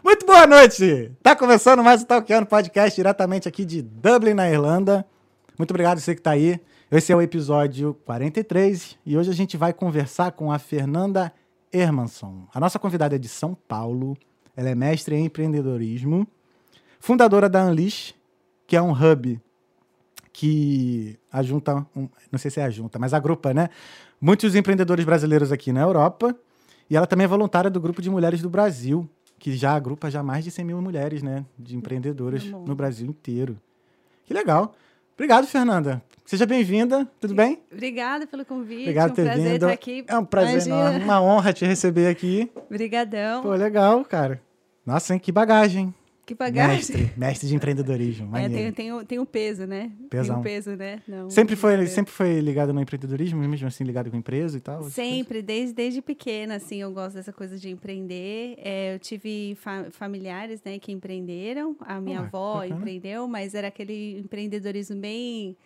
Muito boa noite! Tá começando mais o Talkando Podcast diretamente aqui de Dublin, na Irlanda. Muito obrigado você que tá aí. Esse é o episódio 43 e hoje a gente vai conversar com a Fernanda Hermanson. A nossa convidada é de São Paulo. Ela é mestre em empreendedorismo, fundadora da Unleash, que é um hub que ajunta, um, não sei se é ajunta, mas agrupa, né? Muitos empreendedores brasileiros aqui na Europa. E ela também é voluntária do Grupo de Mulheres do Brasil, que já agrupa já mais de 100 mil mulheres, né? De empreendedoras no Brasil inteiro. Que legal. Obrigado, Fernanda. Seja bem-vinda, tudo bem? Obrigada pelo convite. Obrigado é um por ter prazer vindo. estar aqui. É um prazer Imagina. enorme, uma honra te receber aqui. Obrigadão. Pô, legal, cara. Nossa, hein? Que bagagem. Que bagagem. Mestre, mestre de empreendedorismo. É, tem, tem, um- tem um peso, né? Pesão. Tem um peso, né? Não, Sempre foi, brincadeira. sempre foi ligado no empreendedorismo, mesmo assim, ligado com empresa e tal? Sempre, desde, desde pequena, assim, eu gosto dessa coisa de empreender. É, eu tive fa- familiares, né, que empreenderam. A minha Ah, avó bacana. empreendeu, mas era aquele empreendedorismo bem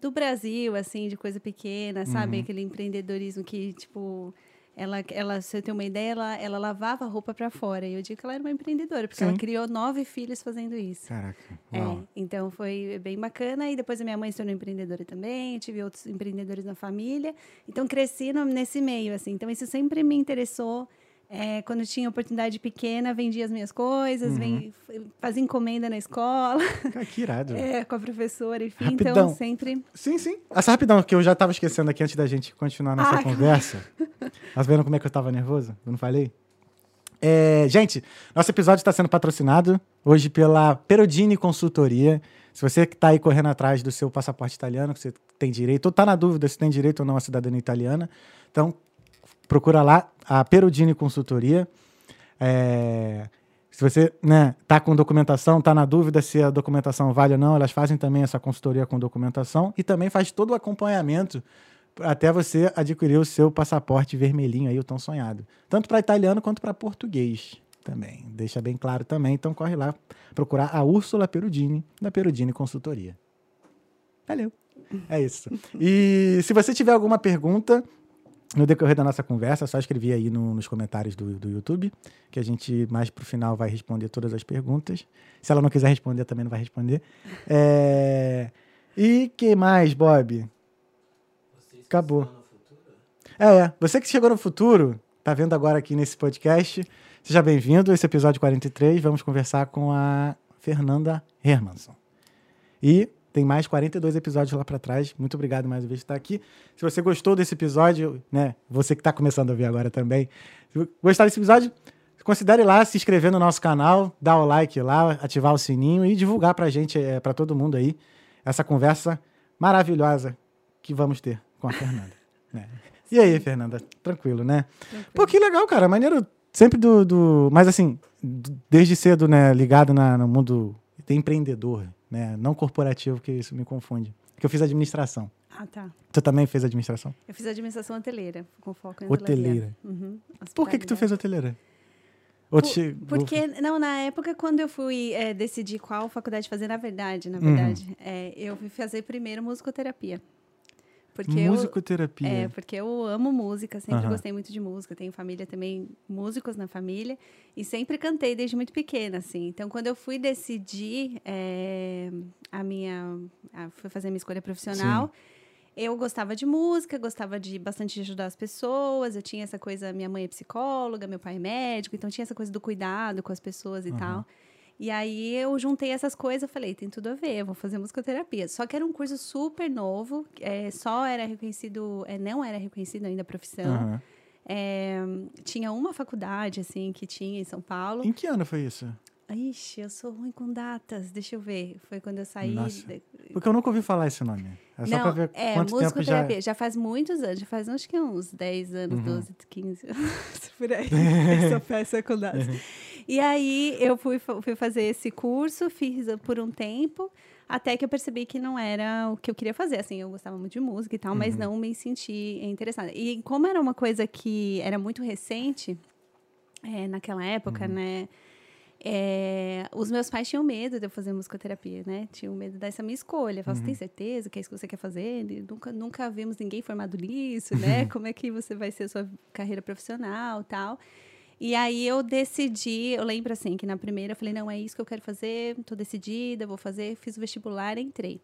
do Brasil, assim, de coisa pequena, sabe? Uhum. Aquele empreendedorismo que, tipo, ela, ela, se eu tenho uma ideia, ela, ela lavava a roupa para fora. E eu digo que ela era uma empreendedora, porque Sim. ela criou nove filhos fazendo isso. Caraca, É, uau. então foi bem bacana. E depois a minha mãe se tornou empreendedora também, tive outros empreendedores na família. Então cresci no- nesse meio, assim. Então isso sempre me interessou. É, quando tinha oportunidade pequena, vendia as minhas coisas, Uhum. vem- fazia encomenda na escola, Cara, que irado. é, com a professora, enfim. Rapidão. Então sempre. Sim, sim. Essa rapidão, que eu já tava esquecendo aqui antes da gente continuar nossa Ah, conversa. Tá vendo como é que eu tava nervoso? Eu não falei? É, gente, nosso episódio está sendo patrocinado hoje pela Perodini Consultoria. Se você que está aí correndo atrás do seu passaporte italiano, que você tem direito, ou está na dúvida se tem direito ou não à cidadania italiana, então procura lá a Perodini Consultoria. É, se você né, tá com documentação, tá na dúvida se a documentação vale ou não, elas fazem também essa consultoria com documentação e também faz todo o acompanhamento até você adquirir o seu passaporte vermelhinho aí, o tão sonhado. Tanto para italiano quanto para português também. Deixa bem claro também. Então corre lá procurar a Úrsula Perudini, da Perudini Consultoria. Valeu. É isso. E se você tiver alguma pergunta no decorrer da nossa conversa, só escrever aí no- nos comentários do, do YouTube, que a gente mais pro final vai responder todas as perguntas. Se ela não quiser responder, também não vai responder. É... E que mais, Bob? Acabou. É, é. Você que chegou no futuro, tá vendo agora aqui nesse podcast, seja bem-vindo. Esse é episódio 43. Vamos conversar com a Fernanda Hermanson. E tem mais 42 episódios lá para trás. Muito obrigado mais uma vez por estar aqui. Se você gostou desse episódio, né? Você que está começando a ver agora também. Se gostar desse episódio, considere lá se inscrever no nosso canal, dar o like lá, ativar o sininho e divulgar pra gente, é, para todo mundo aí, essa conversa maravilhosa que vamos ter com a Fernanda. né? E aí, Fernanda? Tranquilo, né? Pô, que legal, cara. Maneiro sempre do. do mas assim, desde cedo, né, ligado na- no mundo de empreendedor, né? Não corporativo, que isso me confunde. Porque eu fiz administração. Ah, tá. Tu também fez administração? Eu fiz administração hoteleira, com foco em Hoteleira. Uhum, Por que, que tu fez hoteleira? Por- te- Porque, não, na época, quando eu fui é, decidir qual faculdade fazer, na verdade, Uhum. na verdade, é, eu fui fazer primeiro musicoterapia. Porque eu, Musicoterapia. é, porque eu amo música, sempre gostei muito de música. Tenho família também, músicos na família. E sempre cantei desde muito pequena, assim. Então, quando eu fui decidir é, a minha... A, fui fazer a minha escolha profissional... Eu gostava de música, gostava de bastante de ajudar as pessoas. Eu tinha essa coisa, minha mãe é psicóloga, meu pai é médico, então tinha essa coisa do cuidado com as pessoas e Aham. tal. E aí eu juntei essas coisas, falei, tem tudo a ver, eu vou fazer musicoterapia. Só que era um curso super novo, é, só era reconhecido, é, não era reconhecido ainda a profissão. Aham. É, tinha uma faculdade, assim, que tinha em São Paulo. Em que ano foi isso? Ixi, eu sou ruim com datas, deixa eu ver. Foi quando eu saí. Nossa. Porque eu nunca ouvi falar esse nome. É só não, pra ver é, quanto tempo já... musicoterapia. Já... faz muitos anos, já faz acho que uns 10 anos, Uhum. 12, 15 anos, por aí. Eu sou péssima com datas. Uhum. E aí eu fui, fui fazer esse curso, fiz por um tempo, até que eu percebi que não era o que eu queria fazer. Assim, eu gostava muito de música e tal, mas Uhum. não me senti interessada. E como era uma coisa que era muito recente, é, naquela época, Uhum. né? é, os meus pais tinham medo de eu fazer musicoterapia, né? Tinham medo dessa minha escolha. Falaram, Uhum. tem certeza que é isso que você quer fazer? E nunca, nunca vimos ninguém formado nisso, né? Como é que você vai ser a sua carreira profissional tal? E aí eu decidi, eu lembro assim, que na primeira eu falei, não, é isso que eu quero fazer, tô decidida, vou fazer, fiz o vestibular, entrei.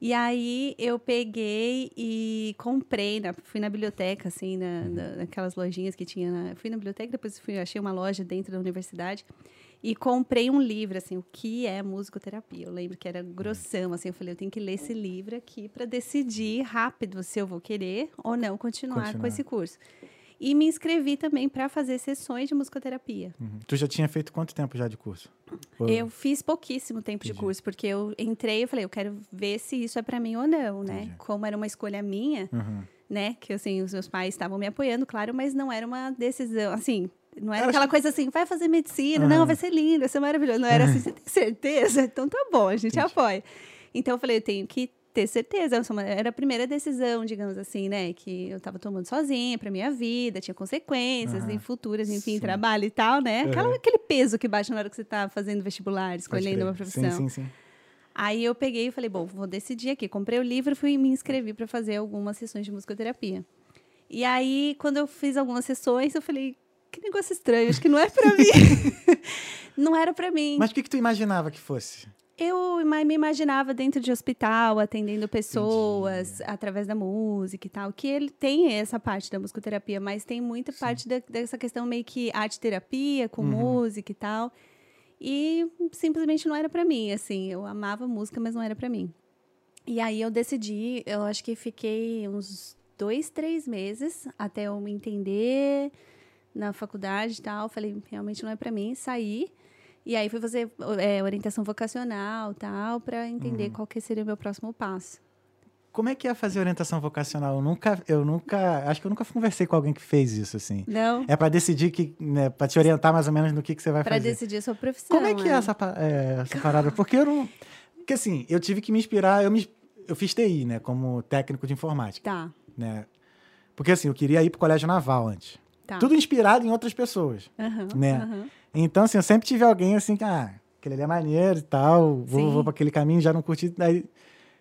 E aí eu peguei e comprei, na, fui na biblioteca, assim, na, na, naquelas lojinhas que tinha. Na, fui na biblioteca, depois fui, achei uma loja dentro da universidade e comprei um livro, assim, o que é musicoterapia. Eu lembro que era grossão, assim, eu falei, eu tenho que ler esse livro aqui para decidir rápido se eu vou querer ou não continuar, continuar. com esse curso. E me inscrevi também para fazer sessões de musicoterapia. Uhum. Tu já tinha feito quanto tempo já de curso? Ou... Eu fiz pouquíssimo tempo Entendi. de curso, porque eu entrei e falei, eu quero ver se isso é para mim ou não, né? Entendi. Como era uma escolha minha, uhum. né? Que, assim, os meus pais estavam me apoiando, claro, mas não era uma decisão, assim... Não era, era aquela coisa assim, vai fazer medicina, uhum. não, vai ser lindo, vai ser maravilhoso. Não era assim, você tem certeza? Então tá bom, a gente Entendi. apoia. Então eu falei, eu tenho que ter certeza. Era a primeira decisão, digamos assim, né? Que eu estava tomando sozinha para minha vida, tinha consequências em futuras, enfim, sim. trabalho e tal, né? Aquela, uhum. Aquele peso que baixa na hora que você está fazendo vestibular, escolhendo uma profissão. Sim, sim, sim. Aí eu peguei e falei, bom, vou decidir aqui. Comprei o livro e fui me inscrevi para fazer algumas sessões de musicoterapia. E aí, quando eu fiz algumas sessões, eu falei, que negócio estranho, acho que não é para mim. não era para mim. Mas o que, que tu imaginava que fosse? Eu me imaginava dentro de hospital, atendendo pessoas Entendi. através da música e tal, que ele tem essa parte da musicoterapia, mas tem muita Sim. parte da, dessa questão meio que arte-terapia com uhum. música e tal. E simplesmente não era para mim, assim, eu amava música, mas não era para mim. E aí eu decidi, eu acho que fiquei uns dois, três meses até eu me entender na faculdade e tal. Falei, realmente não é para mim, saí. E aí fui fazer é, orientação vocacional tal, para entender uhum. qual que seria o meu próximo passo. Como é que é fazer orientação vocacional? Eu nunca, eu nunca, acho que eu nunca conversei com alguém que fez isso assim. Não. É para decidir que, né, para te orientar mais ou menos no que que você vai pra fazer. Para decidir a sua profissão. Como é que é, é essa, é, essa parada? Porque eu não, porque assim, eu tive que me inspirar, eu me, eu fiz TI, né, como técnico de informática. Tá. Né? Porque assim, eu queria ir pro colégio naval antes. Tá. Tudo inspirado em outras pessoas, uhum, né? Uhum. Então, assim, eu sempre tive alguém assim, que, ah, aquele ali é maneiro e tal, vou, vou para aquele caminho, já não curti. Aí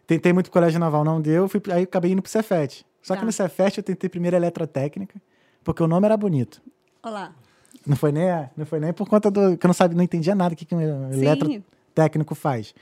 tentei muito colégio naval, não deu, fui, aí acabei indo pro Cefet. Só tá. que no Cefet eu tentei primeiro eletrotécnica, porque o nome era bonito. Olá. Não foi nem, não foi nem por conta do. que eu não sabia, não entendia nada o que, que um Sim. eletrotécnico faz.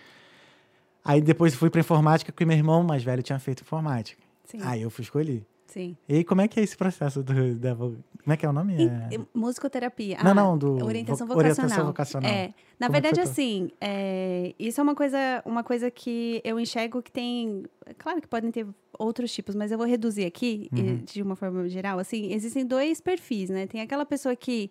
Aí depois fui para informática, porque meu irmão mais velho tinha feito informática. Sim. Aí eu fui escolher. Sim. E como é que é esse processo do, da, como é que é o nome? É... Musicoterapia. Não, ah, não, do orientação vocacional. Orientação vocacional. É, na como verdade, assim, é, isso é uma coisa, uma coisa que eu enxergo que tem, claro que podem ter outros tipos, mas eu vou reduzir aqui uhum. de uma forma geral. Assim, existem dois perfis, né? Tem aquela pessoa que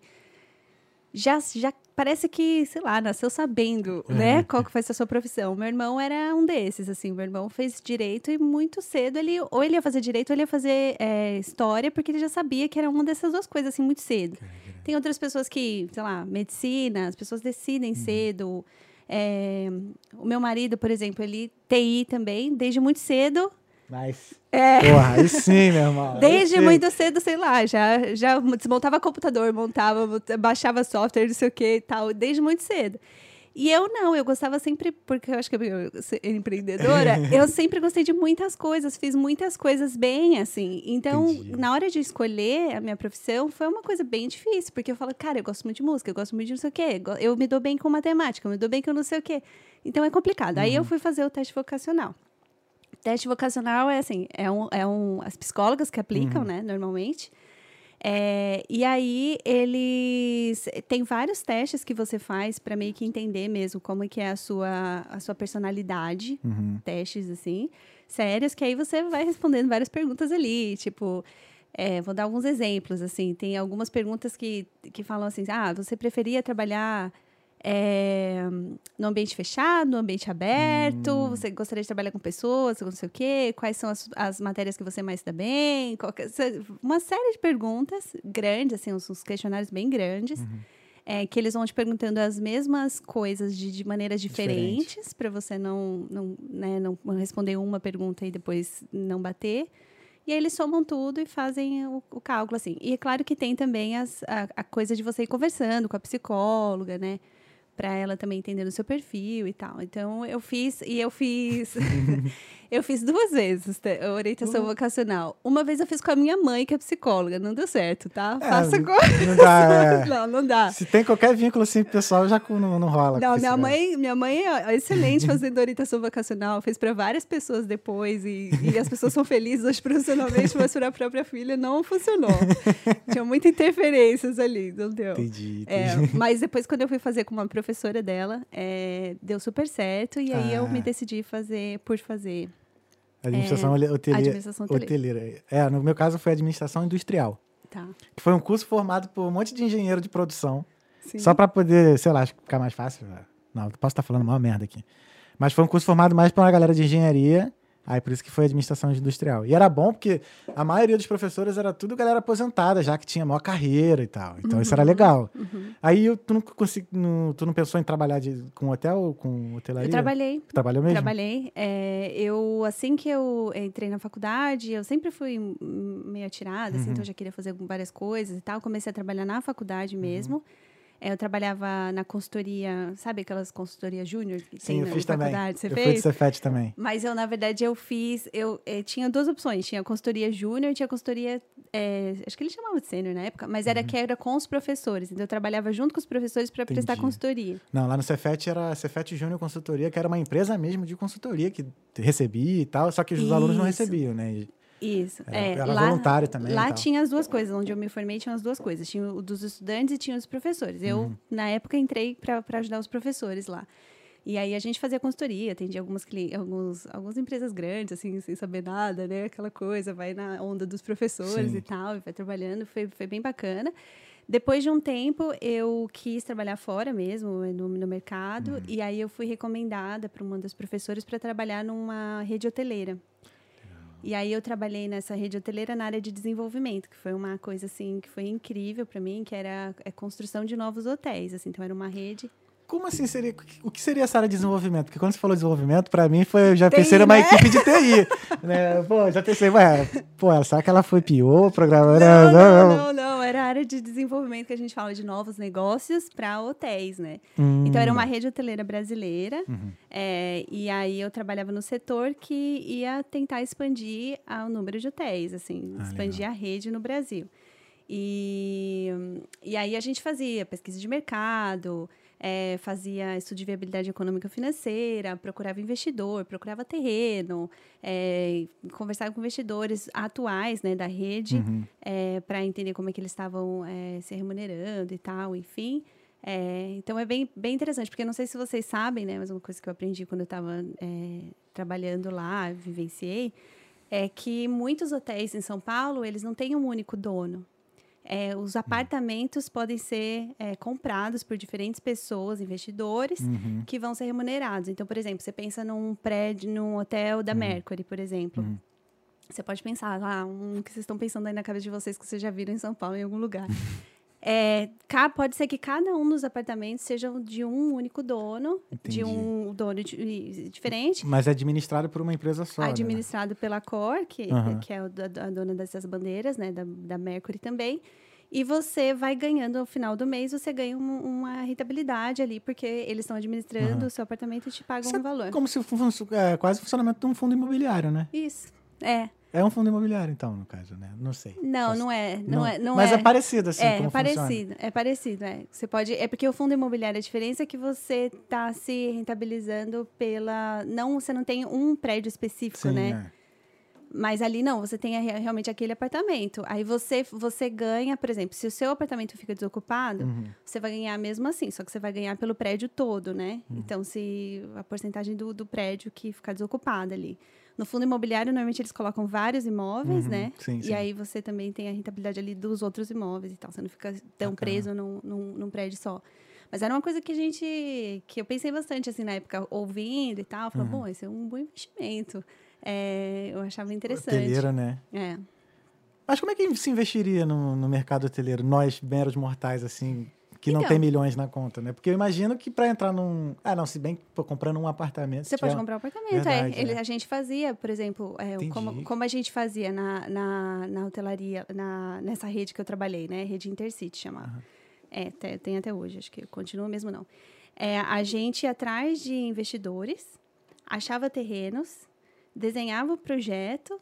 já, já parece que, sei lá, nasceu sabendo, é. né, qual que foi a sua profissão. Meu irmão era um desses, assim, meu irmão fez direito e muito cedo ele, ou ele ia fazer direito ou ele ia fazer é, história, porque ele já sabia que era uma dessas duas coisas, assim, muito cedo. Tem outras pessoas que, sei lá, medicina, as pessoas decidem uhum. cedo. É, o meu marido, por exemplo, ele TI também, desde muito cedo, Nice. É. Porra, aí sim, meu irmão. Desde muito cedo, sei lá, já, já desmontava computador, montava, baixava software, não sei o que e tal, desde muito cedo. E eu não, eu gostava sempre, porque eu acho que eu sou empreendedora, eu sempre gostei de muitas coisas, fiz muitas coisas bem, assim. Então, Entendi. na hora de escolher a minha profissão, foi uma coisa bem difícil, porque eu falo, cara, eu gosto muito de música, eu gosto muito de não sei o quê, eu me dou bem com matemática, eu me dou bem com não sei o quê. Então, é complicado. Uhum. Aí eu uhum. fui fazer o teste vocacional. Teste vocacional é assim, é um, é um as psicólogas que aplicam, uhum. né, normalmente. É, e aí eles tem vários testes que você faz para meio que entender mesmo como é que é a sua a sua personalidade, uhum. testes assim, sérios que aí você vai respondendo várias perguntas ali, tipo é, vou dar alguns exemplos assim, tem algumas perguntas que que falam assim, ah, você preferia trabalhar é, no ambiente fechado, no ambiente aberto? Hum. Você gostaria de trabalhar com pessoas, não sei o quê? Quais são as, as matérias que você mais está bem? Qualquer, uma série de perguntas grandes, assim, uns, uns questionários bem grandes. Uhum. É, que eles vão te perguntando as mesmas coisas de, de maneiras diferentes, Diferente. para você não, não, né, não responder uma pergunta e depois não bater. E aí eles somam tudo e fazem o, o cálculo, assim. E é claro que tem também as, a, a coisa de você ir conversando com a psicóloga, né? Para ela também entender o seu perfil e tal. Então eu fiz e eu fiz eu fiz duas vezes a orientação uhum. vocacional. Uma vez eu fiz com a minha mãe, que é psicóloga, não deu certo, tá? É, Faça com não dá, é. não, não dá. Se tem qualquer vínculo assim pessoal, já não, não rola. Não, minha mãe, minha mãe é excelente fazendo orientação vocacional, fez para várias pessoas depois e, e as pessoas são felizes hoje profissionalmente, mas para a própria filha não funcionou. Tinha muitas interferências ali, não deu. Entendi, é, entendi. É, mas depois quando eu fui fazer com uma professora dela, é, deu super certo e aí ah. eu me decidi fazer por fazer. Administração, é, hoteleira, administração hoteleira. É, no meu caso foi administração industrial. Tá. Que foi um curso formado por um monte de engenheiro de produção. Sim. Só para poder, sei lá, ficar mais fácil. Não, posso estar falando uma merda aqui. Mas foi um curso formado mais para uma galera de engenharia Aí por isso que foi administração industrial. E era bom porque a maioria dos professores era tudo galera aposentada, já que tinha maior carreira e tal. Então uhum, isso era uhum. legal. Uhum. Aí tu não, consegui, não, tu não pensou em trabalhar de, com hotel ou com hotelaria? Eu trabalhei. Trabalhou mesmo? Trabalhei. É, eu, assim que eu entrei na faculdade, eu sempre fui meio atirada, assim, então eu já queria fazer várias coisas e tal. Comecei a trabalhar na faculdade mesmo. Uhum. É, eu trabalhava na consultoria, sabe aquelas consultorias júnior que Sim, tem eu na fiz faculdade? Também. Você eu fez? fui de Cefet também. Mas eu, na verdade, eu fiz... Eu, eu eh, tinha duas opções. Tinha consultoria júnior e tinha consultoria... É, acho que eles chamavam de sênior na época. Mas era uhum. que era com os professores. Então, eu trabalhava junto com os professores para prestar consultoria. Não, lá no Cefet era Cefet Júnior Consultoria, que era uma empresa mesmo de consultoria que recebia e tal. Só que os Isso. alunos não recebiam, né? Isso. Era, é, era lá, voluntário também. Lá tinha as duas coisas. Onde eu me formei, tinha as duas coisas. Tinha o dos estudantes e tinha os professores. Eu, uhum. na época, entrei para ajudar os professores lá. E aí a gente fazia consultoria, atendia algumas, alguns, algumas empresas grandes, assim, sem saber nada, né? Aquela coisa, vai na onda dos professores Sim. e tal, e vai trabalhando. Foi, foi bem bacana. Depois de um tempo, eu quis trabalhar fora mesmo, no, no mercado, uhum. e aí eu fui recomendada para uma das professoras para trabalhar numa rede hoteleira. E aí eu trabalhei nessa rede hoteleira na área de desenvolvimento, que foi uma coisa assim que foi incrível para mim, que era a é, construção de novos hotéis, assim, então era uma rede como assim seria? O que seria essa área de desenvolvimento? Porque quando você falou desenvolvimento, para mim foi, eu já TI, pensei numa né? equipe de TI. né? Pô, já pensei, ué, pô, será que ela foi pior, programadora? Não, não, não, não, era a área de desenvolvimento que a gente fala de novos negócios para hotéis, né? Hum. Então era uma rede hoteleira brasileira. Uhum. É, e aí eu trabalhava no setor que ia tentar expandir o número de hotéis, assim, ah, expandir legal. a rede no Brasil. E, e aí a gente fazia pesquisa de mercado, é, fazia estudo de viabilidade econômica financeira, procurava investidor, procurava terreno, é, conversava com investidores atuais né, da rede uhum. é, para entender como é que eles estavam se remunerando e tal, enfim. Então é bem, bem interessante, porque não sei se vocês sabem, né, mas uma coisa que eu aprendi quando eu estava trabalhando lá, vivenciei, é que muitos hotéis em São Paulo, eles não têm um único dono. É, os apartamentos podem ser é, comprados por diferentes pessoas, investidores, uhum. que vão ser remunerados. Então, por exemplo, você pensa num prédio, num hotel da uhum. Mercury, por exemplo. Uhum. Você pode pensar, ah, um que vocês estão pensando aí na cabeça de vocês que vocês já viram em São Paulo, em algum lugar. É, pode ser que cada um dos apartamentos seja de um único dono, Entendi. de um dono diferente. Mas é administrado por uma empresa só. Né? Administrado né? pela Cor, que, uhum. que é a, dona dessas bandeiras, né? Da, da Mercury também. E você vai ganhando, ao final do mês, você ganha uma, uma rentabilidade ali, porque eles estão administrando uhum. o seu apartamento e te pagam Isso um valor. É como se fosse é, quase o funcionamento de um fundo imobiliário, né? Isso. É. É um fundo imobiliário, então, no caso, né? Não sei. Não, Posso... não é. Não, não, é. Não mas é, é parecido, assim, é, como é parecido, funciona. É parecido, é. Você pode... É porque o fundo imobiliário, a diferença é que você está se rentabilizando pela... Não, você não tem um prédio específico, Sim, né? É. Mas ali não, você tem realmente aquele apartamento. Aí você, você ganha, por exemplo, se o seu apartamento fica desocupado, uhum. você vai ganhar mesmo assim, só que você vai ganhar pelo prédio todo, né? Uhum. Então, se a porcentagem do, do prédio que ficar desocupado ali. No fundo imobiliário, normalmente eles colocam vários imóveis, uhum. né? Sim, e sim. aí você também tem a rentabilidade ali dos outros imóveis e tal. Você não fica tão Bacana. preso num, num, num prédio só. Mas era uma coisa que a gente. que eu pensei bastante, assim, na época, ouvindo e tal. Falei, uhum. bom, esse é um bom investimento. É, eu achava interessante. Hoteleira, né? É. Mas como é que se investiria no, no mercado hoteleiro? Nós, meros mortais, assim, que então, não tem milhões na conta, né? Porque eu imagino que para entrar num. Ah, não, se bem que comprando um apartamento. Você pode comprar um apartamento, é. Verdade, é. Ele, A gente fazia, por exemplo, é, como, como a gente fazia na, na, na hotelaria, na, nessa rede que eu trabalhei, né? Rede Intercity chamava. Uhum. É, te- tem até hoje, acho que continua mesmo não. É, a gente ia atrás de investidores, achava terrenos, desenhava o projeto, é,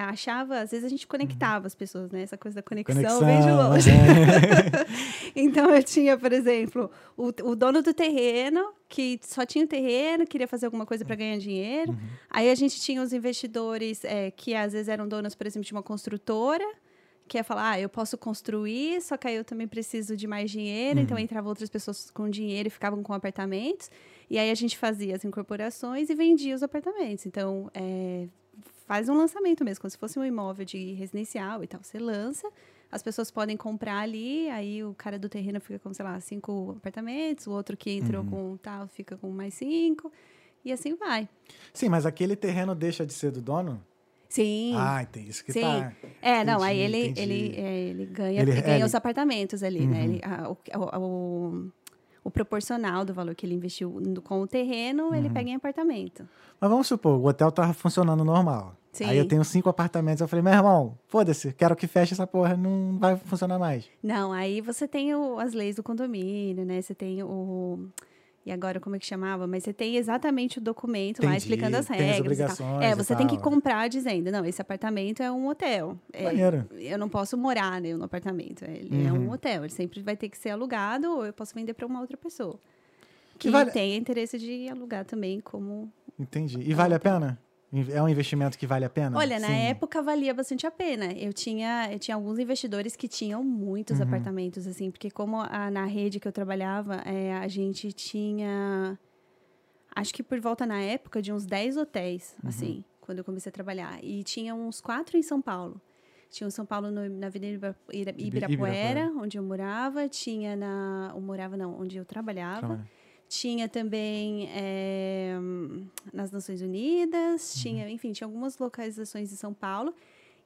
achava, às vezes a gente conectava as pessoas, né? Essa coisa da conexão, Conexão. vem de longe. é. Então eu tinha, por exemplo, o, o dono do terreno, que só tinha o terreno, queria fazer alguma coisa para ganhar dinheiro. Aí a gente tinha os investidores é, que às vezes eram donos, por exemplo, de uma construtora, que ia falar, ah, eu posso construir, só que aí eu também preciso de mais dinheiro, então entravam outras pessoas com dinheiro e ficavam com apartamentos. E aí a gente fazia as incorporações e vendia os apartamentos. Então, é, faz um lançamento mesmo, como se fosse um imóvel de residencial e tal. Você lança, as pessoas podem comprar ali, aí o cara do terreno fica com, sei lá, cinco apartamentos, o outro que entrou com tal fica com mais cinco, e assim vai. Sim, mas aquele terreno deixa de ser do dono? Sim. Ah, tem isso que Sim. tá. É, não, aí Entendi, ele, entendi. ele, é, ele ganha, Ele- ele ganha ele- os apartamentos ali, né? Uhum. Ele, a- o, o, o- o proporcional do valor que ele investiu com o terreno, ele Uhum. pega em apartamento. Mas vamos supor, o hotel tava funcionando normal. Sim. Aí eu tenho cinco apartamentos. Eu falei, meu irmão, foda-se, quero que feche essa porra, não vai funcionar mais. Não, aí você tem o- as leis do condomínio, né? Você tem o. E agora, como é que chamava? Mas você tem exatamente o documento lá Entendi, explicando as regras. as e tal. obrigações É, você tem que comprar dizendo, não, esse apartamento é um hotel. É, eu não posso morar né, no apartamento. Ele é Uhum. um hotel. Ele sempre vai ter que ser alugado ou eu posso vender para uma outra pessoa. Que vale- tem interesse de alugar também como Entendi. E vale a pena? É um investimento que vale a pena? Olha, na Sim. época valia bastante a pena. Eu tinha, eu tinha alguns investidores que tinham muitos Uhum. apartamentos, assim, porque como a- na rede que eu trabalhava, é, a gente tinha, acho que por volta na época de uns 10 hotéis, Uhum. assim, quando eu comecei a trabalhar. E tinha uns quatro em São Paulo. Tinha um em São Paulo no- na Avenida Ibira- Ira- Ibi- Ibirapuera, Ibirapuera. onde eu morava. Tinha na... Eu morava, não, onde eu trabalhava. Trabalha. Tinha também é, nas Nações Unidas, Uhum. tinha, enfim, tinha algumas localizações em São Paulo.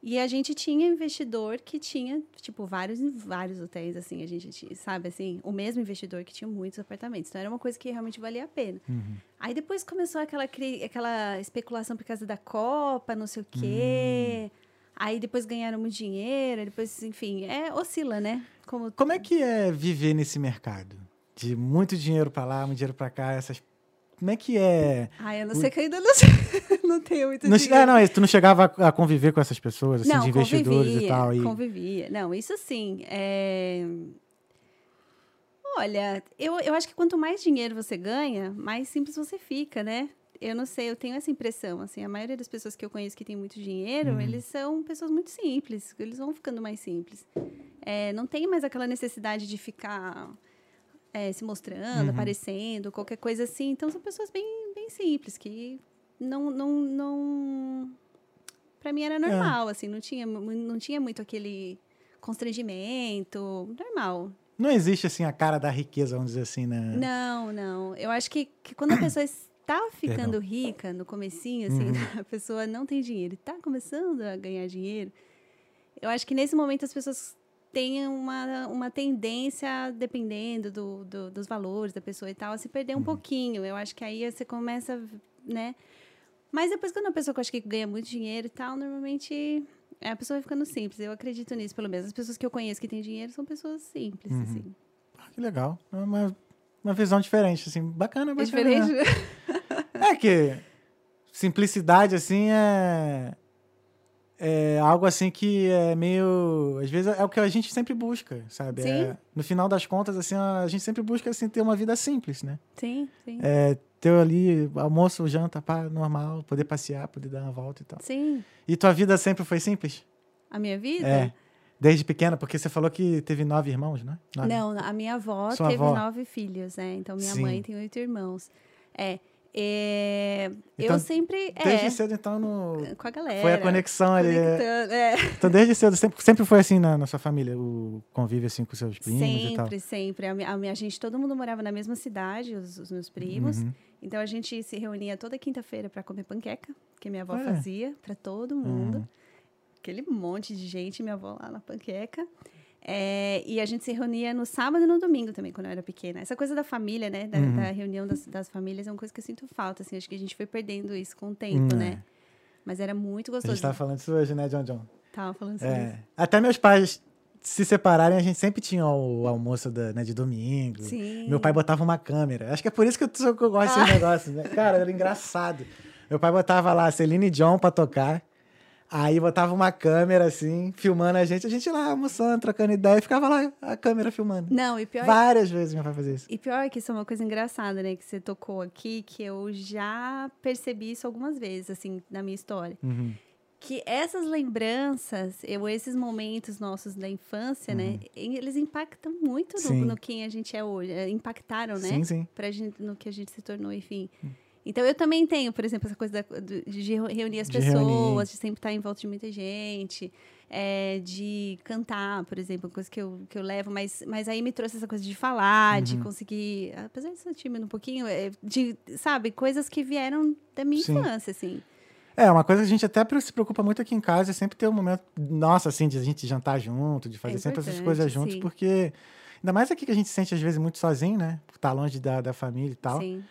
E a gente tinha investidor que tinha, tipo, vários vários hotéis, assim, a gente tinha, sabe, assim, o mesmo investidor que tinha muitos apartamentos. Então, era uma coisa que realmente valia a pena. Uhum. Aí, depois começou aquela, aquela especulação por causa da Copa, não sei o quê. Hum. Aí, depois ganharam muito dinheiro, depois, enfim, é, oscila, né? Como, Como é que é viver nesse mercado? De muito dinheiro pra lá, muito dinheiro pra cá, essas... Como é que é? Ai, eu não sei que eu ainda não, não tenho muito Não, dinheiro. é, não, tu não chegava a conviver com essas pessoas, assim, não, de investidores convivia, e tal. E... convivia. Não, isso sim. é... Olha, eu, eu acho que quanto mais dinheiro você ganha, mais simples você fica, né? Eu não sei, eu tenho essa impressão, assim, a maioria das pessoas que eu conheço que tem muito dinheiro, Uhum. eles são pessoas muito simples, eles vão ficando mais simples. É, não tem mais aquela necessidade de ficar é, se mostrando, Uhum. aparecendo, qualquer coisa assim. Então, são pessoas bem, bem simples, que não, não, não... Pra mim era normal, assim, não tinha, não tinha muito aquele constrangimento, normal. Não existe, assim, a cara da riqueza, vamos dizer assim, né? Não, não. Eu acho que, que quando a pessoa está ficando rica, no comecinho, assim, Uhum. a pessoa não tem dinheiro e está começando a ganhar dinheiro, eu acho que nesse momento as pessoas têm uma, uma tendência, dependendo do, do- dos valores da pessoa e tal, a se perder um Uhum. pouquinho. Eu acho que aí você começa, né? Mas depois, quando a pessoa que eu acho que ganha muito dinheiro e tal, normalmente é, a pessoa vai ficando simples. Eu acredito nisso, pelo menos. As pessoas que eu conheço que têm dinheiro são pessoas simples, Uhum. assim. Ah, que legal. É uma, uma visão diferente, assim, bacana, É bacana. diferente. né? É que simplicidade, assim, é... É algo assim que é meio. Às vezes é o que a gente sempre busca, sabe? Sim. É, no final das contas, assim, a gente sempre busca assim, ter uma vida simples, né? Sim, sim. É, ter ali almoço, janta, pá, normal, poder passear, poder dar uma volta e tal. Sim. E tua vida sempre foi simples? A minha vida? É. Desde pequena, porque você falou que teve nove irmãos, né? Nove. Não, a minha avó Sua teve avó. nove filhos, né? Então minha Sim. mãe tem oito irmãos. É. é, Então, eu sempre. Desde é, cedo, então, no... com a galera. foi a conexão ali. conectando, é. Então, desde cedo, sempre, sempre foi assim na, na sua família, o convívio assim com seus primos e tal. Sempre, sempre. A minha, a minha gente, todo mundo morava na mesma cidade, os, os meus primos. Uhum. Então a gente se reunia toda quinta-feira para comer panqueca, que minha avó É. fazia para todo mundo. Uhum. Aquele monte de gente, minha avó lá na panqueca. É, e a gente se reunia no sábado e no domingo também, quando eu era pequena. Essa coisa da família, né? Da, Uhum. da reunião das, das famílias é uma coisa que eu sinto falta, assim. Acho que a gente foi perdendo isso com o tempo, Hum, né? Mas era muito A gente gostoso. tava falando isso hoje, né, John John? Tava falando sobre isso. É. Até meus pais se separarem, a gente sempre tinha o almoço da, né, de domingo. Sim. Meu pai botava uma câmera. Acho que é por isso que eu, que eu gosto desse negócio, né? Cara, era engraçado. Meu pai botava lá Celine John pra tocar. Aí botava uma câmera assim, filmando a gente, a gente lá almoçando, trocando ideia, e ficava lá a câmera filmando. Não, e pior é Várias vezes meu pai fazia isso. E pior é que isso é uma coisa engraçada, né? Que você tocou aqui, que eu já percebi isso algumas vezes, assim, na minha história. Uhum. Que essas lembranças, eu, esses momentos nossos da infância, né? em- Eles impactam muito Uhum. No, no quem a gente é hoje. é, Impactaram, né? Sim, sim. Pra gente, no que a gente se tornou, enfim. Então, eu também tenho, por exemplo, essa coisa da- de reunir as De pessoas, reunir. de sempre estar em volta de muita gente, é, de cantar, por exemplo, coisa que eu, que eu levo, mas, mas aí me trouxe essa coisa de falar, Uhum. de conseguir, apesar de ser tímido um pouquinho, é, de, sabe, coisas que vieram da minha Sim. infância, assim. É, uma coisa que a gente até se preocupa muito aqui em casa é sempre ter um momento, nossa, assim, de a gente jantar junto, de fazer sempre essas coisas juntos, sim. porque ainda mais aqui que a gente se sente às vezes muito sozinho, né? Por estar longe da, da família e tal. Sim.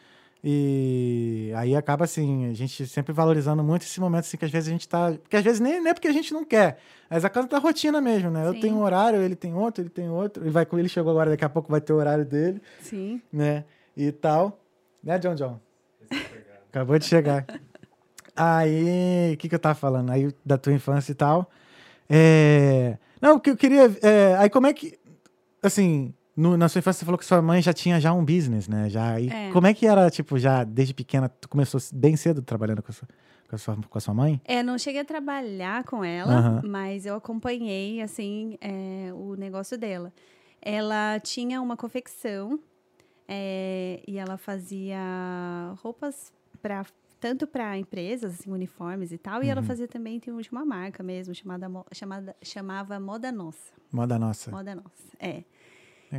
E aí acaba assim, a gente sempre valorizando muito esse momento assim que às vezes a gente tá, porque às vezes nem, nem é porque a gente não quer, mas a casa da rotina mesmo, né? Eu Sim. tenho um horário, ele tem outro, ele tem outro, ele vai com ele chegou agora, daqui a pouco vai ter o horário dele, Sim. né? E tal. Né, John John? Acabou de chegar. Aí, o que, que eu tava falando? Aí, da tua infância e tal. É... Não, o que eu queria. é, Aí, como é que. Assim, no- na sua infância, você falou que sua mãe já tinha já um business, né? Já, e É. como é que era, tipo, já desde pequena, tu começou bem cedo trabalhando com a sua, com a sua, com a sua mãe? É, não cheguei a trabalhar com ela, Aham. mas eu acompanhei, assim, é, o negócio dela. Ela tinha uma confecção é, e ela fazia roupas para tanto para empresas, assim, uniformes e tal, e ela Uhum. fazia também tem uma marca mesmo chamada chamada chamava Moda Nossa. Moda nossa. Moda Nossa, é.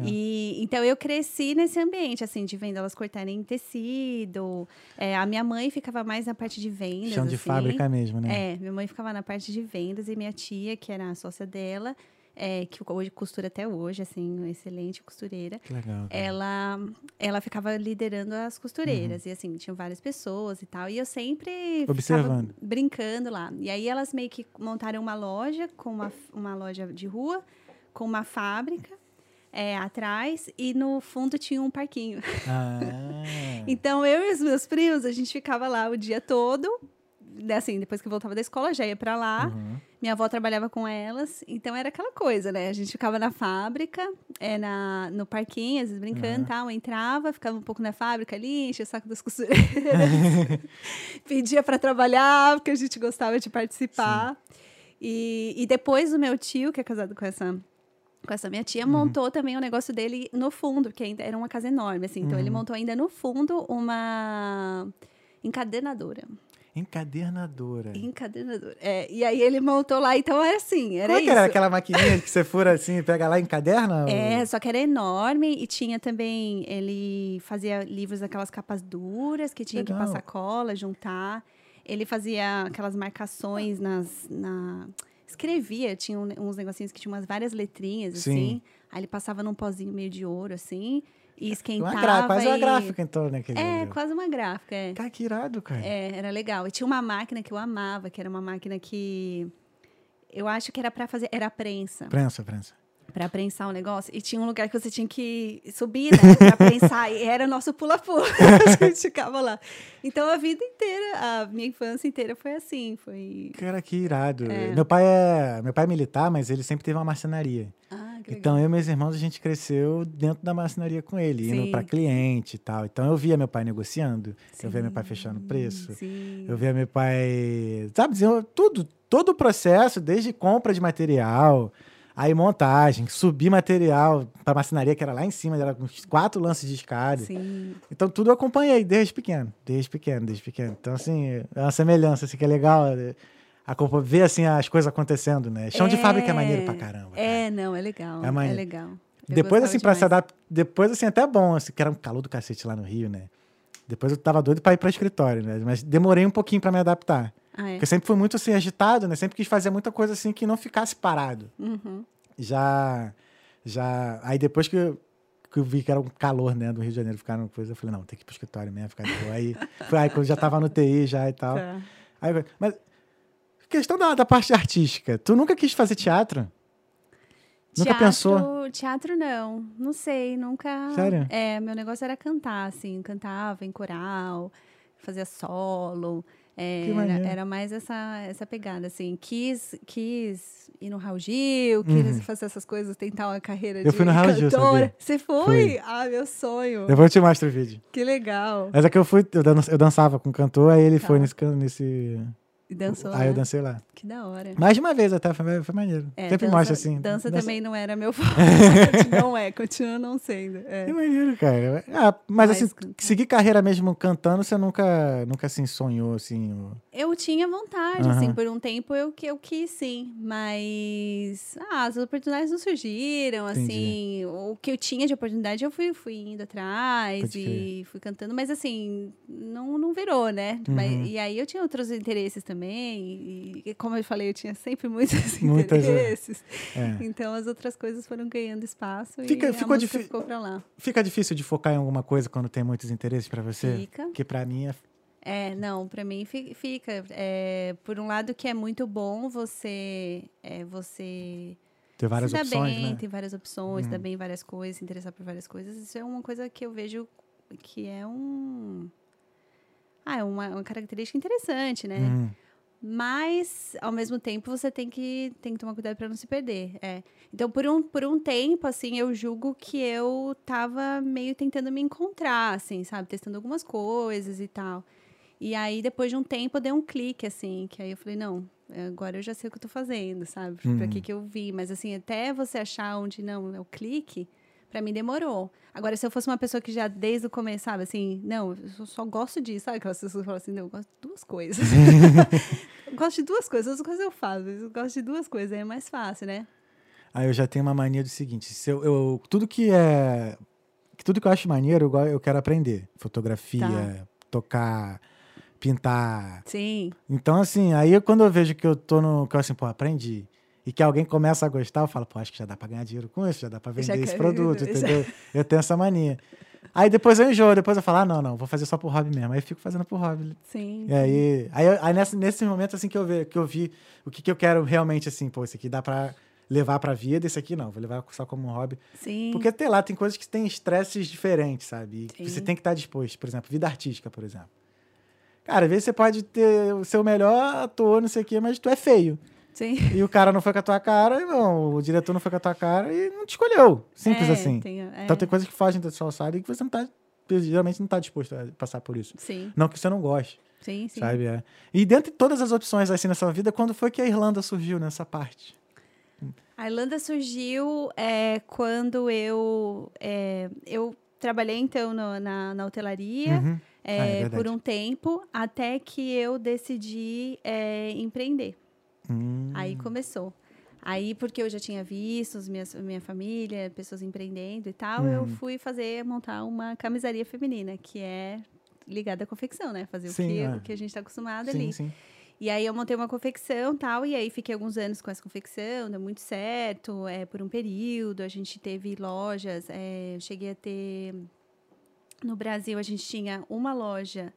Legal. E, então eu cresci nesse ambiente, assim, de vendo elas cortarem tecido. É, a minha mãe ficava mais na parte de vendas. Chão de assim. fábrica mesmo, né? É, minha mãe ficava na parte de vendas e minha tia, que era a sócia dela, é, que hoje costura até hoje, assim, uma excelente costureira. Que legal. cara. Ela, ela ficava liderando as costureiras. Uhum. E assim, tinham várias pessoas e tal. E eu sempre Observando. brincando lá. E aí elas meio que montaram uma loja, com uma, uma loja de rua, com uma fábrica é, atrás, e no fundo tinha um parquinho. Ah, Então, eu e os meus primos, a gente ficava lá o dia todo. Assim, depois que eu voltava da escola, já ia pra lá. uhum. Minha avó trabalhava com elas, então era aquela coisa, né? A gente ficava na fábrica, é, na, no parquinho, às vezes brincando e tal, entrava, ficava um pouco na fábrica ali, enchia o saco das costureiras, pedia para trabalhar, porque a gente gostava de participar. E, e depois o meu tio, que é casado com essa com essa minha tia, montou também o negócio dele no fundo, porque ainda era uma casa enorme, assim. Então, ele montou ainda no fundo uma encadenadora. Encadernadora. Encadernadora. É, e aí ele montou lá, então era assim, era Como é que isso. era aquela maquininha que você fura assim e pega lá e encaderna? É, só que era enorme e tinha também, ele fazia livros daquelas capas duras que tinha Legal. que passar cola, juntar. Ele fazia aquelas marcações nas, na... Escrevia, tinha uns negocinhos que tinham umas várias letrinhas, Sim. assim. Aí ele passava num pozinho meio de ouro, assim, e esquentava. Uma gra... Quase uma e- gráfica, então, né? É, livro. quase uma gráfica, é. Cara, que irado, cara. É, era legal. E tinha uma máquina que eu amava, que era uma máquina que eu acho que era para fazer, era prensa, Prensa, prensa. Para prensar o negócio. E tinha um lugar que você tinha que subir, né, para prensar. E era nosso pula-pula. a gente ficava lá. Então a vida inteira, a minha infância inteira foi assim, foi Cara, que irado. É. Meu pai é, meu pai é militar, mas ele sempre teve uma marcenaria. Ah. Então, eu e meus irmãos, a gente cresceu dentro da marcenaria com ele, indo Sim. para cliente e tal. Então, eu via meu pai negociando, eu via meu pai Sim, fechando preço, Sim. eu via meu pai, sabe, dizendo tudo, todo o processo, desde compra de material, aí montagem, subir material para marcenaria, que era lá em cima, era uns quatro lances de escada. Sim. Então, tudo eu acompanhei desde pequeno, desde pequeno, desde pequeno. Então, assim, é uma semelhança, assim, que é legal é, ver, assim, as coisas acontecendo, né? Chão de fábrica é maneiro pra caramba. cara. É, não, é legal. É É, maneiro. legal. Eu Depois, assim, pra se adaptar. Depois, assim, até bom, assim, que era um calor do cacete lá no Rio, né? Depois eu tava doido pra ir pra escritório, né? Mas demorei um pouquinho pra me adaptar. Ah, é? Porque sempre fui muito, assim, agitado, né? Sempre quis fazer muita coisa, assim, que não ficasse parado. Uhum. Já. Já. Aí depois que eu, que eu vi que era um calor, né, do Rio de Janeiro, ficar numa coisa, eu falei, não, tem que ir pro escritório mesmo, ficar de boa. Aí, foi aí quando já tava no TI já e tal. Tá. Aí, mas. Questão da, da parte artística. Tu nunca quis fazer teatro? Nunca teatro, pensou? Teatro não, não sei, nunca. Sério? É, meu negócio era cantar, assim, cantava em coral, fazia solo. É, era, era mais essa, essa pegada, assim. Quis, quis ir no Raul Gil, quis fazer essas coisas, tentar uma carreira Uhum. Eu de fui no Raul Gil, sabia? Você foi? Fui. Ah, meu sonho. Depois eu te mostro o vídeo. Que legal. Mas é que eu fui, eu, dan- eu dançava com o cantor, aí ele Tá. foi nesse, nesse. E dançou, Aí eu né? dancei lá. Que da hora. Mais de uma vez até, foi, foi maneiro. É, Sempre dança, mostra assim. Dança, também não era meu forte. não é, continua não sendo. É. Que maneiro, cara. Ah, mas Mas assim, cantar. seguir carreira mesmo cantando, você nunca, nunca assim sonhou assim. o- Eu tinha vontade, assim, por um tempo eu, eu quis sim, mas ah, as oportunidades não surgiram, Entendi. assim, o que eu tinha de oportunidade eu fui, fui indo atrás Pode e fui cantando, mas assim, não, não virou, né? Mas- Uhum. e aí eu tinha outros interesses também, e, e como eu falei, eu tinha sempre muitos Muitas, é. interesses, É. então as outras coisas foram ganhando espaço Fica- e ficou ficou pra lá. Fica difícil de focar em alguma coisa quando tem muitos interesses pra você? Fica. Porque pra mim é. É, não, pra mim fi- fica. É, por um lado que é muito bom você é, você Ter várias se opções, bem, né? tem várias opções, dá bem em várias coisas, se interessar por várias coisas. Isso é uma coisa que eu vejo que é um ah, é uma, uma característica interessante, né? Uhum. Mas, ao mesmo tempo, você tem que, tem que tomar cuidado para não se perder. É. Então, por um, por um tempo, assim, eu julgo que eu tava meio tentando me encontrar, assim, sabe? Testando algumas coisas e tal. E aí, depois de um tempo, eu dei um clique, assim, que aí eu falei, não, agora eu já sei o que eu tô fazendo, sabe? Pra Uhum. que que eu vi. Mas, assim, até você achar onde, não, é o clique, pra mim demorou. Agora, se eu fosse uma pessoa que já desde o começo, sabe, assim, não, eu só- gosto disso, sabe? Aquelas pessoas falam assim, não, eu gosto de duas coisas. eu gosto de duas coisas, outras coisas eu faço, eu gosto de duas coisas, aí é mais fácil, né? Aí eu já tenho uma mania do seguinte: se eu, eu- tudo que é. Tudo que eu acho maneiro, eu, eu quero aprender. Fotografia, Tá. tocar, pintar. Sim, Então, assim, aí quando eu vejo que eu tô no. Que eu assim, pô, aprendi. E que alguém começa a gostar, eu falo, pô, acho que já dá pra ganhar dinheiro com isso, já dá pra Já vender esse quero- produto, já- entendeu? Eu tenho essa mania. Aí depois eu enjoo, depois eu falo, ah, não, não, vou fazer só por hobby mesmo. Aí eu fico fazendo por hobby. sim. E aí, aí, aí nesse, nesse momento, assim, que eu, vi, que eu vi o que, que eu quero realmente, assim, pô, esse aqui dá pra levar pra vida, esse aqui não, vou levar só como um hobby. Sim. Porque, sei lá, tem coisas que têm estresses diferentes, sabe? E Sim. você tem que estar disposto. Por exemplo, vida artística, por exemplo. Cara, às vezes você pode ter o seu melhor ator, não sei o quê, mas tu é feio. Sim. E o cara não foi com a tua cara, não, o diretor não foi com a tua cara e não te escolheu. Simples É, assim. tem- é, Então tem coisas que fogem da sua alçada e que você não tá, geralmente não tá disposto a passar por isso. Sim, Não que você não goste, sim, sim. sabe? É. E dentre todas as opções assim nessa vida, quando foi que a Irlanda surgiu nessa parte? A Irlanda surgiu é, quando eu, é, eu trabalhei, então, no- na, na hotelaria Uhum. é, Ah, é verdade. por um tempo, até que eu decidi é, empreender. Hum. Aí começou. Aí, porque eu já tinha visto minhas, minha família, pessoas empreendendo e tal, eu Uhum. fui fazer, montar uma camisaria feminina, que é ligada à confecção, né? Fazer Sim, o, que, é. o que a gente está acostumado sim, ali. sim. E aí eu montei uma confecção tal, e aí fiquei alguns anos com essa confecção, deu muito certo, é, por um período, a gente teve lojas, é, cheguei a ter... No Brasil, a gente tinha uma loja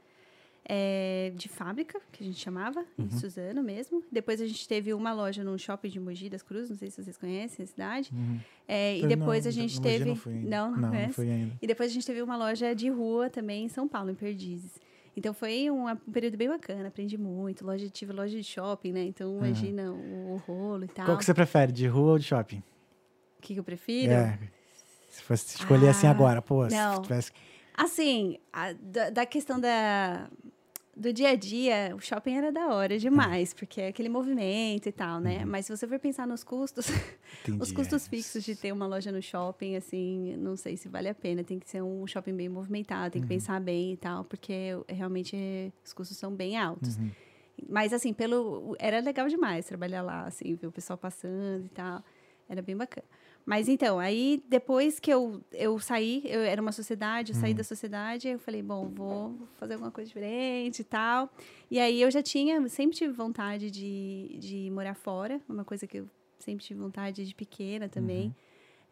é, de fábrica, que a gente chamava, Uhum. em Suzano mesmo. Depois a gente teve uma loja num shopping de Mogi das Cruzes, não sei se vocês conhecem a cidade. Uhum. É, e depois não, a gente teve... Não, fui ainda. não, não, não, não fui ainda. E depois a gente teve uma loja de rua também em São Paulo, em Perdizes. Então foi um, um período bem bacana, aprendi muito. Loja, tive loja de shopping, né? Então imagina o, o rolo e tal. Qual que você prefere, de rua ou de shopping? O que, que eu prefiro? É. Se fosse escolher assim Ah, agora, pô, não. se tivesse. Assim, a- da, da questão da, do dia a dia, o shopping era da hora demais, porque é aquele movimento e tal, né? Mas se você for pensar nos custos, os custos é. fixos de ter uma loja no shopping, assim, não sei se vale a pena. Tem que ser um shopping bem movimentado, tem que pensar bem e tal, porque realmente os custos são bem altos. Uhum. Mas, assim, pelo era legal demais trabalhar lá, assim, ver o pessoal passando e tal. Era bem bacana. Mas, então, aí, depois que eu, eu saí, eu era uma sociedade, eu saí da sociedade, eu falei, bom, vou fazer alguma coisa diferente e tal. E aí, eu já tinha, sempre tive vontade de, de morar fora, uma coisa que eu sempre tive vontade de pequena também.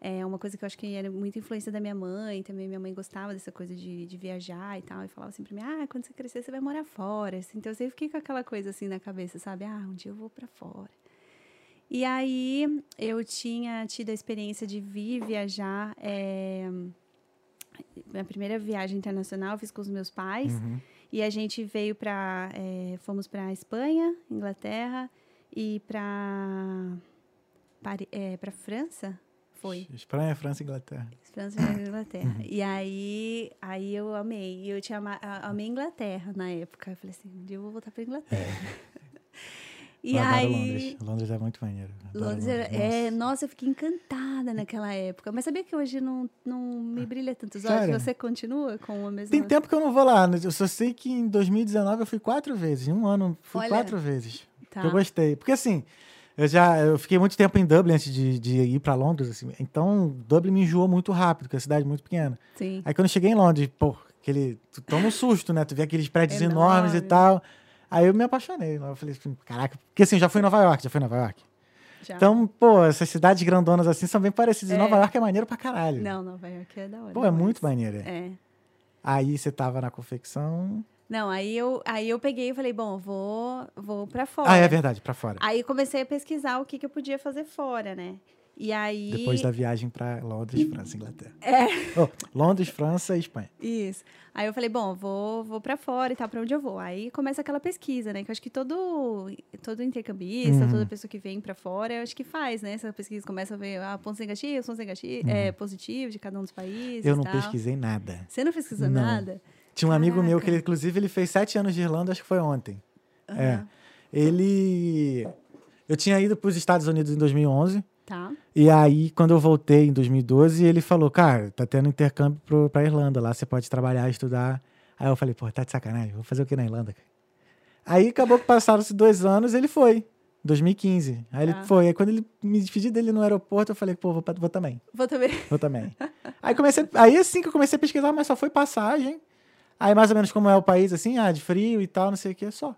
É uma coisa que eu acho que era muita influência da minha mãe também. Minha mãe gostava dessa coisa de, de viajar e tal. E falava sempre pra mim, ah, quando você crescer, você vai morar fora. Então, eu sempre fiquei com aquela coisa assim na cabeça, sabe? Ah, um dia eu vou pra fora. E aí eu tinha tido a experiência de vir viajar. É, minha primeira viagem internacional eu fiz com os meus pais. Uhum. E a gente veio para. É, fomos para Espanha, Inglaterra e para. É, para França? Foi. Espanha, França e Inglaterra. França e Inglaterra. Uhum. E aí, aí eu amei. Eu tinha amei Inglaterra na época. Eu falei assim, um dia eu vou voltar para Inglaterra. É. E eu aí. Londres. Londres é muito maneiro. Londres, Londres. É, nossa, eu fiquei encantada naquela época. Mas sabia que hoje não, não me brilha tantos olhos? Sério? Você continua com a mesma. Tem tempo que eu não vou lá. Eu só sei que em 2019 eu fui quatro vezes. Em um ano, fui Olha, quatro vezes. Tá. Eu gostei. Porque assim. Eu já eu fiquei muito tempo em Dublin antes de, de ir para Londres, assim. Então, Dublin me enjoou muito rápido, porque é uma cidade muito pequena. Sim. Aí quando eu cheguei em Londres, pô, aquele, tu toma um susto, né? Tu vê aqueles prédios enormes e tal. Aí eu me apaixonei. Eu falei assim, caraca, porque assim, já fui em Nova York, já fui em Nova York. Já. Então, pô, essas cidades grandonas assim são bem parecidas. É. Nova York é maneiro pra caralho. Não, Nova York é da hora. Pô, é muito maneiro. É. Aí você tava na confecção. Não, aí eu, aí eu peguei e falei, bom, vou, vou para fora. Ah, é verdade, para fora. Aí comecei a pesquisar o que, que eu podia fazer fora, né? E aí... Depois da viagem para Londres, França, Inglaterra. É. Oh, Londres, França e Espanha. Isso. Aí eu falei, bom, vou, vou para fora e tal, para onde eu vou. Aí começa aquela pesquisa, né? Que eu acho que todo, todo intercambista, uhum. toda pessoa que vem para fora, eu acho que faz, né? Essa pesquisa começa a ver ah, pontos negativos, pontos negativos, uhum. é, positivos de cada um dos países. Eu não pesquisei nada. Você não pesquisou não. nada? Tinha um Caraca. amigo meu que, ele, inclusive, ele fez sete anos de Irlanda, acho que foi ontem. Uhum. É. Ele. Eu tinha ido para os Estados Unidos em 2011. Tá. E aí, quando eu voltei em 2012, ele falou: Cara, tá tendo intercâmbio pro, pra Irlanda. Lá você pode trabalhar, estudar. Aí eu falei: Pô, tá de sacanagem, vou fazer o que na Irlanda? Aí acabou que passaram-se dois anos, ele foi. 2015. Aí ele tá. foi. Aí quando ele me despedi dele no aeroporto, eu falei, pô, vou, vou também. Vou também. Vou também. aí comecei. Aí assim que eu comecei a pesquisar, mas só foi passagem. Aí mais ou menos como é o país, assim, ah, de frio e tal, não sei o que, só.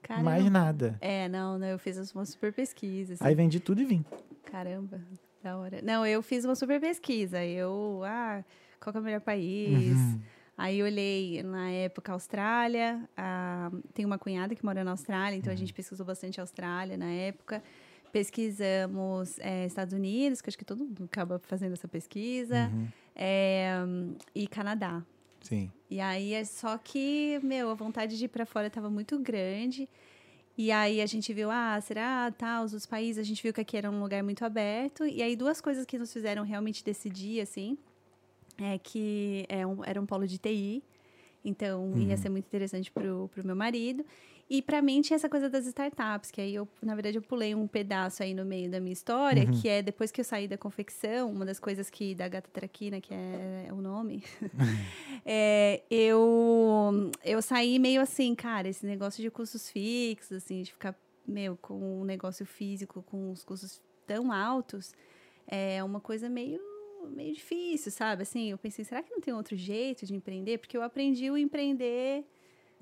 Caramba. Mais nada. É, não, não, eu fiz uma super pesquisa. Assim. Aí vendi tudo e vim. Caramba, da hora. Não, eu fiz uma super pesquisa. Eu, ah, qual é o melhor país? Uhum. Aí olhei na época Austrália. Ah, tem uma cunhada que mora na Austrália, então uhum. a gente pesquisou bastante Austrália na época. Pesquisamos é, Estados Unidos, que acho que todo mundo acaba fazendo essa pesquisa. Uhum. É, e Canadá. Sim. E aí é só que, meu, a vontade de ir para fora estava muito grande. E aí a gente viu, ah, será tal, os outros países, a gente viu que aqui era um lugar muito aberto. E aí duas coisas que nos fizeram realmente decidir, assim, é que é um, era um polo de TI. Então, uhum. ia ser muito interessante pro, pro meu marido. E para mim tinha essa coisa das startups, que aí eu, na verdade, eu pulei um pedaço aí no meio da minha história, uhum. que é depois que eu saí da confecção, uma das coisas que da Gata Traquina, que é, é o nome, é, eu eu saí meio assim, cara, esse negócio de custos fixos, assim, de ficar meu com um negócio físico com os custos tão altos, é uma coisa meio meio difícil, sabe? Assim, eu pensei, será que não tem outro jeito de empreender? Porque eu aprendi o empreender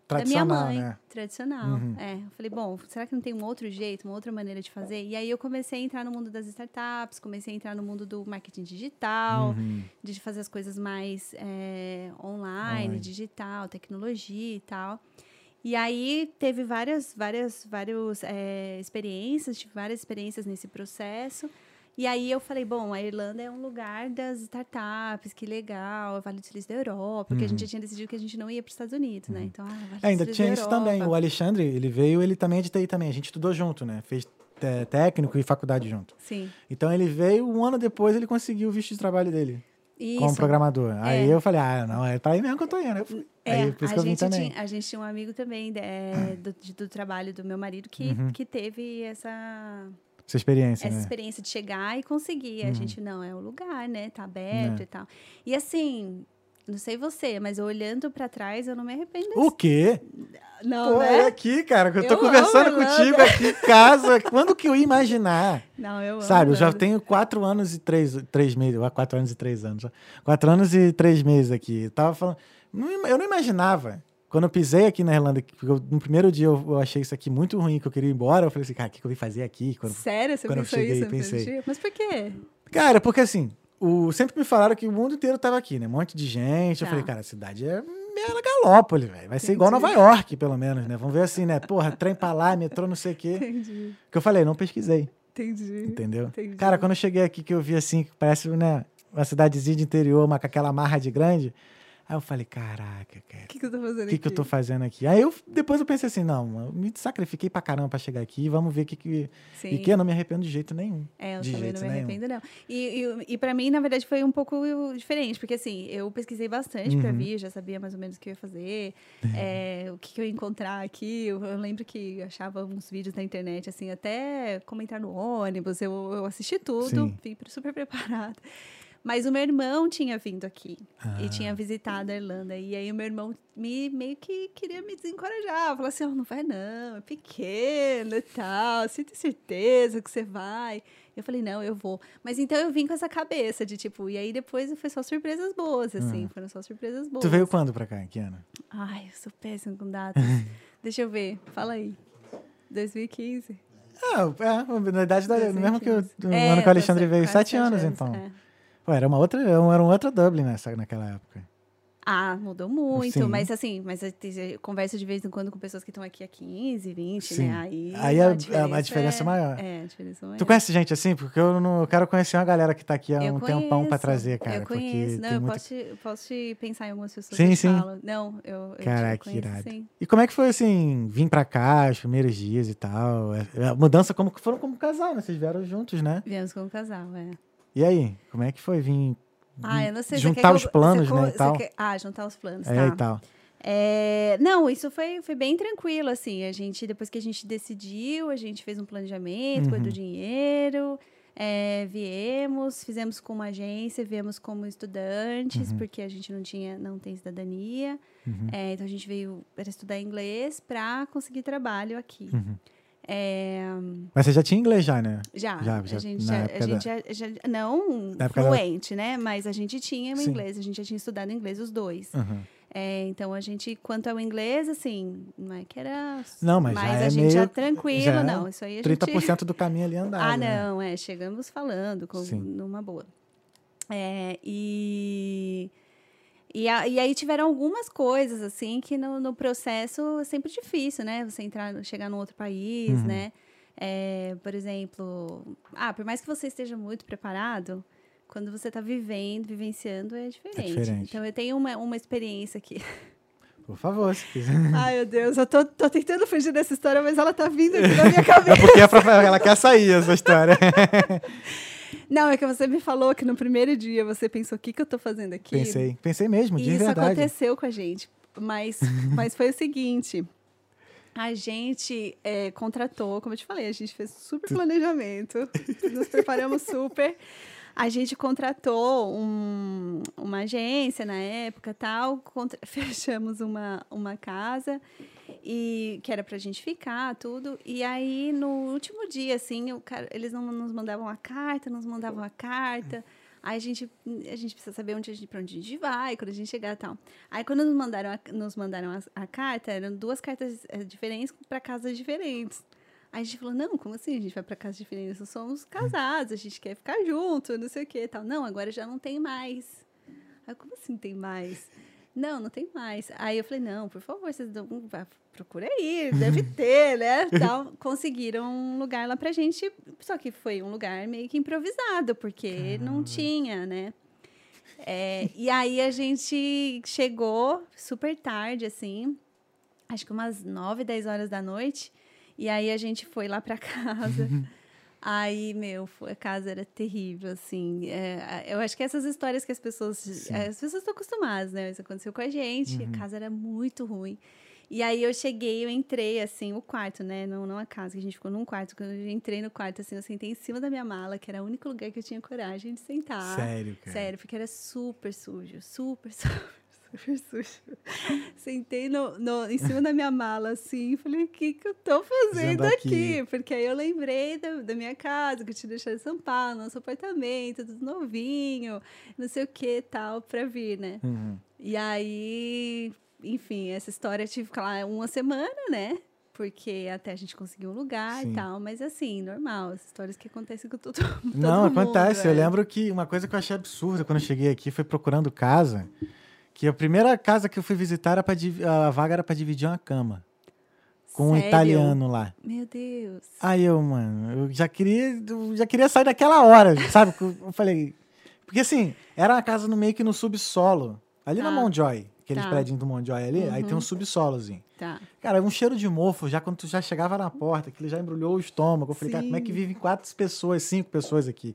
da minha mãe, né? tradicional. Uhum. É, eu falei, bom, será que não tem um outro jeito, uma outra maneira de fazer? E aí eu comecei a entrar no mundo das startups, comecei a entrar no mundo do marketing digital, uhum. de fazer as coisas mais é, online, digital, tecnologia e tal. E aí teve várias, várias, várias é, experiências, tive várias experiências nesse processo. E aí eu falei, bom, a Irlanda é um lugar das startups, que legal, é Vale do Silício da Europa, porque uhum. a gente já tinha decidido que a gente não ia para os Estados Unidos, né? Uhum. Então, ah, vale é, ainda tinha isso também. O Alexandre, ele veio, ele também é de TI também. A gente estudou junto, né? Fez é, técnico e faculdade junto. Sim. Então ele veio, um ano depois ele conseguiu o visto de trabalho dele. Isso. Como programador. É. Aí eu falei, ah, não, é para aí mesmo que eu tô indo. Eu fui. É, aí, por isso que eu vim também. Tinha, a gente tinha um amigo também é, do, do, trabalho do meu marido que, uhum. que teve essa essa experiência, Essa né? experiência de chegar e conseguir. Uhum. A gente, não, é o lugar, né? Tá aberto é. e tal. E assim, não sei você, mas olhando para trás, eu não me arrependo. O quê? Não, Pô, né? é aqui, cara, que eu tô eu conversando contigo aqui em casa. Quando que eu ia imaginar? Não, eu Sabe, amo, eu já tenho quatro anos e três, três meses. Quatro anos e três anos. Quatro anos e três meses aqui. Eu tava falando. eu não imaginava quando eu pisei aqui na Irlanda, eu, no primeiro dia eu, eu, achei isso aqui muito ruim, que eu queria ir embora. Eu falei assim, cara, o que, que eu vim fazer aqui? Quando, Sério? Você quando pensou eu cheguei, isso? Pensei. Mas por quê? Cara, porque assim, o, sempre me falaram que o mundo inteiro tava aqui, né? Um monte de gente. Tá. Eu falei, cara, a cidade é Bela Galópole, velho. Vai ser Entendi. igual Nova York, pelo menos, né? Vamos ver assim, né? Porra, trem pra lá, metrô, não sei o quê. Entendi. Que eu falei, não pesquisei. Entendi. Entendeu? Entendi. Cara, quando eu cheguei aqui, que eu vi assim, que parece né, uma cidadezinha de interior, uma com aquela marra de grande. Aí eu falei, caraca, cara. O que, que eu tô fazendo O aqui? que, que eu tô fazendo aqui? Aí eu depois eu pensei assim, não, eu me sacrifiquei pra caramba pra chegar aqui, vamos ver o que que. Sim. E que eu não me arrependo de jeito nenhum. É, eu de também jeito não me nenhum. arrependo, não. E, e, e para mim, na verdade, foi um pouco diferente, porque assim, eu pesquisei bastante pra Uhum. vir, já sabia mais ou menos o que eu ia fazer, é, o que, que eu ia encontrar aqui. Eu, eu lembro que achava uns vídeos na internet, assim, até comentar no ônibus, eu, eu assisti tudo, Sim. vim super preparada. Mas o meu irmão tinha vindo aqui Ah. e tinha visitado a Irlanda. E aí o meu irmão me meio que queria me desencorajar. Falou assim, ó, não vai não, é pequeno e tal. Você tem certeza que você vai? Eu falei, não, eu vou. Mas então eu vim com essa cabeça de tipo, e aí depois foi só surpresas boas, assim. Foram só surpresas boas. Tu veio quando pra cá, que ano? Ai, eu sou péssima com datas. Deixa eu ver, fala aí. 2015. Ah, é, na idade da. No mesmo que o 2015. no É, ano que o tô Alexandre veio, sete sete anos, então. é. Pô, era uma outra, era uma outra Dublin nessa, naquela época. Ah, mudou muito, Sim. mas assim, mas converso de vez em quando com pessoas que estão aqui há 15, 20, Sim. né? Aí, Aí a- a diferença é maior. É, a diferença é maior. Tu conhece gente assim? Porque eu não eu quero conhecer uma galera que tá aqui há Eu um tempão pra conheço, trazer, cara. Eu conheço, não, eu posso, te, posso te pensar em algumas pessoas Sim, que sim. falam. Não, eu, eu Caraca, que conheço, irado. sim. E como é que foi assim, vir pra cá, os primeiros dias e tal? É- A mudança como foram como casal, né? Vocês vieram juntos, né? Viemos com um casal, é. E aí, como é que foi vir Ah, eu não sei. juntar os eu- planos, né, tal? quer- Ah, juntar os planos, é, tá. e tal? É, não, isso foi, foi bem tranquilo, assim. A gente, depois que a gente decidiu, a gente fez um planejamento, Uhum. guardou dinheiro, é, viemos, fizemos com uma agência, viemos como estudantes, porque a gente não tinha, não tem cidadania. Uhum. É, então a gente veio para estudar inglês para conseguir trabalho aqui. Uhum. É, Mas você já tinha inglês já, né? já, Já, a já, gente, na já, a gente já, já- não época da- fluente, né? Mas a gente tinha o Sim. inglês, a gente já tinha estudado inglês os dois. Uhum. É, então a gente, quanto ao inglês, assim, não é que era. Não, mas já a é gente já meio- tranquilo, já não. Isso aí a gente. 30% do caminho ali andado. Ah, né? não, é, chegamos falando com, Sim. numa boa. É, e, e, a- e aí tiveram algumas coisas, assim, que no, no processo é sempre difícil, né? Você entrar, chegar num outro país, Uhum. né? É, por exemplo, ah, por mais que você esteja muito preparado, quando você está vivendo, vivenciando, é diferente. diferente. Então, eu tenho uma, uma experiência aqui. Por favor, se quiser. Ai, meu Deus, eu tô, tô tentando fugir dessa história, mas ela tá vindo aqui na minha É cabeça. porque é pra- ela quer sair essa história. Não, é que você me falou que no primeiro dia você pensou, o que, que eu tô fazendo aqui? Pensei, pensei mesmo, E de isso verdade. aconteceu com a gente. Mas, mas foi o seguinte. A gente é, contratou, como eu te falei, a gente fez super planejamento, nos preparamos super. A gente contratou um- uma agência na época tal, contra- fechamos uma, uma casa e que era pra gente ficar, tudo. E aí, no último dia, assim, o cara- eles não nos mandavam a carta, nos mandavam a carta. Aí a gente, a gente precisa saber onde a gente, pra onde a gente vai, quando a gente chegar e tal. Aí quando nos mandaram a, nos mandaram a, a carta, eram duas cartas eh, diferentes para casas diferentes. Aí a gente falou, não, como assim? A gente vai para casas diferentes, nós somos casados, a gente quer ficar junto, não sei o que tal. Não, agora já não tem mais. Aí, como assim tem mais? Não, não tem mais. Aí eu falei, não, por favor, vocês dão, procura aí, deve ter, né? Tal. Conseguiram um lugar lá pra gente, só que foi um lugar meio que improvisado, porque não tinha, né? É, e aí a gente chegou super tarde, assim, acho que umas 9, 10 horas da noite, e aí a gente foi lá pra casa. Aí, meu, a casa era terrível, assim. É, eu acho que essas histórias que as pessoas. Sim. As pessoas estão acostumadas, né? Isso aconteceu com a gente. Uhum. A casa era muito ruim. E aí eu cheguei, eu entrei, assim, o quarto, né? Não, não a casa, que a gente ficou num quarto. Quando eu entrei no quarto, assim, eu sentei em cima da minha mala, que era o único lugar que eu tinha coragem de sentar. Sério, cara. Sério, porque era super sujo, super, super, super sujo. Sentei no, no- em cima da minha mala, assim, e falei, o que, que eu tô fazendo aqui? aqui? Porque aí eu lembrei da, da minha casa, que eu tinha deixado em São Paulo, nosso apartamento, tudo novinho, não sei o que tal, pra vir, né? Uhum. E aí, enfim, essa história eu tive que ficar lá uma semana, né? Porque até a gente conseguir um lugar Sim. e tal, mas assim, normal, as histórias que acontecem com todo, todo Não, mundo. acontece. Eu é. lembro que uma coisa que eu achei absurda quando eu cheguei aqui foi procurando casa. Que a primeira casa que eu fui visitar, era pra, div- a vaga era para dividir uma cama. com um Sério? italiano lá. Meu Deus. Aí eu, mano, eu já queria, eu já queria sair daquela hora, sabe? Eu falei. Porque assim, era uma casa no meio que no subsolo. Ali na Tá. Montjoy, aqueles Tá. prédios do Montjoy ali, aí tem um Uhum. subsolozinho. Tá. Cara, um cheiro de mofo, já quando tu já chegava na porta, que ele já embrulhou o estômago. Eu falei, cara, como é que Sim. vivem quatro pessoas, cinco pessoas aqui?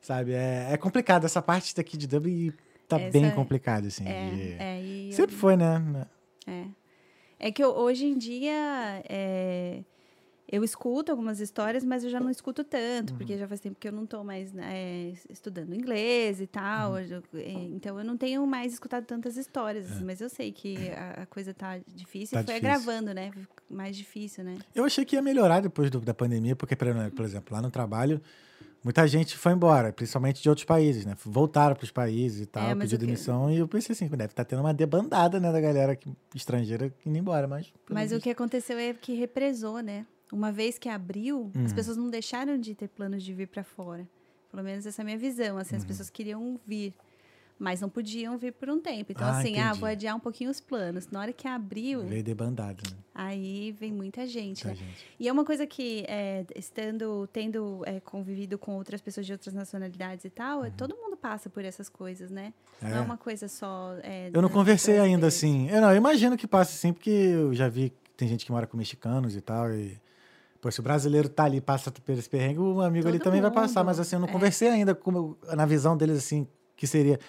Sabe? É, é complicado. Essa parte daqui de Dublin tá Essa bem complicada, assim. É, de- é, e eu- Sempre foi, né? É. É que eu- hoje em dia é, eu escuto algumas histórias, mas eu já não escuto tanto, Uhum. porque já faz tempo que eu não estou mais né, estudando inglês e tal. Uhum. eu- então eu não tenho mais escutado tantas histórias, É. mas eu sei que a, coisa tá difícil Tá e foi difícil. agravando, né? Mais difícil, né? Eu achei que ia melhorar depois do- da pandemia, porque, por por exemplo, lá no trabalho, muita gente foi embora, principalmente de outros países, né? Voltaram para os países e tal, É, pediu demissão, e eu pensei assim, deve estar tendo uma debandada, né, da galera que- estrangeira indo embora, mas... Mas o que aconteceu é que represou, né? Uma vez que abriu, as Hum. pessoas não deixaram de ter planos de vir para fora. Pelo menos essa é a minha visão. Assim, Uhum. as pessoas queriam vir, mas não podiam vir por um tempo. Então, Ah, assim, ah, entendi. vou adiar um pouquinho os planos. Na hora que abriu, Veio debandada, né? aí vem muita gente, Muita né? gente. E é uma coisa que, é, estando, tendo é, convivido com outras pessoas de outras nacionalidades e tal, é, todo mundo passa por essas coisas, né? Não é Uhum. É. uma coisa só. é, Eu não conversei ainda brasileiros. assim. Eu, não, eu imagino que passe sim, porque eu já vi que tem gente que mora com mexicanos e tal. E, pô, se o brasileiro tá ali, passa por esse perrengue, o amigo ali Todo também vai passar. mundo, Mas assim, eu não é. conversei ainda como, na visão deles, assim, que seria.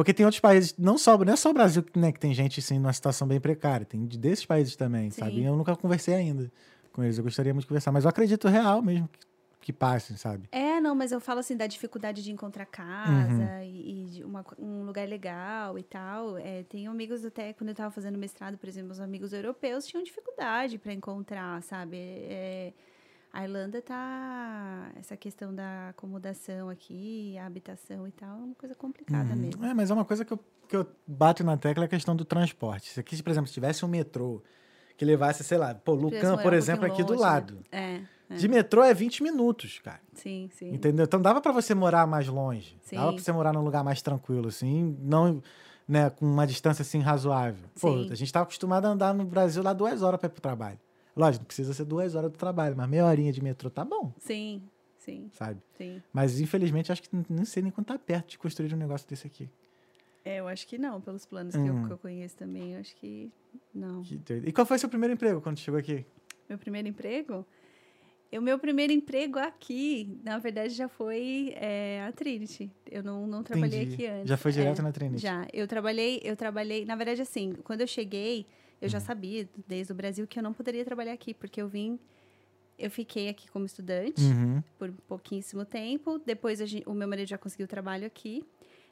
Porque tem outros países, não só, não é só o Brasil né, que tem gente assim, numa situação bem precária, tem de- desses países também, Sim. sabe? E eu nunca conversei ainda com eles. Eu gostaria muito de conversar, mas eu acredito real mesmo que, que passe, sabe? É, não, mas eu falo assim da dificuldade de encontrar casa e, e de uma um lugar legal e tal. É, tenho amigos até quando eu estava fazendo mestrado, por exemplo, os amigos europeus tinham dificuldade para encontrar, sabe? É, a Irlanda tá essa questão da acomodação aqui, a habitação e tal, é uma coisa complicada Uhum. mesmo. É, mas é uma coisa que eu, que eu bato na tecla é a questão do transporte. Se aqui, por exemplo, se tivesse um metrô que levasse, sei lá, pô, Lucan, por exemplo, aqui do longe, né? lado. É, é. De metrô é 20 minutos, cara. sim, sim. Entendeu? Então dava pra você morar mais longe. Sim. Dava pra você morar num lugar mais tranquilo, assim, não, né, com uma distância assim razoável. Pô, Sim. a gente tava acostumado a andar no Brasil lá duas horas pra ir pro trabalho. Lógico, não precisa ser duas horas do trabalho, mas meia horinha de metrô tá bom, Sim, sim, sabe? sim. Mas infelizmente acho que não sei nem quando tá perto de construir um negócio desse aqui. É, eu acho que não, pelos planos que, Hum. eu, que eu conheço também, eu acho que não. Que. E qual foi seu primeiro emprego quando chegou aqui? Meu primeiro emprego? O meu primeiro emprego aqui, na verdade, já foi é, a Trinity. Eu não, não trabalhei Entendi. aqui antes. Já foi direto É, na Trinity? Já. Eu trabalhei, eu trabalhei, na verdade, assim, quando eu cheguei, eu já sabia, desde o Brasil, que eu não poderia trabalhar aqui, porque eu vim. Eu fiquei aqui como estudante Uhum. por pouquíssimo tempo. Depois a gen- o meu marido já conseguiu trabalho aqui.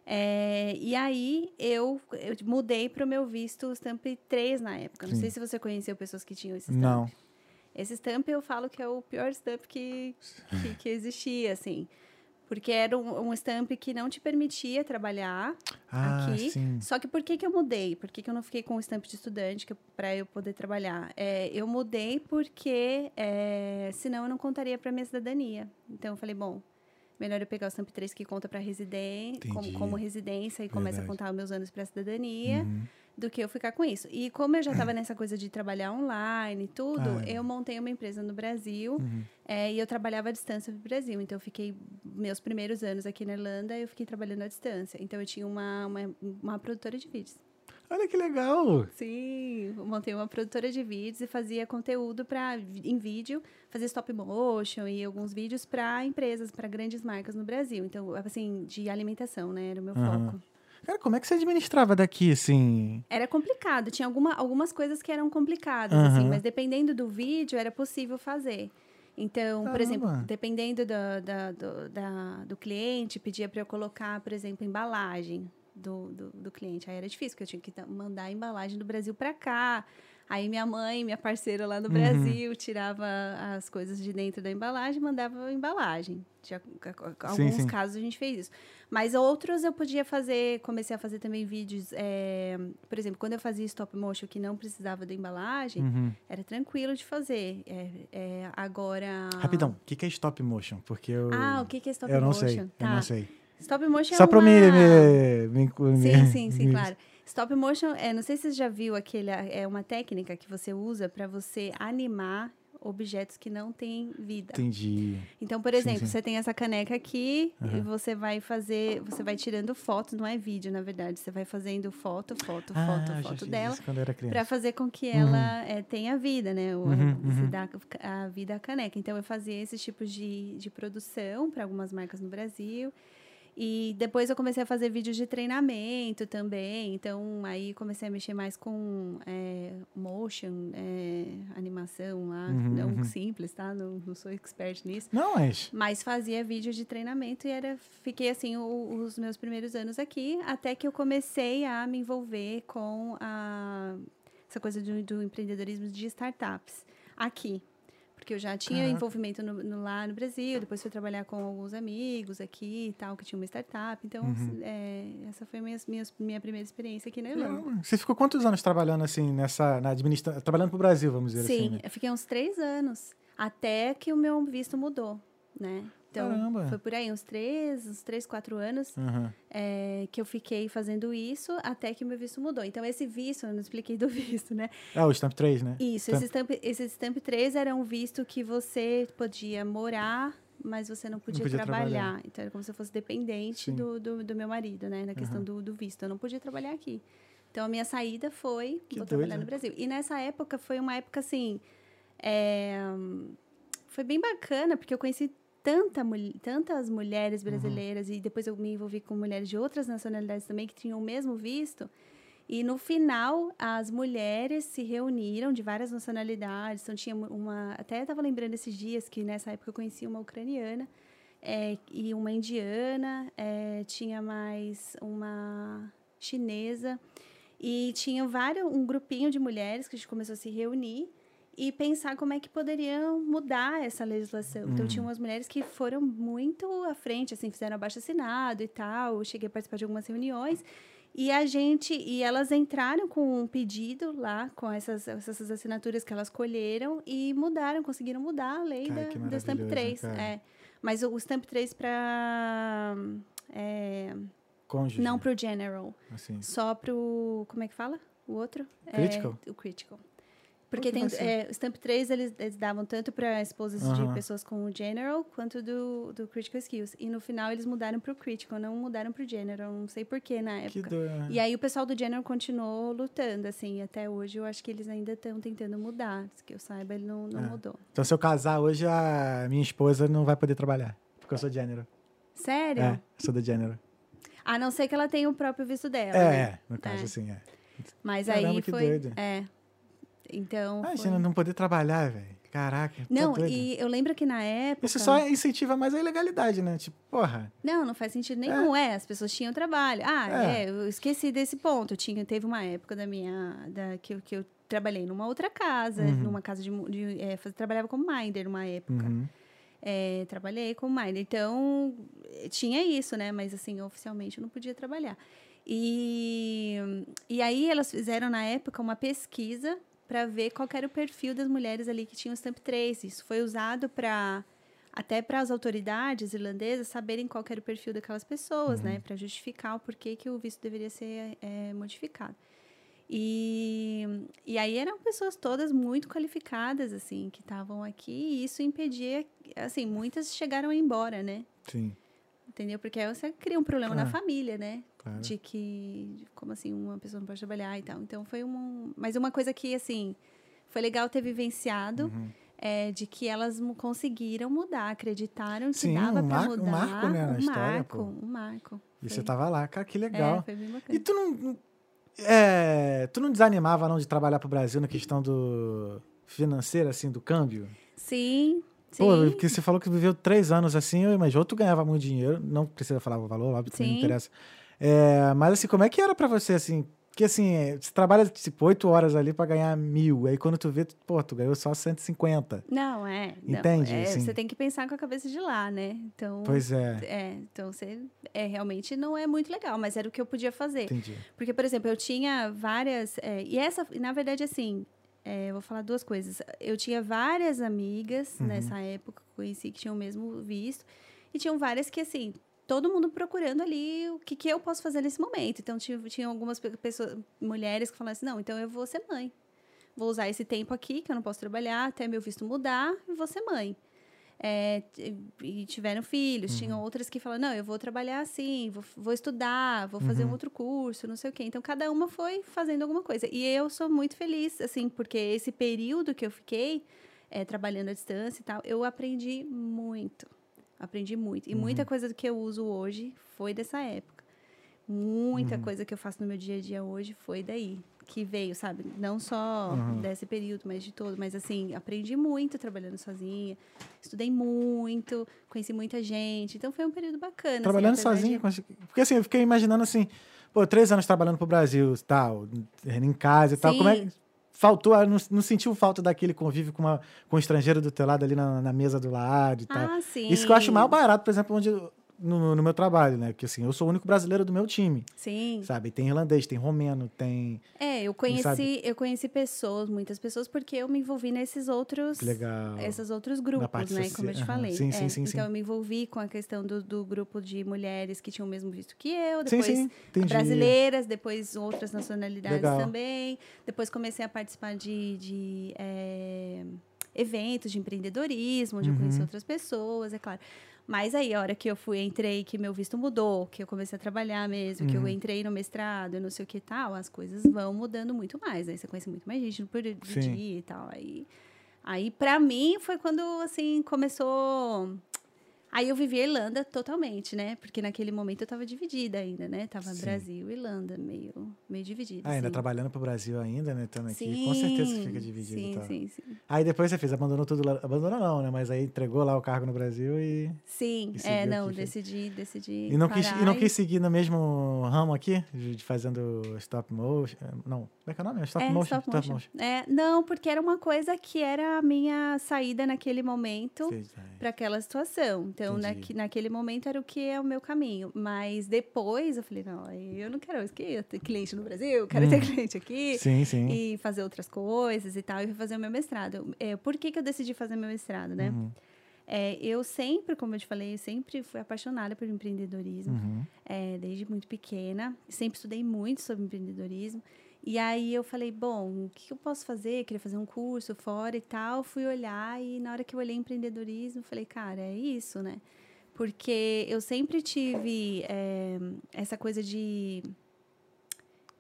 É, e aí eu, eu mudei para o meu visto Stamp 3 na época. Não Sim. sei se você conheceu pessoas que tinham esse Stamp. Não. Esse stamp eu falo que é o pior stamp que, que, que existia, assim. Porque era um, um stamp que não te permitia trabalhar Ah, aqui. sim. Só que por que, que eu mudei? Por que, que eu não fiquei com o stamp de estudante para eu poder trabalhar? É, eu mudei porque é, senão eu não contaria para minha cidadania. Então eu falei, bom, melhor eu pegar o stamp 3 que conta para residência, como, como residência e começa a Verdade. contar meus anos para cidadania Uhum. Do que eu ficar com isso. E como eu já estava nessa coisa de trabalhar online e tudo, Ah, é. eu montei uma empresa no Brasil Uhum. é, e eu trabalhava à distância para o Brasil. Então, eu fiquei, meus primeiros anos aqui na Irlanda, eu fiquei trabalhando à distância. Então, eu tinha uma, uma, uma produtora de vídeos. Olha que legal! Sim, montei uma produtora de vídeos e fazia conteúdo para em vídeo, fazia stop motion e alguns vídeos para empresas, para grandes marcas no Brasil. Então, assim, de alimentação, né? Era o meu Aham. foco. Cara, como é que você administrava daqui, assim? Era complicado, tinha alguma, algumas coisas que eram complicadas, Aham. assim, mas dependendo do vídeo era possível fazer. Então, por exemplo, Caramba. dependendo da- do, da- do cliente, pedia para eu colocar, por exemplo, embalagem do, do, do cliente. Aí era difícil, porque eu tinha que mandar a embalagem do Brasil para cá. Aí minha mãe, minha parceira lá no Uhum. Brasil, tirava as coisas de dentro da embalagem e mandava a embalagem. Já, alguns sim. casos a gente fez isso. Mas outros eu podia fazer, comecei a fazer também vídeos. é, por exemplo, quando eu fazia stop motion que não precisava da embalagem, Uhum. era tranquilo de fazer. É, é, agora. Rapidão, o que que é stop motion? Porque eu. Ah, o que que é stop eu não motion? sei, Tá. eu não sei. Stop motion Só é pra uma... me, me, me- Sim, sim, sim, me- claro. Stop motion, é, não sei se você já viu aquele, é uma técnica que você usa para você animar objetos que não têm vida. Entendi. Então, por exemplo, sim, sim. você tem essa caneca aqui uhum. e você vai fazer, você vai tirando fotos, não é vídeo, na verdade, você vai fazendo foto, foto, ah, foto, foto dela, para fazer com que ela uhum. é, tenha vida, né? O, uhum, você uhum. dá a vida à caneca. Então, eu fazia esse tipo de, de produção para algumas marcas no Brasil. E depois eu comecei a fazer vídeos de treinamento também. Então, aí comecei a mexer mais com é, motion, é, animação lá. Uhum, não uhum. simples, tá? Não, não, sou expert nisso. Não, mas... Mas fazia vídeos de treinamento e era... Fiquei, assim, o, os meus primeiros anos aqui. Até que eu comecei a me envolver com a, essa coisa do, do empreendedorismo de startups aqui porque eu já tinha envolvimento no, no, lá no Brasil, depois fui trabalhar com alguns amigos aqui e tal, que tinha uma startup. Então, uhum. é, essa foi minha, minha, minha primeira experiência aqui na Irlanda. Você ficou quantos anos trabalhando assim, nessa, na administração, trabalhando para o Brasil, vamos dizer Sim, assim? Sim, né? eu fiquei uns três anos, até que o meu visto mudou, né? Então, Caramba. foi por aí, uns três, uns três, quatro anos uhum. é, que eu fiquei fazendo isso até que o meu visto mudou. Então, esse visto, eu não expliquei do visto, né? Ah, o Stamp 3, né? Isso, Stamp... esse, Stamp, esse Stamp 3 era um visto que você podia morar, mas você não podia, não podia trabalhar. trabalhar. Então, era como se eu fosse dependente do, do, do, meu marido, né? Na questão uhum. do, do visto. Eu não podia trabalhar aqui. Então, a minha saída foi, que vou doido. trabalhar no Brasil. E nessa época, foi uma época, assim... É, foi bem bacana, porque eu conheci tanta, tantas mulheres uhum. brasileiras, uhum. e depois eu me envolvi com mulheres de outras nacionalidades também que tinham o mesmo visto. E no final, as mulheres se reuniram de várias nacionalidades. Então, tinha uma. Até estava lembrando esses dias que nessa época eu conheci uma ucraniana é, e uma indiana, é, tinha mais uma chinesa. E tinha vários, um grupinho de mulheres que a gente começou a se reunir e pensar como é que poderiam mudar essa legislação. Então, tinha umas mulheres que foram muito à frente, assim, fizeram abaixo assinado e tal. Eu cheguei a participar de algumas reuniões. E a gente, e elas entraram com um pedido lá, com essas, essas assinaturas que elas colheram e mudaram, conseguiram mudar a lei Cara, da, do Stamp 3. É. Mas o, o Stamp 3 para. É, Cônjuge. Não para o General. Assim. Só para o. Como é que fala? O outro? Critical. É, o Critical. Porque tem, é, o Stamp 3 eles, eles davam tanto para esposas de pessoas com o General quanto do, do Critical Skills. E no final eles mudaram para o Critical, não mudaram para o General. Não sei porquê na época. E aí o pessoal do General continuou lutando, assim. Até hoje eu acho que eles ainda estão tentando mudar. Que eu saiba, ele não, não é. mudou. Então se eu casar hoje, a minha esposa não vai poder trabalhar. Porque eu sou General. Sério? É, sou do General. A não ser que ela tenha o próprio visto dela. É, né? no caso, é. assim, é. Mas Caramba, aí foi. Doido. É. Então. Imagina foi... não poder trabalhar, velho. Caraca. Tá não, e eu lembro que na época. Isso só incentiva mais a ilegalidade, né? Tipo, porra. Não, não faz sentido nenhum. É, é as pessoas tinham trabalho. Ah, é. é. eu esqueci desse ponto. Tinha, teve uma época da minha. Da, que, que eu trabalhei numa outra casa, uhum. numa casa de. de é, trabalhava como minder numa época. Uhum. É, trabalhei como minder. Então, tinha isso, né? Mas assim, oficialmente eu não podia trabalhar. E, e aí elas fizeram na época uma pesquisa para ver qual era o perfil das mulheres ali que tinham Stamp 3. Isso foi usado para até para as autoridades irlandesas saberem qual era o perfil daquelas pessoas, né, uhum. né, para justificar o porquê que o visto deveria ser é, modificado. E, e aí eram pessoas todas muito qualificadas, assim, que estavam aqui, e isso impedia, assim, muitas chegaram embora, né? Sim. Entendeu? Porque aí você cria um problema na família, né? Claro. De que, como assim, uma pessoa não pode trabalhar e tal. Então foi um. Mas uma coisa que, assim, foi legal ter vivenciado. Uhum. É, de que elas conseguiram mudar, acreditaram que Sim, dava um para mudar. Um marco, né, na um história, marco, pô. um marco. E foi. você tava lá, cara, que legal. É, foi bem bacana. E tu não, é, tu não desanimava não de trabalhar pro Brasil na questão do financeiro, assim, do câmbio? Sim, Sim. Pô, porque você falou que viveu três anos assim, mas ou tu ganhava muito dinheiro, não precisa falar o valor, óbvio, não interessa. É, mas assim, como é que era para você, assim? Porque assim, você trabalha tipo, oito horas ali para ganhar mil, aí quando tu vê, tu, pô, tu ganhou só 150. Não, é. Entende? Não, é, assim. Você tem que pensar com a cabeça de lá, né? Então, pois é. É, então você é, realmente não é muito legal, mas era o que eu podia fazer. Entendi. Porque, por exemplo, eu tinha várias. É, e essa, na verdade, assim, é, vou falar duas coisas. Eu tinha várias amigas uhum. nessa época que conheci que tinham o mesmo visto. E tinham várias que, assim, todo mundo procurando ali o que, que eu posso fazer nesse momento. Então, tinha, tinha algumas pessoas, mulheres que falavam assim, não, então eu vou ser mãe. Vou usar esse tempo aqui, que eu não posso trabalhar, até meu visto mudar, e vou ser mãe. É, e tiveram filhos. Uhum. Tinham outras que falaram, não, eu vou trabalhar assim, vou, vou estudar, vou fazer uhum. um outro curso, não sei o quê. Então, cada uma foi fazendo alguma coisa. E eu sou muito feliz, assim, porque esse período que eu fiquei é, trabalhando à distância e tal, eu aprendi muito Aprendi muito. E uhum. muita coisa do que eu uso hoje foi dessa época. Muita uhum. coisa que eu faço no meu dia a dia hoje foi daí. Que veio, sabe? Não só uhum. desse período, mas de todo. Mas, assim, aprendi muito trabalhando sozinha. Estudei muito, conheci muita gente. Então, foi um período bacana. Assim, trabalhando assim, sozinha? De... Porque, assim, eu fiquei imaginando, assim... Pô, três anos trabalhando pro Brasil, tal, em casa e Sim. tal. Como é faltou, não, não sentiu falta daquele convívio com, uma, com um estrangeiro do teu lado ali na, na mesa do lado e tal. Ah, sim. Isso que eu acho mais barato, por exemplo, onde no, no, meu trabalho, né? Que assim, eu sou o único brasileiro do meu time. Sim. Sabe? Tem irlandês, tem romeno, tem. É, eu conheci, eu conheci pessoas, muitas pessoas, porque eu me envolvi nesses outros. Legal. Esses outros grupos, né? Como eu te falei. Sim, sim, é, sim, Então sim. eu me envolvi com a questão do, do grupo de mulheres que tinham o mesmo visto que eu, depois sim, sim. brasileiras, depois outras nacionalidades Legal. também. Depois comecei a participar de. de é, eventos de empreendedorismo, onde uhum. eu conheci outras pessoas, é claro. Mas aí, a hora que eu fui, entrei, que meu visto mudou, que eu comecei a trabalhar mesmo, uhum. que eu uhum. entrei no mestrado, não sei o que tal, as coisas vão mudando muito mais. Aí você conhece muito mais gente no período do dia e tal. Aí, aí para mim, foi quando, assim, começou Aí eu vivi a Irlanda totalmente, né? Porque naquele momento eu estava dividida ainda, né? Tava Sim. Brasil e Irlanda, meio, meio dividida. Ah, ainda trabalhando pro Brasil ainda, né? Estando aqui. Sim, Com certeza você fica dividido. Sim, tá. sim, sim. Aí depois você fez, abandonou tudo lá. Abandonou não, né? Mas aí entregou lá o cargo no Brasil e. Sim, é, não, decidi, decidi, decidi. E não, quis, e não quis seguir no mesmo ramo aqui? De fazendo stop motion. Não, como é que é o nome? Stop, é, motion, stop, motion. stop motion. É, não, porque era uma coisa que era a minha saída naquele momento para aquela situação. Então, naqui, naquele momento era o que é o meu caminho. Mas depois eu falei, não, eu não quero isso aqui, ter cliente no Brasil, quero hum. ter cliente aqui. Sim, sim. E fazer outras coisas e tal, e fazer o meu mestrado. É, por que, que eu decidi fazer meu mestrado, né? Uhum. É, eu sempre, como eu te falei, sempre fui apaixonada por empreendedorismo, uhum. é, desde muito pequena. Sempre estudei muito sobre empreendedorismo. E aí eu falei, bom, o que eu posso fazer? Eu queria fazer um curso fora e tal. Fui olhar e na hora que eu olhei empreendedorismo, falei, cara, é isso, né? Porque eu sempre tive é, essa coisa de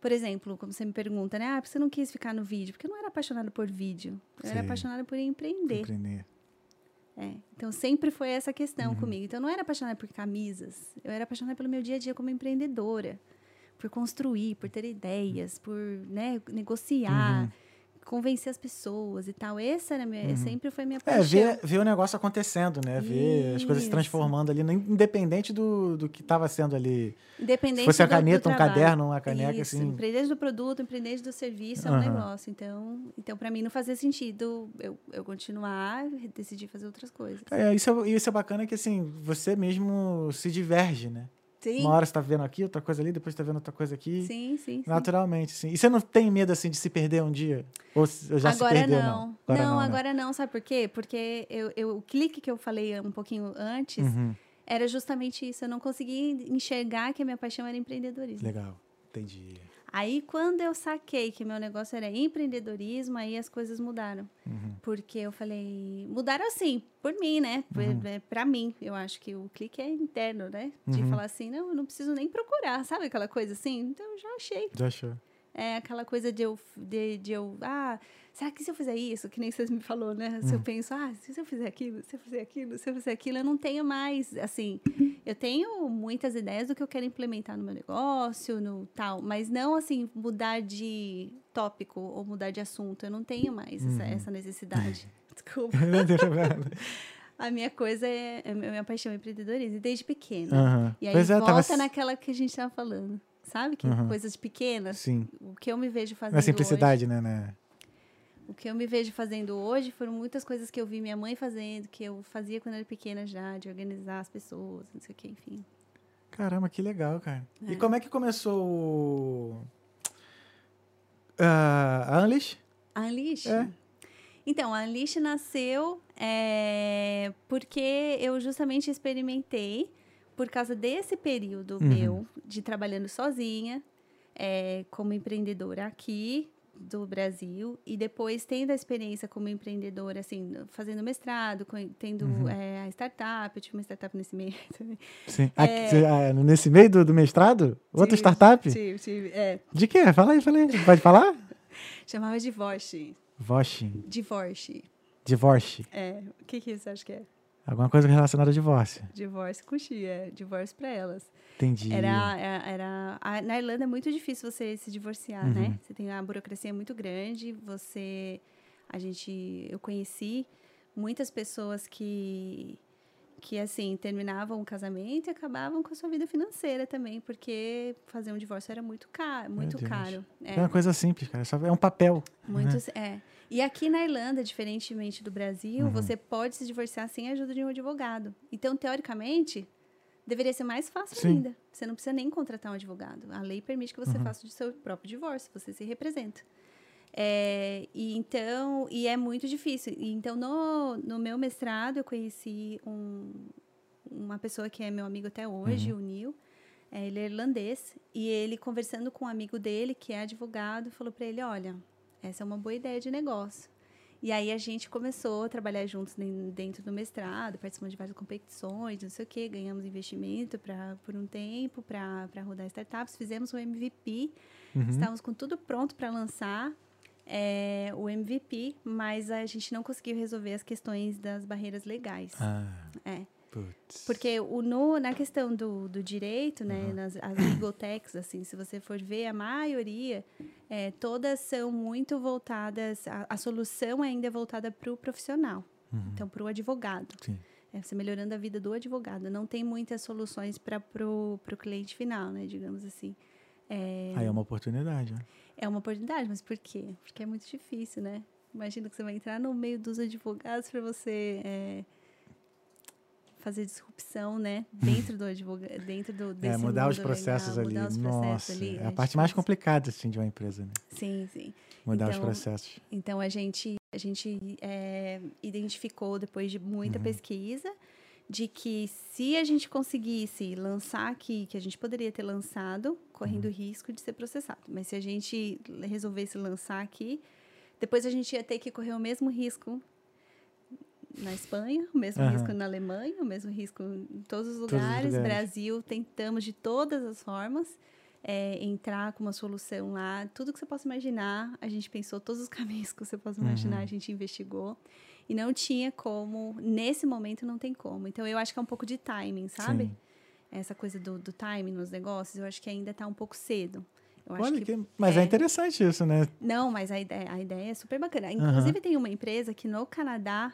por exemplo, como você me pergunta, né? Ah, você não quis ficar no vídeo? Porque eu não era apaixonada por vídeo. Eu Sim. era apaixonada por empreender. Empreender. É, então sempre foi essa questão uhum. comigo. Então eu não era apaixonada por camisas. Eu era apaixonada pelo meu dia a dia como empreendedora. Por construir, por ter ideias, por né, negociar. Uhum convencer as pessoas e tal. Essa era minha, uhum. sempre foi minha paixão. É, ver, ver o negócio acontecendo, né? Ver Isso. as coisas se transformando ali, independente do, do que estava sendo ali. Independente se fosse a caneta, um caderno, uma caneca, Isso. assim. Independente do produto, independente do serviço, é um uhum. negócio. Então, então para mim não fazia sentido eu, eu continuar, decidir fazer outras coisas. É, isso é, isso é bacana que, assim, você mesmo se diverge, né? Sim. Uma hora você tá vendo aqui, outra coisa ali, depois tá vendo outra coisa aqui. Sim, sim. Naturalmente, sim. sim. E você não tem medo, assim, de se perder um dia? Ou já agora se perdeu, não. não? Agora não, não né? agora não. Sabe por quê? Porque eu, eu, o clique que eu falei um pouquinho antes uhum. era justamente isso. Eu não consegui enxergar que a minha paixão era empreendedorismo. Legal, entendi. Aí, quando eu saquei que meu negócio era empreendedorismo, aí as coisas mudaram. Uhum. Porque eu falei... Mudaram assim, por mim, né? Uhum. É, pra mim. Eu acho que o clique é interno, né? De uhum. falar assim, não, eu não preciso nem procurar. Sabe aquela coisa assim? Então, eu já achei. Já achou. É aquela coisa de eu... De, de eu ah, será que se eu fizer isso, que nem vocês me falou, né? Se eu hum. penso, ah, se eu fizer aquilo, se eu fizer aquilo, se eu fizer aquilo, eu não tenho mais, assim, eu tenho muitas ideias do que eu quero implementar no meu negócio, no tal, mas não, assim, mudar de tópico ou mudar de assunto, eu não tenho mais essa, uhum. essa necessidade. Desculpa. a minha coisa é, é a minha paixão é empreendedorismo, desde pequena. Uhum. E aí pois é, volta tava... naquela que a gente estava falando, sabe? Que uhum. coisas pequenas. Sim. O que eu me vejo fazendo Na simplicidade, hoje, né, né? O que eu me vejo fazendo hoje foram muitas coisas que eu vi minha mãe fazendo, que eu fazia quando era pequena já, de organizar as pessoas, não sei o que, enfim. Caramba, que legal, cara. É. E como é que começou o... Uh, a Unleash? A Unleash? É. Então, a Unleash nasceu é, porque eu justamente experimentei por causa desse período Uhum. meu de trabalhando sozinha, é, como empreendedora aqui do Brasil e depois tendo a experiência como empreendedora, assim, fazendo mestrado, tendo Uhum. é, a startup, eu tive uma startup nesse meio também. Sim. É. Ah, nesse meio do, do mestrado? Outra Tive, startup? Tive, tive, é, De quê? Fala aí, fala aí. Pode falar? chamava Divorce. Voshing. Divorce. Divórcio. É, o que que você acha que é? Alguma coisa relacionada a divórcio. Divórcio com X, é, divórcio para elas. Entendi. Era, era, era- a- na Irlanda é muito difícil você se divorciar, Uhum. né? Você tem a burocracia muito grande. Você, a gente, eu conheci muitas pessoas que que assim terminavam o casamento e acabavam com a sua vida financeira também, porque fazer um divórcio era muito caro, muito caro. É É, uma coisa simples, cara. Só é um papel. muito, é. E aqui na Irlanda, diferentemente do Brasil, Uhum. você pode se divorciar sem a ajuda de um advogado. Então, teoricamente, deveria ser mais fácil Sim. ainda. Você não precisa nem contratar um advogado. A lei permite que você Uhum. faça o seu próprio divórcio, você se representa. É, e então, e é muito difícil. E então, no, no meu mestrado, eu conheci um, uma pessoa que é meu amigo até hoje, o Neil. É, ele é irlandês. E ele, conversando com um amigo dele, que é advogado, falou para ele: Olha, essa é uma boa ideia de negócio. E aí a gente começou a trabalhar juntos den- dentro do mestrado, participando de várias competições, não sei o quê, ganhamos investimento pra, por um tempo para rodar startups, fizemos o MVP, Uhum. estávamos com tudo pronto para lançar é, o MVP, mas a gente não conseguiu resolver as questões das barreiras legais. Ah, É. putz. Porque o, no, na questão do, do direito, né, nas as legal techs, assim, se você for ver, a maioria, é, todas são muito voltadas, a, a solução ainda é voltada para o profissional, Uhum. então para o advogado. Sim. É, você melhorando a vida do advogado. Não tem muitas soluções para o cliente final, né, digamos assim. É, Aí é uma oportunidade, né? é uma oportunidade, mas por quê? Porque é muito difícil, né? Imagina que você vai entrar no meio dos advogados para você é, fazer disrupção, né? Dentro do advogado, dentro do desse É, mudar os processos legal, ali. Mudar os processos Nossa, ali. é a parte mais difícil. complicada, assim, de uma empresa, né? Sim, sim. Mudar os Então, processos. Então a gente a gente é, identificou depois de muita Uhum. pesquisa de que se a gente conseguisse lançar aqui, que a gente poderia ter lançado, correndo Uhum. risco de ser processado. Mas se a gente resolvesse lançar aqui, depois a gente ia ter que correr o mesmo risco na Espanha, o mesmo Aham. risco na Alemanha, o mesmo risco em todos os os lugares. lugares. Brasil, tentamos de todas as formas é, entrar com uma solução lá. Tudo que você possa imaginar, a gente pensou todos os caminhos que você possa imaginar, Uhum. a gente investigou. E não tinha como, nesse momento não tem como. Então eu acho que é um pouco de timing, sabe? Sim. Essa coisa do, do timing nos negócios, eu acho que ainda está um pouco cedo. Eu Olha que que... Mas é. é. interessante isso, né? não, mas a ideia, a ideia é super bacana. Inclusive, tem uma empresa que no Canadá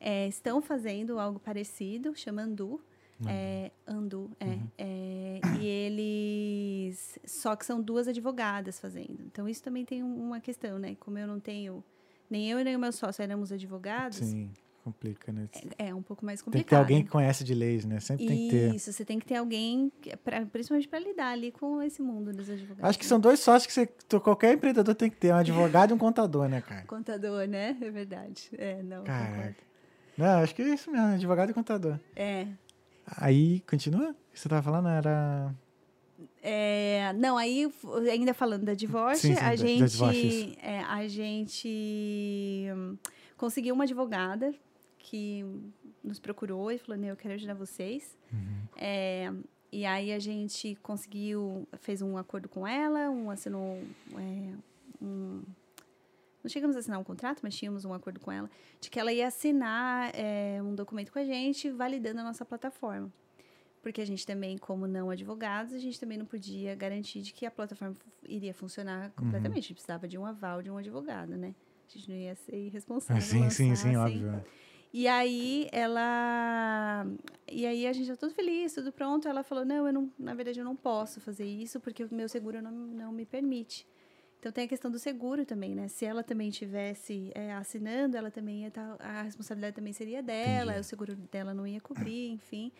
é, estão fazendo algo parecido, chama Andu. É, Andu, é, Uhum. é, E eles. Só que são duas advogadas fazendo. Então, isso também tem um- uma questão, né? Como eu não tenho. Nem eu e nem o meu sócio éramos advogados, Sim, complica, né? é, é um pouco mais Tem complicado. que ter alguém que conhece de leis, né? Sempre tem que ter. Isso, você tem que ter alguém, que- pra, principalmente para lidar ali com esse mundo dos advogados. Acho que né? são dois sócios que você, qualquer empreendedor tem que ter, um advogado e um contador, né, cara? Contador, né? É verdade. É, não. concordo. Caraca. Não, acho que é isso mesmo, advogado e contador. É, Aí, continua? O que você tava falando era. É, não, aí ainda falando da divórcio, Sim, sim, a, da- gente, da divórcio, isso. é, a gente hum, conseguiu uma advogada que nos procurou e falou, "Ney, eu quero ajudar vocês. Uhum. É, e aí a gente conseguiu, fez um acordo com ela, um assinou é, um, não chegamos a assinar um contrato, mas tínhamos um acordo com ela, de que ela ia assinar é, um documento com a gente, validando a nossa plataforma. Porque a gente também, como não advogados, a gente também não podia garantir de que a plataforma iria funcionar completamente. A gente precisava de um aval de um advogado, né? A gente não ia ser irresponsável. Ah, sim, sim, sim, sem- óbvio. E aí ela. E aí a gente já tudo feliz, tudo pronto. Ela falou: não, eu não, na verdade eu não posso fazer isso porque o meu seguro não, não me permite. Então tem a questão do seguro também, né? Se ela também tivesse é, assinando, ela também ia estar. a responsabilidade também seria dela, Entendi. o seguro dela não ia cobrir, enfim.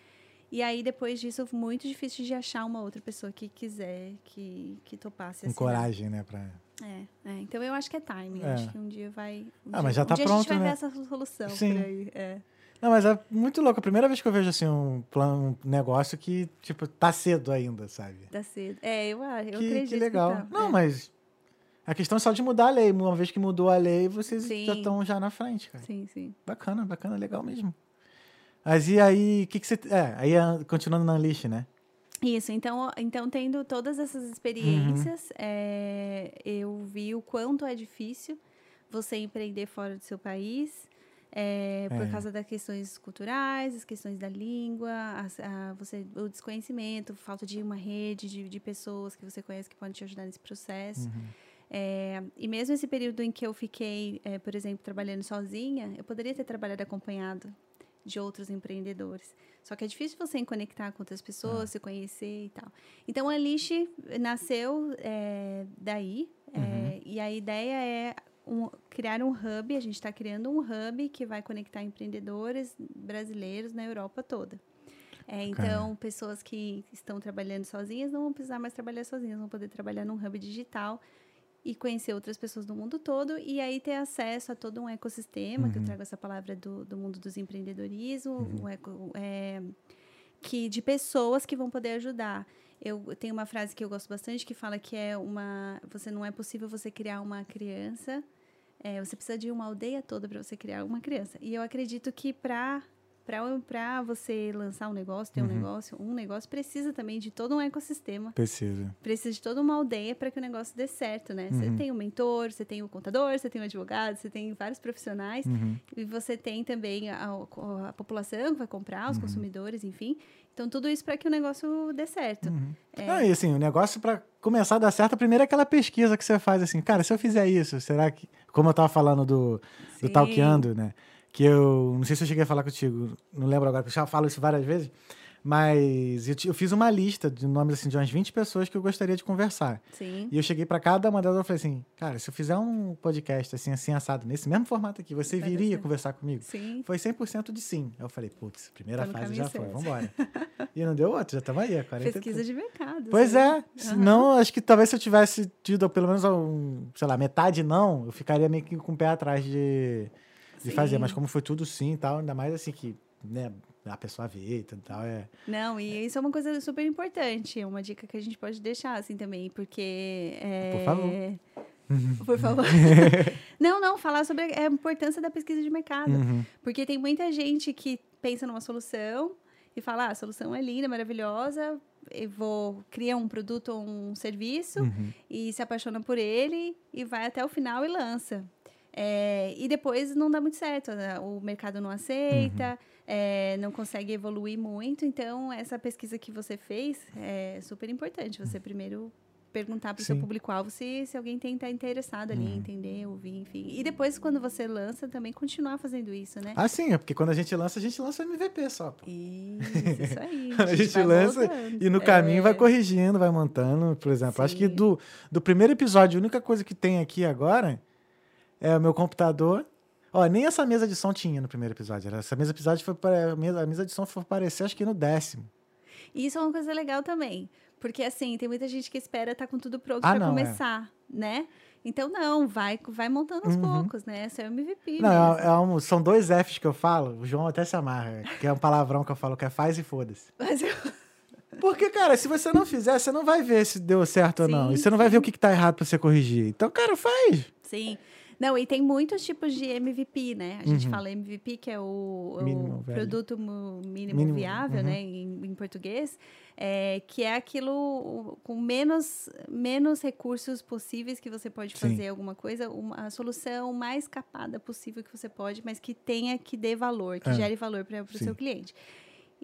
E aí, depois disso, muito difícil de achar uma outra pessoa que quiser, que, que topasse Com assinar. coragem, né? Pra... É, é, então eu acho que é timing. É. Acho que um dia vai. um Ah, dia- mas já um tá a pronto, gente vai né? ver essa solução Sim. por aí. É. Não, mas é muito louco. A primeira vez que eu vejo assim um plano, um negócio que, tipo, tá cedo ainda, sabe? Tá cedo. É, eu, acho, eu que, acredito. que legal. tá. Não, É. mas a questão é só de mudar a lei. Uma vez que mudou a lei, vocês Sim. já estão já na frente, cara. Sim, sim. Bacana, bacana, legal mesmo. Mas e aí, o que, que você. É, aí ah, continuando na lista, né? Isso, então, então tendo todas essas experiências, é, eu vi o quanto é difícil você empreender fora do seu país, é, por É. causa das questões culturais, as questões da língua, as- a- você, o desconhecimento, falta de uma rede de, de pessoas que você conhece que podem te ajudar nesse processo. É, e mesmo esse período em que eu fiquei, é, por exemplo, trabalhando sozinha, eu poderia ter trabalhado acompanhado de outros empreendedores. Só que é difícil você conectar com outras pessoas, se conhecer e tal. Então, a Lixe nasceu é, daí. é, e a ideia é um- criar um hub. A gente está criando um hub que vai conectar empreendedores brasileiros na Europa toda. É, então, pessoas que estão trabalhando sozinhas não vão precisar mais trabalhar sozinhas, vão poder trabalhar num hub digital e conhecer outras pessoas do mundo todo e aí ter acesso a todo um ecossistema, que eu trago essa palavra do, do mundo dos empreendedorismo, um eco- é, que de pessoas que vão poder ajudar. Eu tenho uma frase que eu gosto bastante que fala que é uma, você não é possível você criar uma criança, é, você precisa de uma aldeia toda para você criar uma criança. E eu acredito que para para você lançar um negócio, ter um negócio, um negócio precisa também de todo um ecossistema Precisa. precisa de toda uma aldeia para que o negócio dê certo, né? Você tem o mentor, você tem o contador, você tem o advogado, você tem vários profissionais Uhum. e você tem também a, a população que vai comprar, Uhum. os consumidores, enfim. Então, tudo isso para que o negócio dê certo. Uhum. É. Não, e assim, o negócio pra começar a dar certo, primeiro é aquela pesquisa que você faz assim, cara, se eu fizer isso, será que. Como eu tava falando do, do Sim. Talkeando, né? Que eu. Não sei se eu cheguei a falar contigo, não lembro agora, porque eu já falo isso várias vezes. Mas eu, eu fiz uma lista de nomes assim, de umas 20 pessoas que eu gostaria de conversar. Sim. E eu cheguei pra cada uma delas e falei assim, cara, se eu fizer um podcast assim, assim, assado, nesse mesmo formato aqui, você Vai viria certo. conversar comigo? Sim. Foi 100% de sim. Aí eu falei, putz, primeira fase já foi, certo. vambora. e não deu outro, já estamos aí, a 40 e Pesquisa de mercado. Pois é. Senão, acho que talvez se eu tivesse tido pelo menos um, sei lá, metade não, eu ficaria meio que com o pé atrás de, de Sim. fazer. Mas como foi tudo sim e tal, ainda mais assim que, né, a pessoa vê e tal, é. Não, e isso é uma coisa super importante, é uma dica que a gente pode deixar assim também, porque é... Por favor. Por favor. não, não, falar sobre a importância da pesquisa de mercado. Uhum. Porque tem muita gente que pensa numa solução e fala, ah, a solução é linda, maravilhosa, eu vou criar um produto ou um serviço Uhum. e se apaixona por ele e vai até o final e lança. É, e depois não dá muito certo, né? o mercado não aceita, Uhum. é, não consegue evoluir muito. Então, essa pesquisa que você fez é super importante. Você primeiro perguntar para o seu Sim. público-alvo se, se alguém tem tá interessado ali, Uhum. entender, ouvir, enfim. E depois, quando você lança, também continuar fazendo isso, né? Ah, sim, é porque quando a gente lança, a gente lança o MVP só. pô. Isso, isso aí. A gente vai lança voltando. E no caminho É, vai corrigindo, vai montando, por exemplo. Acho que Sim. do, do primeiro episódio, a única coisa que tem aqui agora é o meu computador. Ó, nem essa mesa de som tinha no primeiro episódio. Essa mesa de episódio foi para a mesa, a mesa de som foi aparecer acho que no décimo. E isso é uma coisa legal também. Porque, assim, tem muita gente que espera estar com tudo pronto Ah, para é. começar, né? Então, não, vai, vai montando aos poucos, né? Esse é o MVP Uhum. Não, é, é um- são dois Fs que eu falo. O João até se amarra, que é um palavrão que eu falo que é faz e foda-se. Mas eu- Porque, cara, se você não fizer, você não vai ver se deu certo ou não. Sim, E você não vai ver o que, que tá errado pra você corrigir. Então, cara, faz. Sim. Não, e tem muitos tipos de MVP, né? A gente fala MVP, que é o, o Uhum. Produto mínimo, Mínimo, viável, uhum. né? Em, em português. é, que é aquilo com menos, menos recursos possíveis que você pode Sim. fazer alguma coisa, uma, a solução mais capada possível que você pode, mas que tenha, que dê valor, que É. gere valor para o seu cliente.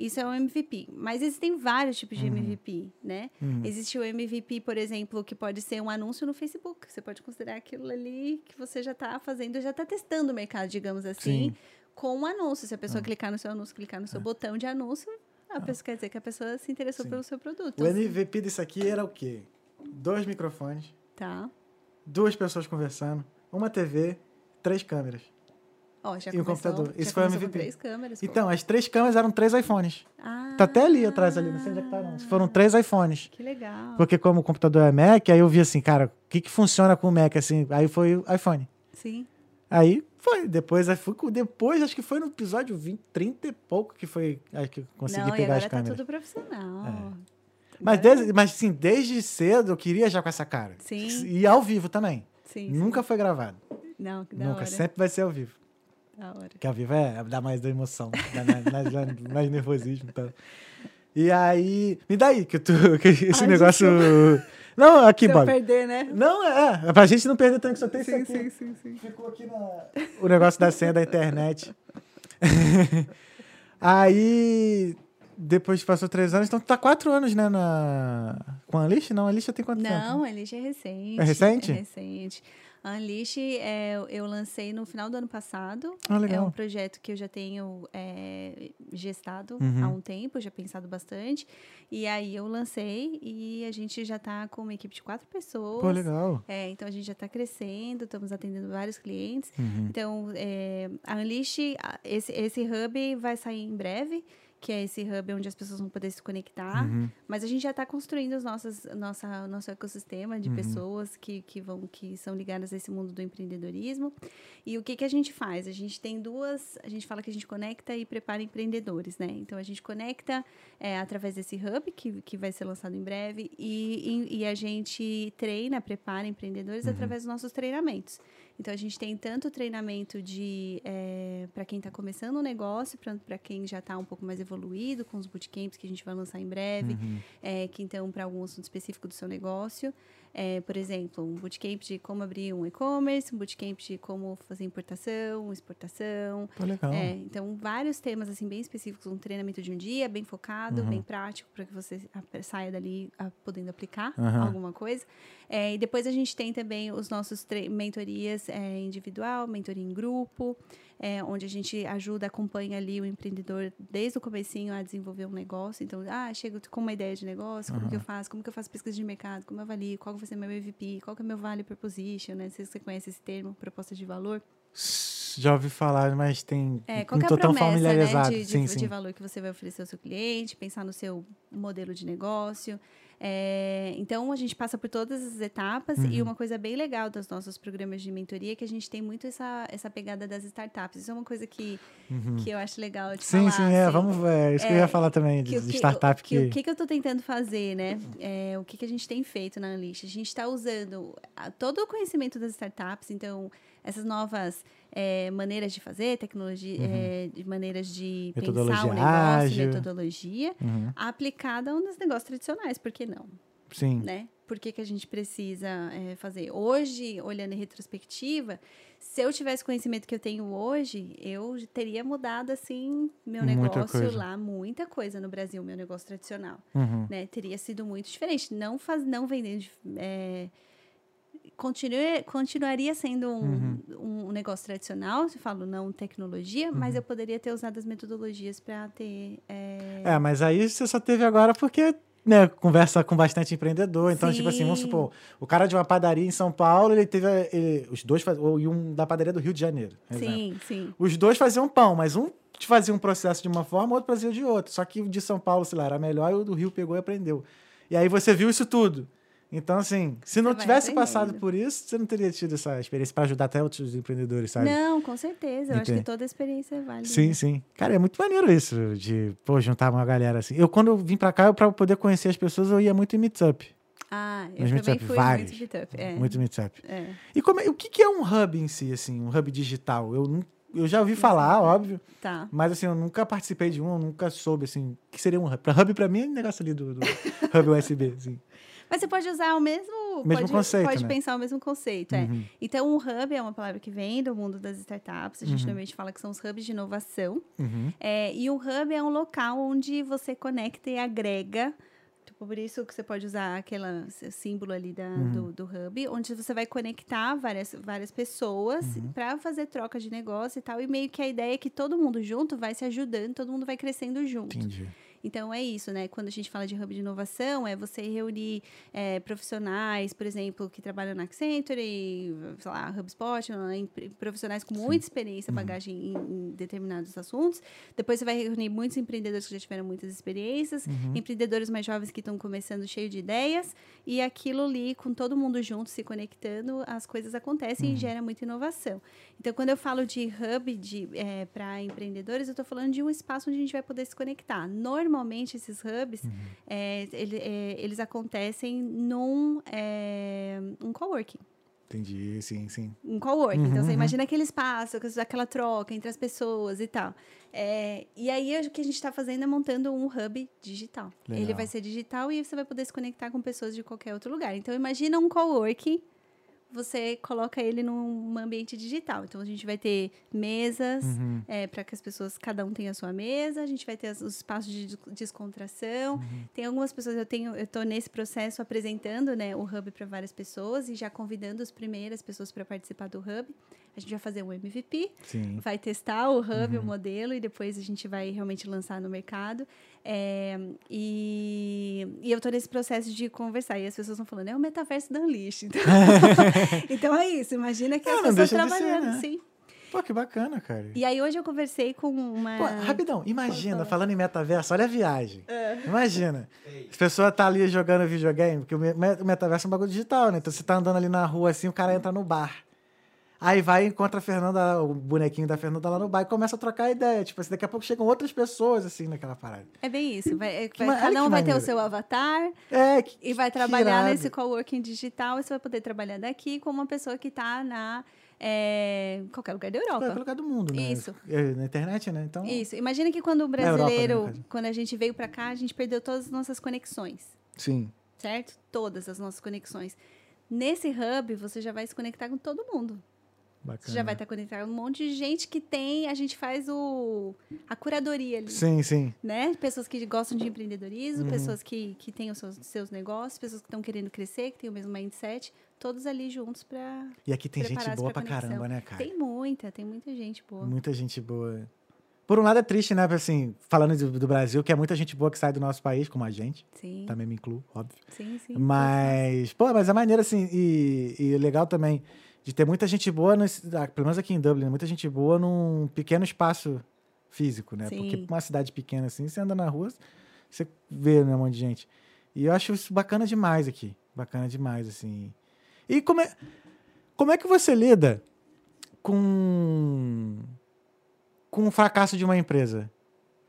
Isso é um MVP. Mas existem vários tipos de MVP, né? Uhum. Existe o MVP, por exemplo, que pode ser um anúncio no Facebook. Você pode considerar aquilo ali que você já está fazendo, já está testando o mercado, digamos assim, Sim. com um anúncio. Se a pessoa clicar no seu anúncio, clicar no seu botão de anúncio, a pessoa quer dizer que a pessoa se interessou Sim. pelo seu produto. O MVP disso aqui era o quê? Dois microfones, Tá. duas pessoas conversando, uma TV, três câmeras. Ó, já E o computador. Esse foi o MVP. três câmeras. pô. Então, as três câmeras eram três iPhones. Ah, Tá até ali atrás, ali, não sei onde é que tá, não. Foram três iPhones. Que legal. Porque como o computador é Mac, aí eu vi assim, cara, o que que funciona com o Mac, assim? Aí foi o iPhone. Sim. Aí Foi, depois, aí fui, com- depois acho que foi no episódio 20, 30 e pouco que foi, acho que eu consegui Não, pegar as tá câmeras. tudo profissional. Mas, desde, mas sim, desde cedo eu queria já com essa cara. Sim. E ao vivo também. Sim, Nunca foi gravado. sim. Não, que da Nunca, hora. sempre vai ser ao vivo. Da hora. Porque ao vivo é, dá mais da emoção, dá mais, mais, mais nervosismo e tal. E aí, me dá aí, que, tu, que esse Ai, negócio... Não, aqui, Se Bob. perder, né? Não, é, é pra gente não perder tanto que só tem isso Sim, aqui. sim, sim, sim. Ficou aqui na... o negócio da senha da internet. aí, depois passou três anos, então tu tá quatro anos, né, na... com a Alice? Não, a Alice tem quanto tempo? Não, a Unleash é recente. É recente? É recente. A Unleash é, eu lancei no final do ano passado. Ah, É legal. um projeto que eu já tenho é, gestado Uhum. há um tempo, já pensado bastante. E aí eu lancei e a gente já está com uma equipe de quatro pessoas. Pô, legal. É, então a gente já está crescendo, estamos atendendo vários clientes. Uhum. Então, é, a Unleash, esse, esse hub vai sair em breve, que é esse hub onde as pessoas vão poder se conectar. Uhum. Mas a gente já está construindo os nossos, nossa, nosso ecossistema Uhum. de pessoas que, que, vão, que são ligadas a esse mundo do empreendedorismo. E o que, que a gente faz? A gente tem duas. A gente fala que a gente conecta e prepara empreendedores, né? Então a gente conecta é, através desse hub, que, que vai ser lançado em breve, e, e, e a gente treina, prepara empreendedores Uhum. através dos nossos treinamentos. Então a gente tem tanto treinamento de para quem está começando um negócio, para quem já está um pouco mais evoluído, com os bootcamps que a gente vai lançar em breve, Uhum. é, que então para algum assunto específico do seu negócio. É, por exemplo, um bootcamp de como abrir um e-commerce, um bootcamp de como fazer importação, exportação. Pô, legal. É, então, vários temas assim bem específicos, um treinamento de um dia, bem focado, Uhum. bem prático, para que você saia dali a- podendo aplicar Aham. alguma coisa. É, e depois a gente tem também os nossos mentorias é, individual, mentoria em grupo, é, onde a gente ajuda, acompanha ali o empreendedor desde o comecinho a desenvolver um negócio. Então, ah, chego com uma ideia de negócio, como que eu faço? Como que eu faço pesquisa de mercado? Como eu avalio? Qual vai ser meu MVP? Qual que é meu value proposition? Né? Não sei se você conhece esse termo, proposta de valor. Já ouvi falar, mas tem. É, qual não é a tão promessa, familiarizado. né, de, de, sim, de sim. valor que você vai oferecer ao seu cliente, pensar no seu modelo de negócio. É, então, a gente passa por todas as etapas Uhum. e uma coisa bem legal dos nossos programas de mentoria é que a gente tem muito essa, essa pegada das startups. Isso é uma coisa que, que eu acho legal de Uhum. Sim, falar. sim, é. assim. Vamos. É, isso que eu É, ia falar também, de, que, de startup o- que. que, o que, que eu estou tentando fazer, né? É, o que, que a gente tem feito na Unleash? A gente está usando a- todo o conhecimento das startups, então essas novas é, maneiras de fazer, tecnologia, é, de maneiras de pensar o Uhum. Negócio, ágil. metodologia, Uhum. aplicada a um dos negócios tradicionais, por que não? Sim. né? Por que, que a gente precisa é, fazer? Hoje, olhando em retrospectiva, se eu tivesse conhecimento que eu tenho hoje, eu teria mudado, assim, meu negócio lá, muita coisa no Brasil, meu negócio tradicional, Uhum. né? Teria sido muito diferente. Não, faz, não vendendo... É, continue, continuaria sendo um, Uhum. um negócio tradicional, se eu falo não tecnologia, mas eu poderia ter usado as metodologias para ter... é, É, mas aí você só teve agora porque. Né, conversa com bastante empreendedor. Então, tipo assim, vamos Sim. supor, o cara de uma padaria em São Paulo, ele teve. ele- os dois faz- ou- e um da padaria do Rio de Janeiro. exemplo. sim, sim. Os dois faziam pão, mas um fazia um processo de uma forma, o outro fazia de outra. Só que o de São Paulo, sei lá, era melhor e o do Rio pegou e aprendeu. E aí você viu isso tudo. Então, assim, se não tivesse aprendendo. passado por isso, você não teria tido essa experiência para ajudar até outros empreendedores, sabe? Não, com certeza. Eu acho que toda experiência é válida. Sim, sim. Cara, é muito maneiro isso, de, pô, juntar uma galera assim. Eu, quando eu vim pra cá, eu, pra poder conhecer as pessoas, eu ia muito em meetup. Ah, eu também meetup, fui vários. muito meetup. É. Muito meetup. É. E como é- o que, é um hub em si, assim, um hub digital? Eu, eu já ouvi falar, óbvio, Tá. mas assim, eu nunca participei de um, eu nunca soube, assim, o que seria um hub. Pra hub, pra mim, é um negócio ali do, do hub USB, assim. Mas você pode usar o mesmo, Mesmo pode, conceito, pode né? pensar o mesmo conceito, é. Uhum. Então, um hub é uma palavra que vem do mundo das startups. A gente normalmente fala que são os hubs de inovação. Uhum. É, e um hub é um local onde você conecta e agrega. Tipo, por isso que você pode usar aquele símbolo ali da, Uhum. do, do hub, onde você vai conectar várias, várias pessoas Uhum. para fazer troca de negócio e tal. E meio que a ideia é que todo mundo junto vai se ajudando, todo mundo vai crescendo junto. Entendi. Então é isso, né? Quando a gente fala de hub de inovação, é você reunir é, profissionais, por exemplo, que trabalham na Accenture, sei lá, HubSpot, né? profissionais com muita experiência, uhum. bagagem em, em, determinados assuntos. Depois você vai reunir muitos empreendedores que já tiveram muitas experiências, uhum. empreendedores mais jovens que estão começando cheio de ideias, e aquilo ali, com todo mundo junto, se conectando, as coisas acontecem uhum. e gera muita inovação. Então, quando eu falo de hub de, é, para empreendedores, eu estou falando de um espaço onde a gente vai poder se conectar. Normalmente, esses hubs, uhum. é, ele, é, eles acontecem num é, um coworking. Entendi, sim, sim. Um coworking. Uhum, então, você uhum. imagina aquele espaço, aquela troca entre as pessoas e tal. É, e aí, o que a gente está fazendo é montando um hub digital. Legal. Ele vai ser digital e você vai poder se conectar com pessoas de qualquer outro lugar. Então, imagina um coworking você coloca ele num ambiente digital. Então a gente vai ter mesas uhum. é, para que as pessoas, cada um tenha a sua mesa, a gente vai ter os espaços de descontração. Uhum. Tem algumas pessoas, eu tenho, eu estou nesse processo apresentando né, o Hub para várias pessoas e já convidando as primeiras pessoas para participar do Hub. A gente vai fazer um MVP, Sim. vai testar o Hub, uhum. o modelo, e depois a gente vai realmente lançar no mercado. É, e, e, eu estou nesse processo de conversar. E as pessoas estão falando, é o metaverso da. Então, então é isso. Imagina que as pessoas trabalhando, ser, né? sim. Pô, que bacana, cara. E aí hoje eu conversei com uma. Pô, rapidão, imagina, falando em metaverso, olha a viagem. É. Imagina. As pessoas tá ali jogando videogame, porque o metaverso é um bagulho digital, né? Então você tá andando ali na rua assim, o cara entra no bar. Aí vai e encontra a Fernanda, o bonequinho da Fernanda lá no bar e começa a trocar ideia. Tipo assim, daqui a pouco chegam outras pessoas, assim, naquela parada. É bem isso. Vai, vai, cada um vai ter o seu avatar é, que, e vai trabalhar nesse coworking digital. E você vai poder trabalhar daqui com uma pessoa que está na é, qualquer lugar da Europa. Qualquer lugar do mundo, né? Isso. É, na internet, né? Então... Isso. Imagina que quando o brasileiro, Europa, né, quando a gente veio para cá, a gente perdeu todas as nossas conexões. Sim. Certo? Todas as nossas conexões. Nesse hub, você já vai se conectar com todo mundo. Bacana. Você já vai estar conectado um monte de gente que tem, a gente faz o a curadoria ali. Sim, sim. Né? Pessoas que gostam de empreendedorismo, uhum. pessoas que, que têm os seus, seus negócios, pessoas que estão querendo crescer, que têm o mesmo mindset, todos ali juntos para E aqui tem gente boa pra, pra caramba, né, cara? Tem muita, tem muita gente boa. Muita gente boa. Por um lado é triste, né? Assim, falando do, do, Brasil, que é muita gente boa que sai do nosso país, como a gente. Sim. Também me incluo, óbvio. Sim, sim. Mas, pô, mas é maneiro, assim, e, e legal também de ter muita gente boa, nesse, ah, pelo menos aqui em Dublin, muita gente boa num pequeno espaço físico, né? Sim. Porque uma cidade pequena assim, você anda na rua, você vê né, um monte de gente. E eu acho isso bacana demais aqui. Bacana demais, assim. E como é, como é que você lida com, com o fracasso de uma empresa?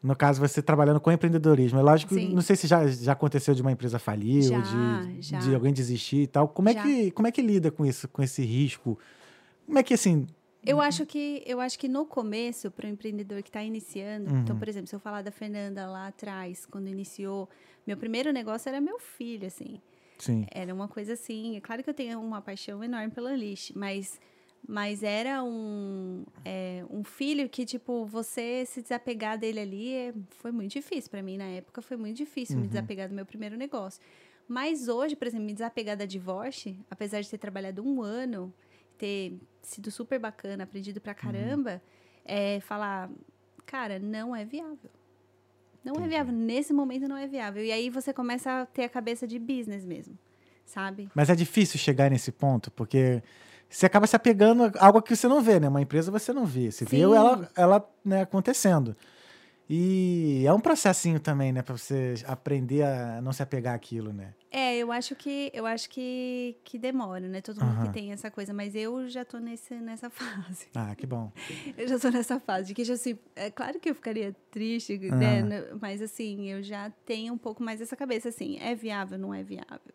No caso, você trabalhando com empreendedorismo. É lógico, Sim. não sei se já, já aconteceu de uma empresa falir, já, de, já. de alguém desistir e tal. Como é, que, como é que lida com isso, com esse risco? Como é que, assim... Eu acho que, eu acho que no começo, para o empreendedor que está iniciando... Então, uhum. Então, por exemplo, se eu falar da Fernanda lá atrás, quando iniciou... Meu primeiro negócio era meu filho, assim. Sim. Era uma coisa assim... É claro que eu tenho uma paixão enorme pela Lish, mas mas era um, é, um filho que, tipo, você se desapegar dele ali é, foi muito difícil. para mim, na época, foi muito difícil uhum. me desapegar do meu primeiro negócio. Mas hoje, por exemplo, me desapegar da Divorce, apesar de ter trabalhado um ano, ter sido super bacana, aprendido pra uhum. caramba, uhum. é falar, cara, não é viável. Não é Entendi. é viável. Nesse momento não é viável. E aí você começa a ter a cabeça de business mesmo, sabe? Mas é difícil chegar nesse ponto, porque você acaba se apegando a algo que você não vê, né? Uma empresa você não vê. Você Sim. vê ela, ela né, acontecendo. E é um processinho também, né, para você aprender a não se apegar àquilo, né? É, eu acho que eu acho que, que demora, né? Todo mundo que tem essa coisa, mas eu já tô nesse, nessa fase. Ah, que bom. eu já tô nessa fase de que já assim, é claro que eu ficaria triste, né? Mas assim, eu já tenho um pouco mais essa cabeça assim, é viável, não é viável.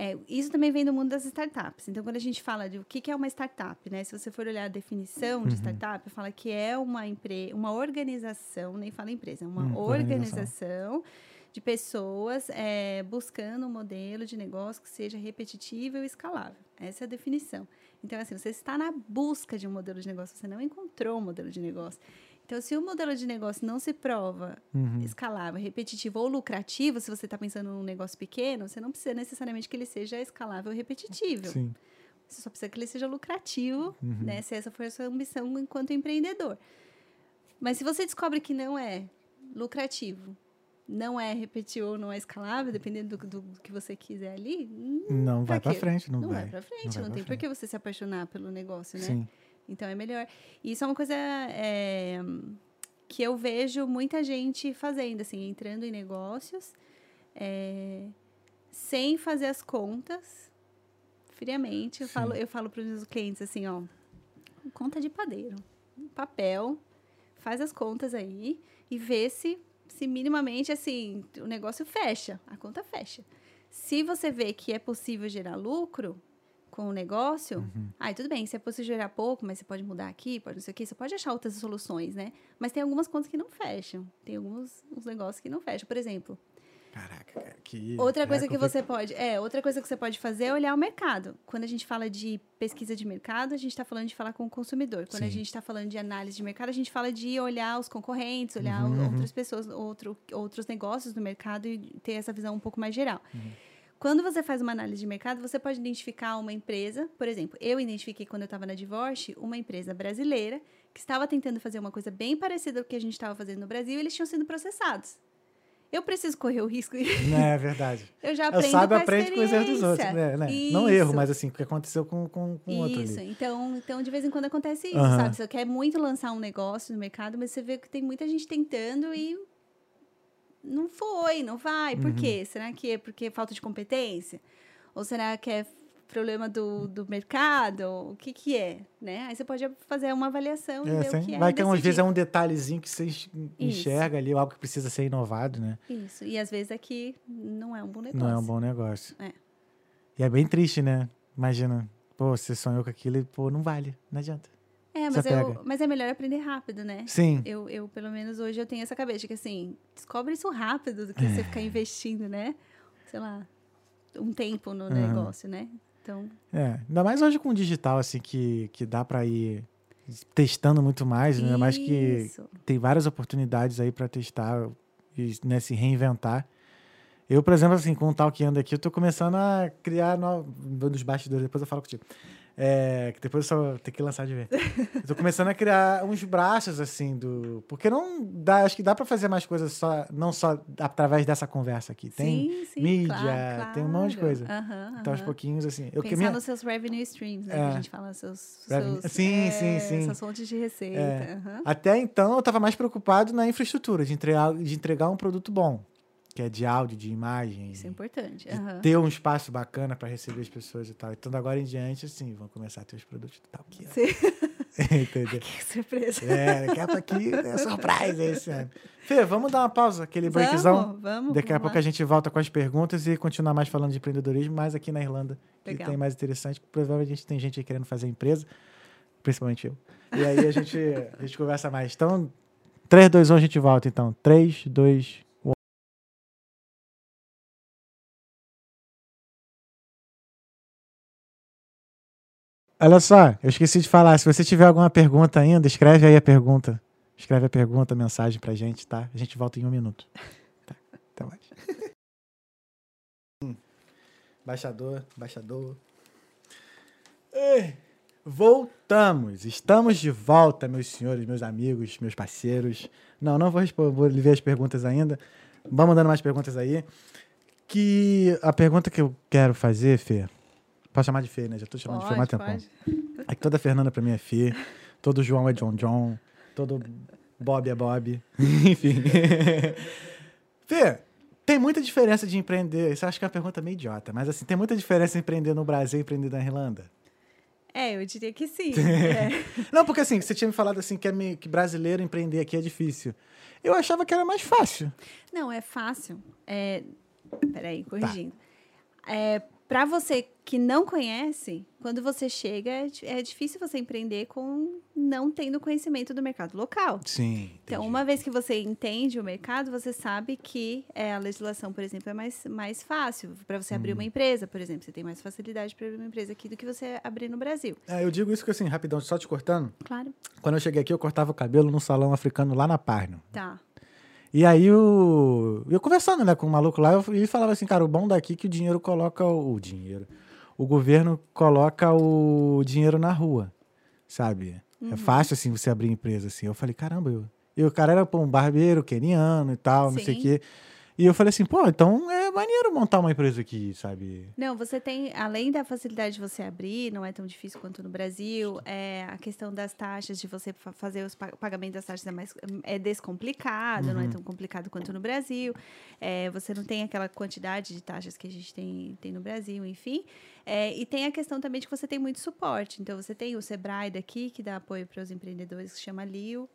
É, isso também vem do mundo das startups. Então, quando a gente fala de o que é uma startup, né? Se você for olhar a definição de uhum. startup, fala que é uma, empre uma organização, nem fala empresa, é uma hum, organização de pessoas é, buscando um modelo de negócio que seja repetitivo e escalável. Essa é a definição. Então, assim, você está na busca de um modelo de negócio, você não encontrou um modelo de negócio. Então, se o modelo de negócio não se prova uhum. escalável, repetitivo ou lucrativo, se você está pensando num negócio pequeno, você não precisa necessariamente que ele seja escalável ou repetitível. Sim. Você só precisa que ele seja lucrativo, uhum. né? Se essa for a sua ambição enquanto empreendedor. Mas se você descobre que não é lucrativo, não é repetível ou não é escalável, dependendo do, do, que você quiser ali, Não vai quê? frente, não, não vai. vai pra frente, Não não, tem por que você se apaixonar pelo negócio, né? Sim. Então é melhor. E isso é uma coisa é, que eu vejo muita gente fazendo, assim, entrando em negócios é, sem fazer as contas friamente. Eu Sim. falo, eu falo para os meus clientes assim, ó, conta de padeiro, papel, faz as contas aí e vê se, se minimamente assim o negócio fecha, a conta fecha. Se você vê que é possível gerar lucro com o negócio, Uhum. Aí tudo bem, se é possível gerar pouco, mas você pode mudar aqui, pode não sei o quê, você pode achar outras soluções, né? Mas tem algumas contas que não fecham. Tem alguns uns negócios que não fecham. Por exemplo, Caraca, cara, que. outra é coisa que você pode. É, outra coisa que você pode fazer é olhar o mercado. Quando a gente fala de pesquisa de mercado, a gente está falando de falar com o consumidor. Quando a Sim. gente está falando de análise de mercado, a gente fala de olhar os concorrentes, olhar Uhum, uhum. outras pessoas, outro, outros negócios do mercado e ter essa visão um pouco mais geral. Uhum. Quando você faz uma análise de mercado, você pode identificar uma empresa, por exemplo, eu identifiquei quando eu estava na Divorce, uma empresa brasileira que estava tentando fazer uma coisa bem parecida com o que a gente estava fazendo no Brasil e eles tinham sido processados. Eu preciso correr o risco e Não, é verdade. eu já Eu aprendo sabe, com a aprende com os erros dos outros. Né? né? Não erro, mas assim, o que aconteceu com, com, com outro Isso, ali. então, então de vez em quando acontece isso, sabe? Você quer muito lançar um negócio no mercado, mas você vê que tem muita gente tentando e não foi, não vai. Por Uhum. quê? Será que é porque é falta de competência? Ou será que é problema do, do mercado? O que que é, né? Aí você pode fazer uma avaliação e É, ver sim. o que é Vai e que às vezes é um detalhezinho que você enx- enxerga ali, algo que precisa ser inovado, né? Isso, e às vezes aqui não é um bom negócio. Não é um bom negócio. É. E é bem triste, né? Imagina, pô, você sonhou com aquilo e, pô, não vale, não adianta. É, Você mas, eu, mas é melhor aprender rápido, né? Sim, Eu, eu, pelo menos hoje, eu tenho essa cabeça que, assim, descobre isso rápido do que você É. ficar investindo, né? Sei lá, um tempo no Aham. negócio, né? Então, é. Ainda mais hoje com o digital, assim, que, que dá pra ir testando muito mais, né? Ainda mais que tem várias oportunidades aí pra testar e né, se reinventar. Eu, por exemplo, assim, com o tal que anda aqui, eu tô começando a criar no... dos bastidores, depois eu falo contigo. É, que depois eu só tenho que lançar de ver. tô começando a criar uns braços, assim, do. Porque não dá, acho que dá pra fazer mais coisas só, não só através dessa conversa aqui. Tem sim, sim, mídia, claro, tem um monte de claro. coisa. Aham, Então, aos pouquinhos, assim. Eu Pensar minha- nos seus revenue streams, né? É. Que a gente fala, seus... Seus Sim, é, sim, sim. Suas fontes de receita. É. Até então, eu estava mais preocupado na infraestrutura, de entregar, de entregar um produto bom, que é de áudio, de imagem, Isso é importante. aham. ter um espaço bacana para receber as pessoas e tal. Então, da agora em diante, assim, vão começar a ter os produtos e tal. Aqui, ó. Sim. Entendeu? Que surpresa. É, daqui a pouquinho é surprise esse ano. Fê, vamos dar uma pausa, aquele breakzão. Vamos, vamos. Daqui a vamos pouco lá. a gente volta com as perguntas e continuar mais falando de empreendedorismo, mais aqui na Irlanda, que Legal. tem mais interessante. Provavelmente tem gente aí querendo fazer empresa, principalmente eu. E aí a gente, a gente conversa mais. Então, 3, 2, 1, a gente volta então. 3, 2, 1. Olha só, eu esqueci de falar. Se você tiver alguma pergunta ainda, escreve aí a pergunta. Escreve a pergunta, a mensagem pra gente, tá? A gente volta em um minuto. Tá, até mais. Baixador, baixador. Voltamos. Estamos de volta, meus senhores, meus amigos, meus parceiros. Não, não vou responder, vou ver as perguntas ainda. Vamos mandando mais perguntas aí. Que a pergunta que eu quero fazer, Fê. Posso chamar de Fê, né? Já tô chamando de Fê há mais Pode, tempão. pode. É que toda Fernanda pra mim é Fê, todo João é John John, todo Bob é Bob, enfim. Fê, tem muita diferença de empreender, isso eu acho que é uma pergunta meio idiota, mas assim, tem muita diferença em empreender no Brasil e empreender na Irlanda? É, eu diria que sim. é. Não, porque assim, você tinha me falado assim que, é meio, que brasileiro empreender aqui é difícil. Eu achava que era mais fácil. Não, é fácil. É... Peraí, Tá. corrigindo. É, para você que não conhece, quando você chega, é, é difícil você empreender com não tendo conhecimento do mercado local. Sim. Então, uma vez que você entende o mercado, você sabe que é, a legislação, por exemplo, é mais, mais fácil. Para você abrir uma empresa, por exemplo, você tem mais facilidade para abrir uma empresa aqui do que você abrir no Brasil. É, eu digo isso que assim, rapidão, só te cortando. Claro. Quando eu cheguei aqui, eu cortava o cabelo num salão africano lá na Parno. Tá. E aí o. Eu conversando, né, com o maluco lá, ele falava assim, cara, o bom daqui é que o dinheiro coloca o, dinheiro. O governo coloca o dinheiro na rua, sabe? É fácil assim você abrir empresa assim. Eu falei, caramba, eu. E o cara era pô, um barbeiro queniano e tal, não sei o Sim. quê. E eu falei assim, pô, então é maneiro montar uma empresa aqui, sabe? Não, você tem, além da facilidade de você abrir, não é tão difícil quanto no Brasil, é a questão das taxas, de você fa- fazer os pa- pagamento das taxas é mais é descomplicado, não é tão complicado quanto no Brasil. É, você não tem aquela quantidade de taxas que a gente tem, tem no Brasil, enfim. É, e tem a questão também de que você tem muito suporte. Então, você tem o Sebrae daqui, que dá apoio para os empreendedores, que se chama LIO,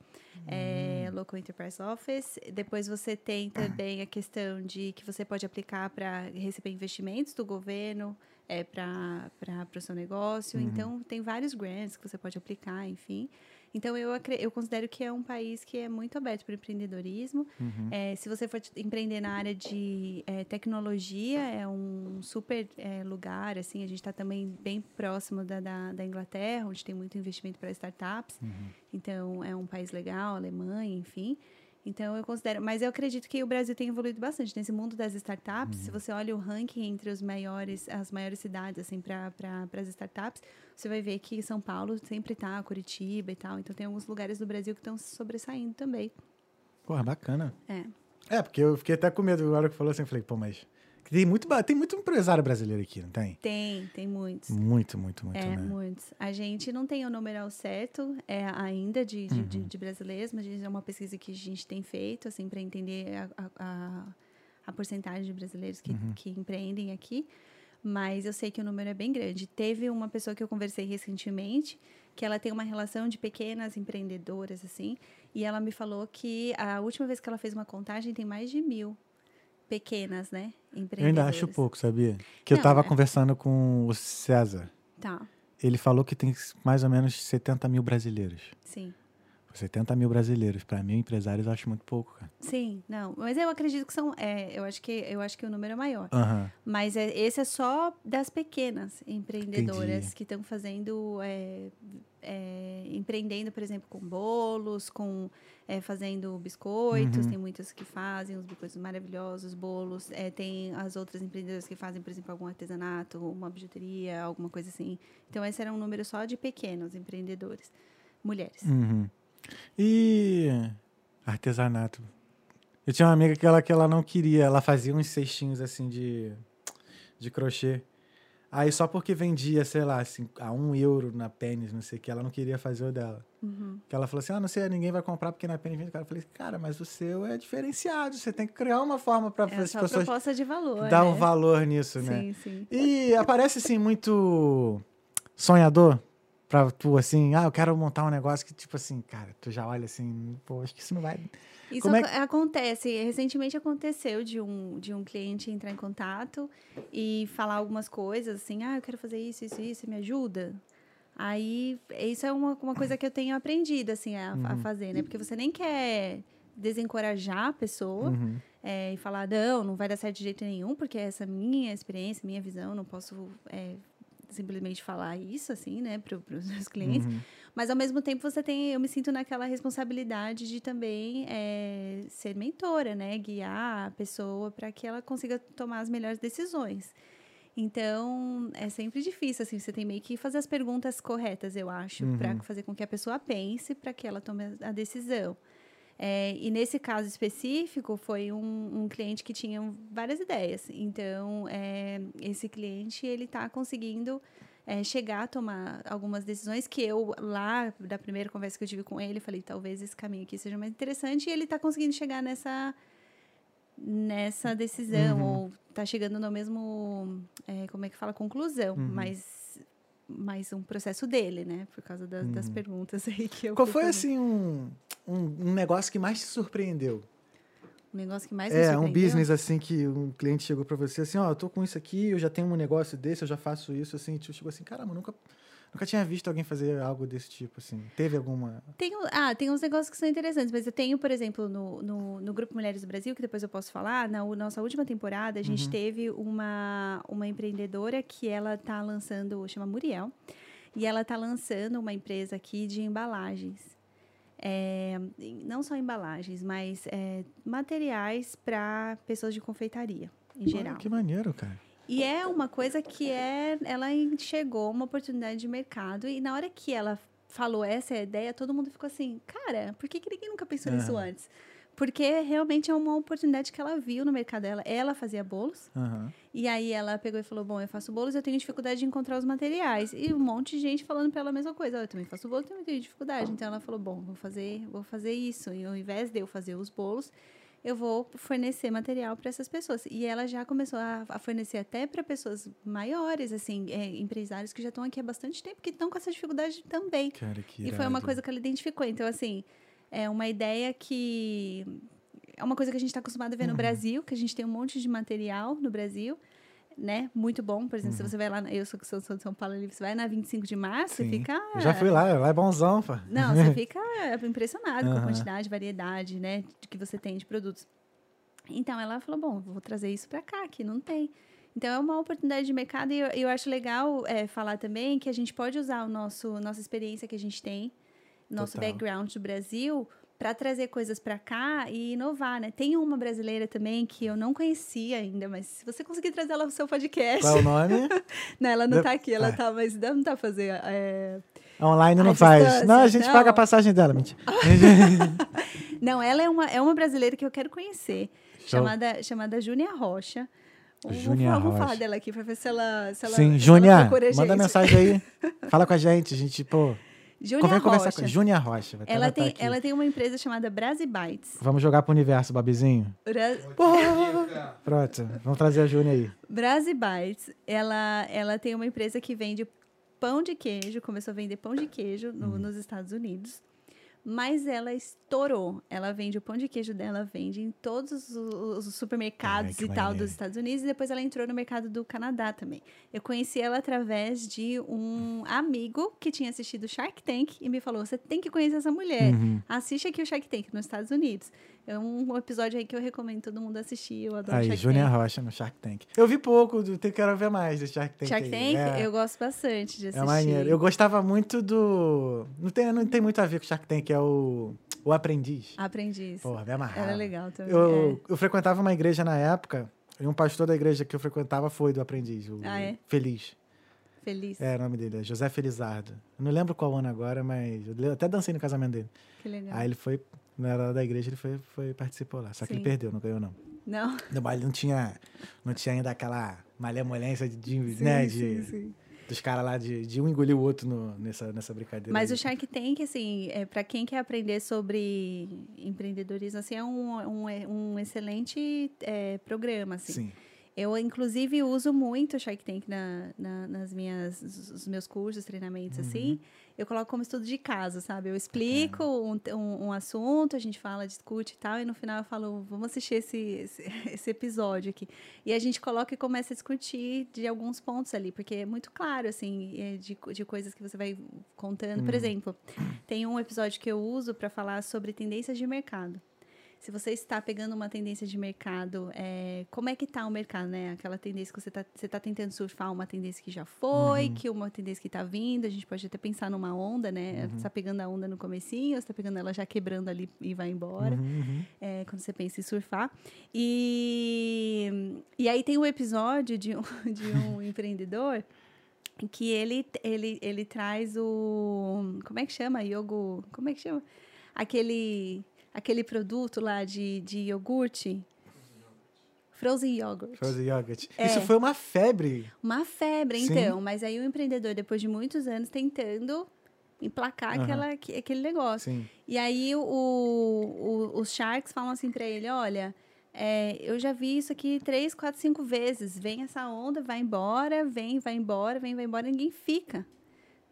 é, Local Enterprise Office. Depois, você tem também a questão de que você pode aplicar para receber investimentos do governo é, para o seu negócio. Então, tem vários grants que você pode aplicar, enfim. Então, eu, eu considero que é um país que é muito aberto para o empreendedorismo. É, se você for empreender na área de é, tecnologia, é um super é, lugar. Assim, a gente está também bem próximo da, da, da Inglaterra, onde tem muito investimento para startups. Então, é um país legal, Alemanha, enfim. Então, eu considero. Mas eu acredito que o Brasil tem evoluído bastante nesse mundo das startups. Se você olha o ranking entre os maiores, as maiores cidades, assim, para pra, as startups, você vai ver que São Paulo sempre está, Curitiba e tal. Então, tem alguns lugares do Brasil que estão se sobressaindo também. Porra, bacana. É. É, porque eu fiquei até com medo na hora que falou assim, eu falei, pô, mas tem muito, tem muito empresário brasileiro aqui, não tem? Tem, tem muitos. Muito, muito, muito, É, né? muitos. A gente não tem o número certo é, ainda de, de, de- de brasileiros, mas é uma pesquisa que a gente tem feito, assim, para entender a, a, a, a porcentagem de brasileiros que, que empreendem aqui. Mas eu sei que o número é bem grande. Teve uma pessoa que eu conversei recentemente, que ela tem uma relação de pequenas empreendedoras, assim, e ela me falou que a última vez que ela fez uma contagem tem mais de mil pequenas, né? Eu ainda acho pouco, sabia? Que eu Não, tava é. conversando com o César. Tá, Ele falou que tem mais ou menos 70 mil brasileiros. sim. 70 mil brasileiros. Pra mim, empresários, eu acho muito pouco, cara. Sim, não. Mas eu acredito que são. É, eu, acho que, eu acho que o número é maior. Aham. Mas é, esse é só das pequenas empreendedoras Entendi. que estão fazendo. é, é, empreendendo, por exemplo, com bolos, com é, fazendo biscoitos. Uhum. Tem muitas que fazem os biscoitos maravilhosos, bolos. É, tem as outras empreendedoras que fazem, por exemplo, algum artesanato, uma bijuteria, alguma coisa assim. Então, esse era um número só de pequenos empreendedores. Mulheres. Uhum. E artesanato. Eu tinha uma amiga que ela, que ela não queria, ela fazia uns cestinhos assim de, de crochê. Aí só porque vendia, sei lá, assim, a um euro na pênis, não sei o que, ela não queria fazer o dela. Uhum. Que ela falou assim: ah, não sei, ninguém vai comprar porque na pênis vende. caro." Eu falei, cara, mas o seu é diferenciado, você tem que criar uma forma para É as pessoas proposta de valor. dar né? um valor nisso, né? Sim, sim. E aparece assim muito sonhador pra tu assim, ah, eu quero montar um negócio que tipo assim, cara, tu já olha assim, pô, acho que isso não vai. Isso Como é ac- acontece. Recentemente aconteceu de um, de um cliente entrar em contato e falar algumas coisas, assim, ah, eu quero fazer isso, isso, isso, me ajuda. Aí, isso é uma, uma coisa que eu tenho aprendido, assim, a, a fazer, né? Porque você nem quer desencorajar a pessoa Uhum. é, e falar, não, não vai dar certo de jeito nenhum, porque essa minha experiência, minha visão, não posso é, simplesmente falar isso, assim, né, para os meus clientes. Uhum. Mas ao mesmo tempo você tem, eu me sinto naquela responsabilidade de também é, ser mentora, né? Guiar a pessoa para que ela consiga tomar as melhores decisões. Então, é sempre difícil, assim, você tem meio que fazer as perguntas corretas, eu acho, Uhum. para fazer com que a pessoa pense, para que ela tome a- a decisão. É, e nesse caso específico, foi um, um cliente que tinha várias ideias. Então, é, esse cliente, ele está conseguindo é, chegar a tomar algumas decisões que eu, lá, da primeira conversa que eu tive com ele, falei, talvez esse caminho aqui seja mais interessante. E ele está conseguindo chegar nessa, nessa decisão, Uhum. ou está chegando no mesmo, é, como é que fala, conclusão. Uhum. Mas, mas um processo dele, né? Por causa das, das Uhum. perguntas aí que eu Qual foi fazendo. assim um, um, um negócio que mais te surpreendeu? O negócio que mais me É, um surpreendeu? business assim que um cliente chegou pra você assim, ó, eu tô com isso aqui, eu já tenho um negócio desse, eu já faço isso, assim, tu chegou assim, caramba, nunca, nunca tinha visto alguém fazer algo desse tipo, assim. Teve alguma. Tem, ah, tem uns negócios que são interessantes, mas eu tenho, por exemplo, no, no, no Grupo Mulheres do Brasil, que depois eu posso falar, na nossa última temporada, a gente Uhum. teve uma, uma empreendedora que ela tá lançando, chama Muriel, e ela tá lançando uma empresa aqui de embalagens. É, não só embalagens, mas é, materiais para pessoas de confeitaria, em geral. Que maneiro, cara. E é uma coisa que é, ela enxergou uma oportunidade de mercado e na hora que ela falou essa ideia, todo mundo ficou assim, cara, por que, que ninguém nunca pensou nisso Aham. antes? Porque realmente é uma oportunidade que ela viu no mercado dela. Ela fazia bolos. Aham. E aí ela pegou e falou: Bom, eu faço bolos, eu tenho dificuldade de encontrar os materiais. E um monte de gente falando pra ela a mesma coisa. "Ah, Eu também faço bolo, também tenho dificuldade. Então ela falou: Bom, vou fazer, vou fazer isso. E ao invés de eu fazer os bolos, eu vou fornecer material para essas pessoas. E ela já começou a, a fornecer até para pessoas maiores, assim, é, empresários que já estão aqui há bastante tempo, que estão com essa dificuldade também. Cara, que E foi uma coisa que ela identificou. Então, assim, é uma ideia que. É uma coisa que a gente está acostumado a ver Uhum. no Brasil, que a gente tem um monte de material no Brasil, né? Muito bom. Por exemplo, se você vai lá. Eu sou, sou, sou de São Paulo, você vai na 25 de março, você Sim. fica. Eu já fui lá, lá é bonzão, pô. Não, você fica impressionado com a quantidade, variedade, né, de que você tem de produtos. Então ela falou, bom, vou trazer isso para cá, que não tem. Então é uma oportunidade de mercado e eu, eu acho legal é, falar também que a gente pode usar o nosso nossa experiência que a gente tem, nosso Total. background do Brasil para trazer coisas para cá e inovar, né? Tem uma brasileira também que eu não conhecia ainda, mas se você conseguir trazer ela pro seu podcast, Qual é o nome? não, ela não De- tá aqui, ela Ah. tá, mas não tá fazendo. É... Online não À faz. distância, Não, a gente não. paga a passagem dela, mentira. Não, ela é uma, é uma brasileira que eu quero conhecer, Show. chamada, chamada Júnia Rocha. Júnia vamos, falar dela aqui para ver se ela. Se ela Sim, a manda mensagem aí. Fala com a gente. A gente, pô. Conversar Rocha. com a Júnia Rocha. vai Ela tem, aqui. ela tem uma empresa chamada Brasibites. Vamos jogar pro universo, Babizinho. Bra. Pronto, vamos trazer a Júnia aí. Brasibites, ela, ela tem uma empresa que vende pão de queijo, começou a vender pão de queijo no- nos Estados Unidos. Mas ela estourou. Ela vende o pão de queijo dela, vende em todos os, os supermercados Ai, e tal maneiro. dos Estados Unidos. E depois ela entrou no mercado do Canadá também. Eu conheci ela através de um amigo que tinha assistido Shark Tank e me falou: você tem que conhecer essa mulher. Uhum. Assiste aqui o Shark Tank nos Estados Unidos. É um episódio aí que eu recomendo todo mundo assistir. Eu adoro Aí, Shark Tank. Rocha no Shark Tank. Eu vi pouco, quero ver mais do Shark Tank. Shark aí. Tank, É. eu gosto bastante de assistir. É maneiro. Eu gostava muito do. Não tem, não tem muito a ver com Shark Tank, é o. O Aprendiz. Aprendiz. Porra, me amarrava. Era legal também. Eu, eu frequentava uma igreja na época, e um pastor da igreja que eu frequentava foi do Aprendiz, o Ah, é? Feliz. é. Feliz. É, o nome dele, é José Felizardo. Eu não lembro qual ano agora, mas eu até dancei no casamento dele. Que legal. Aí ele foi, na era da igreja, ele foi, foi participou lá. Só que ele Sim. perdeu, não ganhou não. Não? No baile não tinha, não tinha ainda aquela malemolência de, de, Sim, né, sim, de, sim. dos caras lá de, de um engolir o outro no- nessa, nessa brincadeira. Mas aí. o Shark Tank, assim, é, para quem quer aprender sobre empreendedorismo, assim, é um, um, é um excelente é, programa, assim. Sim. Eu, inclusive, uso muito o Shark Tank na, na- nas minhas, os meus cursos, treinamentos, Uhum. assim. Eu coloco como estudo de caso, sabe? Eu explico um, um, um assunto, a gente fala, discute e tal, e no final eu falo, vamos assistir esse, esse, esse episódio aqui. E a gente coloca e começa a discutir de alguns pontos ali, porque é muito claro, assim, é de, de coisas que você vai contando. Por exemplo, tem um episódio que eu uso para falar sobre tendências de mercado. Se você está pegando uma tendência de mercado, é, como é que está o mercado, né? Aquela tendência que você está você tá tentando surfar uma tendência que já foi, que uma tendência que está vindo, a gente pode até pensar numa onda, né? Você está pegando a onda no comecinho, você está pegando ela já quebrando ali e vai embora, Uhum, uhum. é, quando você pensa em surfar. E, e aí tem um episódio de um, de um empreendedor que ele, ele, ele traz o... Como é que chama? Yogo... Como é que chama? Aquele, aquele produto lá de, de iogurte. Frozen yogurt. Frozen yogurt. É. Isso foi uma febre. Uma febre, Sim. então. Mas aí o empreendedor, depois de muitos anos, tentando emplacar Aham. aquela, que- aquele negócio. Sim. E aí o, o- os Sharks falam assim pra ele, olha, é, eu já vi isso aqui três, quatro, cinco vezes. Vem essa onda, vai embora, vem, vai embora, vem, vai embora, ninguém fica.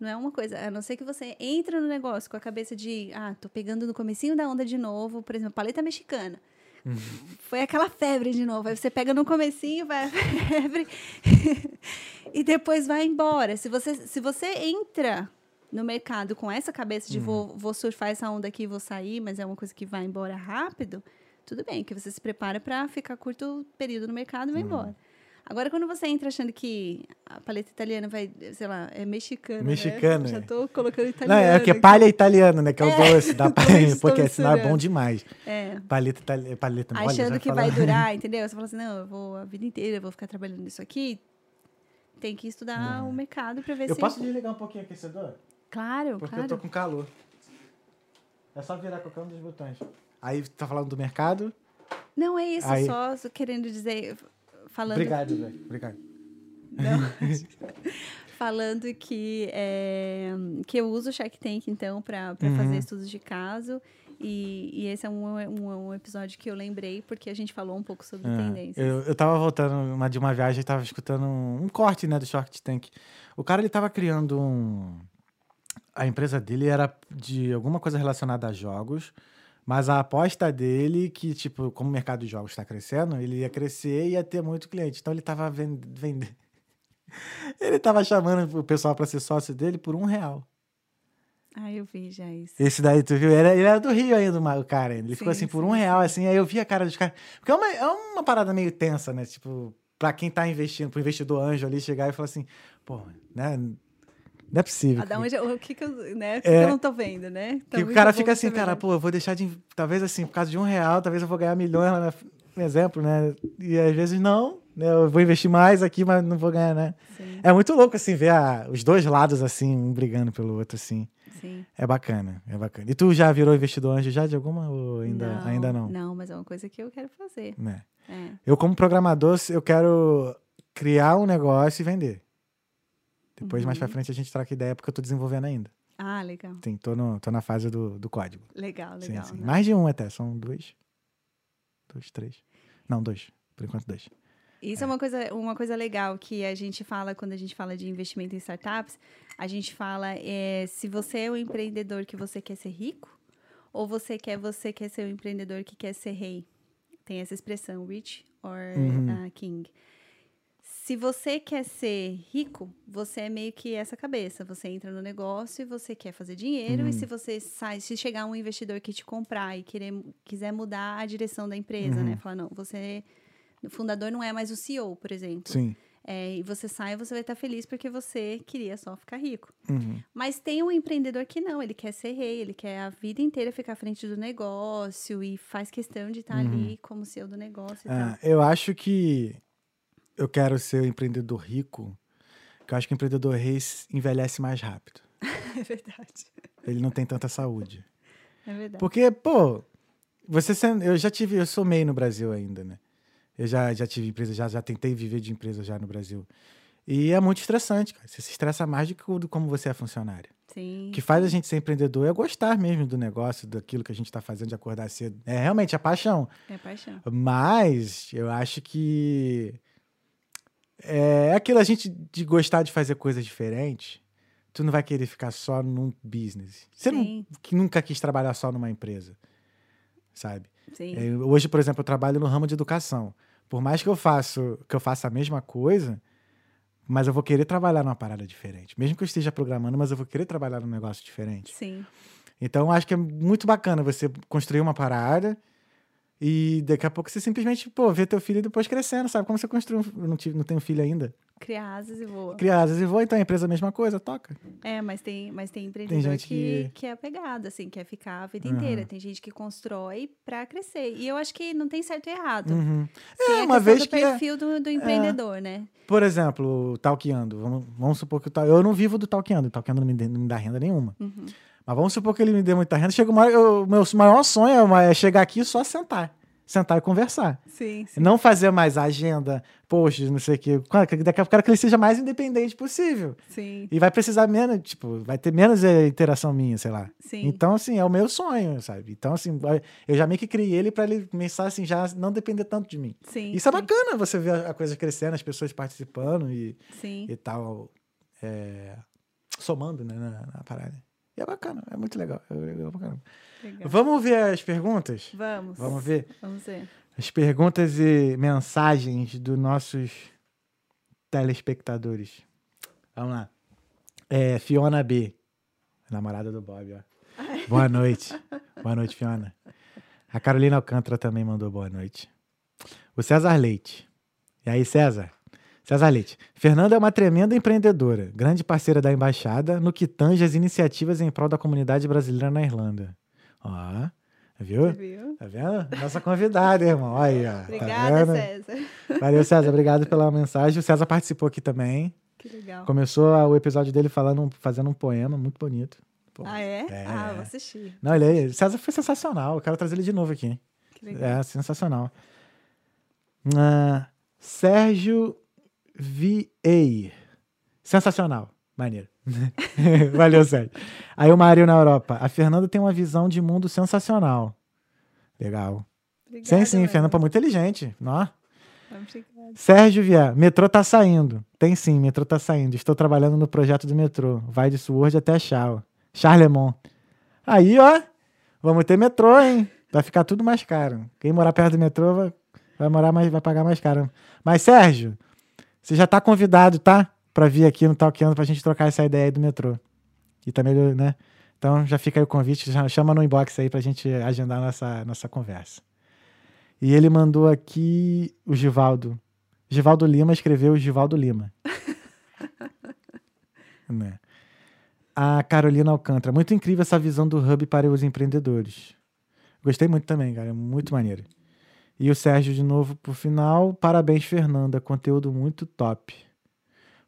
Não é uma coisa, a não ser que você entra no negócio com a cabeça de, ah, tô pegando no comecinho da onda de novo, por exemplo, paleta mexicana. Foi aquela febre de novo. Aí você pega no comecinho, vai a febre e depois vai embora. Se você, se você entra no mercado com essa cabeça de vou, vou surfar essa onda aqui e vou sair, mas é uma coisa que vai embora rápido, tudo bem, que você se prepara para ficar curto período no mercado e vai embora. Agora, quando você entra achando que a paleta italiana vai, sei lá, é mexicana. Mexicana, Né? Já é. tô colocando Não, italiano. é porque palha italiano, né? Que é o É, doce da palha. Porque senão é bom misturando. demais. É. Paleta italiana. Paleta, olha, achando que falar- vai durar, entendeu? Você fala assim, não, eu vou a vida inteira, eu vou ficar trabalhando nisso aqui. Tem que estudar o mercado para ver Eu se... posso desligar um pouquinho o aquecedor? Claro, Porque claro. eu tô com calor. É só virar qualquer um dos botões. Aí tá falando do mercado? Não é isso, Aí- só querendo dizer. Falando Obrigado, velho. Obrigado. Não. Falando que, é, que eu uso o Shark Tank, então, para Uhum. fazer estudos de caso. E, e esse é um, um, um episódio que eu lembrei, porque a gente falou um pouco sobre É, tendências. eu, eu tava voltando uma, de uma viagem e tava escutando um, um corte, né, do Shark Tank. O cara, ele tava criando um... A empresa dele era de alguma coisa relacionada a jogos, mas a aposta dele, que, tipo, como o mercado de jogos está crescendo, ele ia crescer e ia ter muito cliente. Então, ele tava vendendo... Ele tava chamando o pessoal para ser sócio dele por um real. Ah, eu vi já isso. Esse daí, tu viu? Ele era, ele era do Rio ainda, o cara. Ele ficou Sim, assim por sim, um real, sim. assim. Aí eu vi a cara dos caras. Porque é uma, é uma parada meio tensa, né? Tipo, pra quem tá investindo, pro investidor anjo ali chegar e falar assim, pô, né? Não é possível. Ah, que- onde, o que, que, eu, né? Que, É. que eu não tô vendo, né? que Então, o cara fica assim, cara, pô, eu vou deixar de. Talvez assim, por causa de um real, talvez eu vou ganhar milhões lá na. Um exemplo, né? E às vezes não, né? Eu vou investir mais aqui, mas não vou ganhar, né? Sim, É muito louco, assim, ver a- os dois lados, assim, um brigando pelo outro, assim. sim. É bacana, é bacana. E tu já virou investidor anjo já de alguma ou ainda ainda não? Não, mas é uma coisa que eu quero fazer. Né? É. Eu, como programador, eu quero criar um negócio e vender. Depois, mais pra Uhum. frente, a gente troca ideia, porque eu tô desenvolvendo ainda. Ah, legal. Sim, tô, no, tô na fase do, do código. Legal, Sim, legal. sim. né? Mais de um até, são dois. Dois, três. Não, dois. Por enquanto, dois. Isso é uma coisa, uma coisa legal que a gente fala quando a gente fala de investimento em startups. A gente fala é, se você é um empreendedor que você quer ser rico ou você quer você quer ser um empreendedor que quer ser rei. Tem essa expressão, rich or Uhum. uh, king. Se você quer ser rico, você é meio que essa cabeça. Você entra no negócio e você quer fazer dinheiro. Uhum. E se você sai, se chegar um investidor que te comprar e querer, quiser mudar a direção da empresa, Uhum. né? Falar, não, você o fundador não é mais o CEO, por exemplo. Sim. É, e você sai, você vai estar feliz porque você queria só ficar rico. Uhum. Mas tem um empreendedor que não, ele quer ser rei, ele quer a vida inteira ficar à frente do negócio e faz questão de estar ali como CEO do negócio Ah, eu acho que eu quero ser um empreendedor rico, que eu acho que o empreendedor rei envelhece mais rápido. É verdade. Ele não tem tanta saúde. É verdade. Porque, pô, você sendo, eu já tive, eu sou MEI no Brasil ainda, né? Eu já, já tive empresa, já, já tentei viver de empresa já no Brasil. E é muito estressante, cara. Você se estressa mais do que do como você é funcionário. Sim. O que faz a gente ser empreendedor é gostar mesmo do negócio, daquilo que a gente está fazendo, de acordar cedo. É realmente a paixão. É paixão. Mas eu acho que é aquilo a gente de gostar de fazer coisas diferentes. Tu não vai querer ficar só num business. Você não, que nunca quis trabalhar só numa empresa, sabe? Sim. É, hoje, por exemplo, eu trabalho no ramo de educação. Por mais que eu faço que eu faça a mesma coisa, mas eu vou querer trabalhar numa parada diferente. Mesmo que eu esteja programando, mas eu vou querer trabalhar num negócio diferente. Sim. Então, eu acho que é muito bacana você construir uma parada e daqui a pouco você simplesmente, pô, ver teu filho depois crescendo, sabe? Como você construiu. Eu não, tive, não tenho filho ainda. Criar asas e voa. Criar asas e vou, então a empresa é a mesma coisa, toca. É, mas tem, mas tem empreendedor gente que, que- que é apegado, assim, quer ficar a vida Aham. inteira. Tem gente que constrói pra crescer. E eu acho que não tem certo e errado. Uhum. Tem É, uma vez do que é- perfil do, do empreendedor, né? Por exemplo, o Talkeando. Vamos, vamos supor que o Tal... Eu não vivo do Talkeando. O Talkeando não me, não me dá renda nenhuma. Uhum. Mas vamos supor que ele me dê muita renda. Chega uma eu- o meu maior sonho é é chegar aqui e só sentar. Sentar e conversar. Sim, Não fazer mais agenda, posts, não sei o quê. Daqui a pouco que ele seja mais independente possível. sim, E vai precisar menos, tipo, vai ter menos eh, interação minha, sei lá. sim. Então, assim, é o meu sonho, sabe? Então, assim, eu já meio que criei ele pra ele começar, assim, já não depender tanto de mim. sim, Isso é sim, bacana, você ver a a coisa crescendo, as pessoas participando e, Sim. e tal, é, somando, né, na, na parada. E é bacana, é muito legal. É legal. Legal. Vamos ver as perguntas? Vamos. Vamos ver Vamos ver. as perguntas e mensagens dos nossos telespectadores. Vamos lá. É, Fiona B, namorada do Bob, ó. Boa noite. Boa noite, Fiona. A Carolina Alcântara também mandou boa noite. O César Leite. E aí, César? César Leite. Fernanda é uma tremenda empreendedora, grande parceira da embaixada no que tange as iniciativas em prol da comunidade brasileira na Irlanda. Ó, viu? Viu? Tá vendo? Nossa convidada, irmão. Olha aí, ó. Obrigada, tá? César. Valeu, César. Obrigado pela mensagem. O César participou aqui também. Que legal. Começou o episódio dele falando, fazendo um poema muito bonito. Pô, Ah, é? é. Ah, vou assistir. Não, ele é, César foi sensacional. Eu quero trazer ele de novo aqui. Que legal. É, sensacional. Ah, Sérgio V.A. Sensacional. Maneiro. Valeu, Sérgio. Aí o Mário na Europa. A Fernanda tem uma visão de mundo sensacional. Legal. Obrigada, sim, sim. Fernanda, pô, muito inteligente. Obrigada. Sérgio Vier, metrô tá saindo. Tem sim, metrô tá saindo. Estou trabalhando no projeto do metrô. Vai de Sword até Chau. Charlemont. Aí, ó, vamos ter metrô, hein? Vai ficar tudo mais caro. Quem morar perto do metrô vai, vai morar mais, vai pagar mais caro. Mas, Sérgio, você já tá convidado, tá? Pra vir aqui no Talkando pra gente trocar essa ideia aí do metrô. E também, né? Então já fica aí o convite, já chama no inbox aí pra gente agendar nossa, nossa conversa. E ele mandou aqui o Givaldo. Givaldo Lima escreveu Givaldo Lima. né? A Carolina Alcântara. Muito incrível essa visão do hub para os empreendedores. Gostei muito também, cara. Muito maneiro. E o Sérgio, de novo, por final. Parabéns, Fernanda. Conteúdo muito top.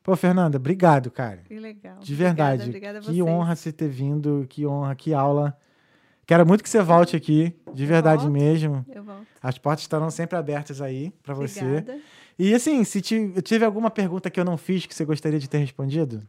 Pô, Fernanda, obrigado, cara. Que legal. De verdade. Obrigada, obrigada que honra você ter vindo. Que honra, que aula. Quero muito que você volte aqui. De verdade volto. mesmo. Eu volto. As portas estarão sempre abertas aí para você. E assim, se ti- tive alguma pergunta que eu não fiz que você gostaria de ter respondido?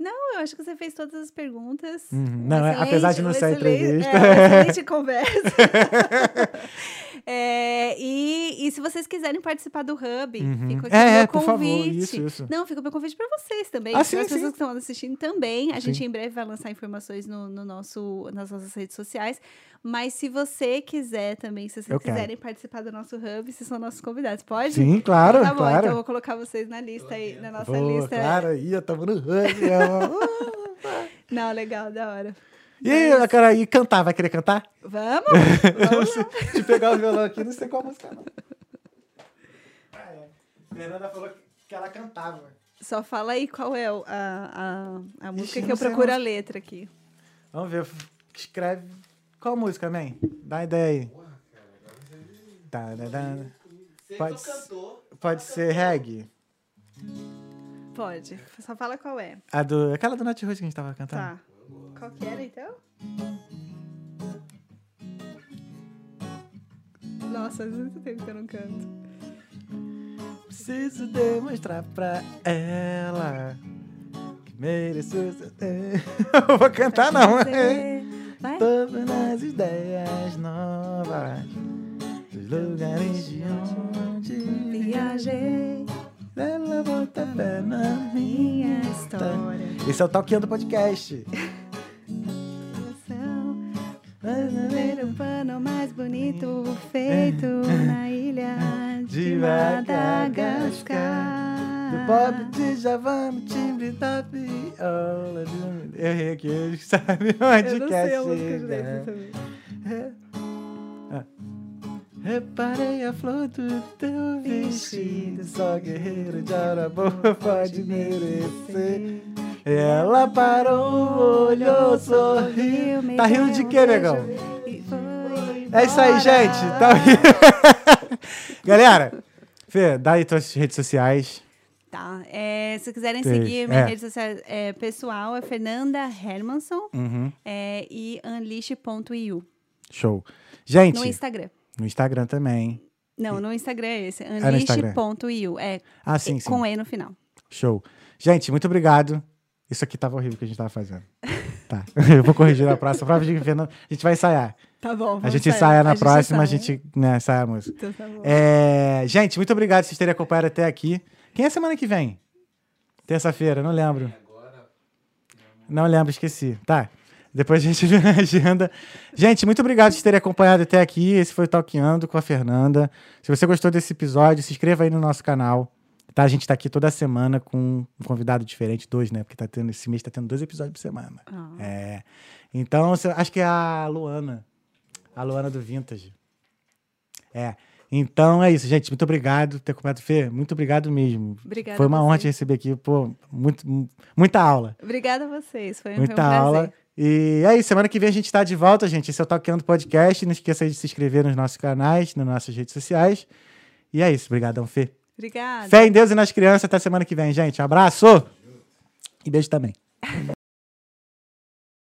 Não, eu acho que você fez todas as perguntas. Uhum. Um Não, é- apesar de não ser entrevista. É, excelente conversa. É, e, e se vocês quiserem participar do Hub, Uhum. fica aqui É, o meu é, por favor, convite. isso, isso. Não, fica o meu convite para vocês também. Ah, para sim, as sim. pessoas que estão assistindo também. A gente Sim. em breve vai lançar informações no, no nosso, nas nossas redes sociais. Mas se você quiser também, se vocês Eu quero. quiserem participar do nosso Hub, vocês são nossos convidados. Pode? Sim, claro, Então tá bom, claro. então eu vou colocar vocês na lista aí, na nossa lista. claro, aí, eu tava no hub. Não, legal, da hora. E aí, cara, e cantar? Vai querer cantar? Vamos? Vamos lá. Eu pegar o violão aqui, não sei qual música não. Ah, é. Fernanda falou que ela cantava. Só fala aí qual é a, a, a música eu que eu procuro a letra aqui. Vamos ver, escreve. Qual música, man? Dá ideia aí. Tá, tá, tá. Pode, pode ser reggae. Pode. Só fala qual é. A do, aquela do Nath Roots que a gente tava cantando. Tá. Qual que era, então? Nossa, faz muito tempo que eu não canto. Preciso demonstrar pra ela que mereço Eu vou cantar não. Vai? Todas as ideias novas dos lugares de onde Viajei ela fé na minha minha história. Esse é o Talkando Podcast. bonito feito na ilha de De Madagascar. Do pop de Javan, timbre da viola. de- Eu errei aqui, eles sabem onde Eu não quer sei a música direito também. É. Ah. Reparei a flor do teu vestido, só guerreiro de hora boa pode merecer. Ela parou, olhou, sorriu. Tá rindo de quê, negão? É isso aí, gente. Tá... Galera, Fê, dá aí tuas redes sociais. Tá. É, se quiserem seguir, minha é. rede social é, pessoal é Fernanda Hermanson Uhum. é, e unleash.eu Show. Gente, no Instagram. no Instagram também. Não, no Instagram é esse. Instagram. Unleash.eu. É, Ah, sim, sim. com E no final. Show. Gente, muito obrigado. Isso aqui tava horrível que a gente tava fazendo. Tá. Eu vou corrigir na próxima. A gente vai ensaiar. Tá bom. A gente ensaia na próxima, a gente né, ensaia a música. Então tá. É, gente, muito obrigado por vocês terem acompanhado até aqui. Quem é semana que vem? Terça-feira, não lembro. Não lembro, esqueci. Tá. Depois a gente vê na agenda. Gente, muito obrigado por terem acompanhado até aqui. Esse foi o Talkeando com a Fernanda. Se você gostou desse episódio, se inscreva aí no nosso canal. Tá? A gente tá aqui toda semana com um convidado diferente, dois, né? Porque tá tendo, esse mês tá tendo dois episódios por semana. Ah. É. Então, acho que é a Luana. A Luana do Vintage. É. Então é isso, gente. Muito obrigado por ter acompanhado. Fê, muito obrigado mesmo. Obrigada Foi uma honra te receber aqui. Pô, muito, mu- muita aula. Obrigada a vocês. Foi, foi um Muita prazer. aula. E é isso. Semana que vem a gente tá de volta, gente. Esse é o Talkando Podcast. Não esqueça de se inscrever nos nossos canais, nas nossas redes sociais. E é isso. Obrigadão, Fê. Obrigada. Fé em Deus e nas crianças. Até semana que vem, gente. Abraço! E beijo também.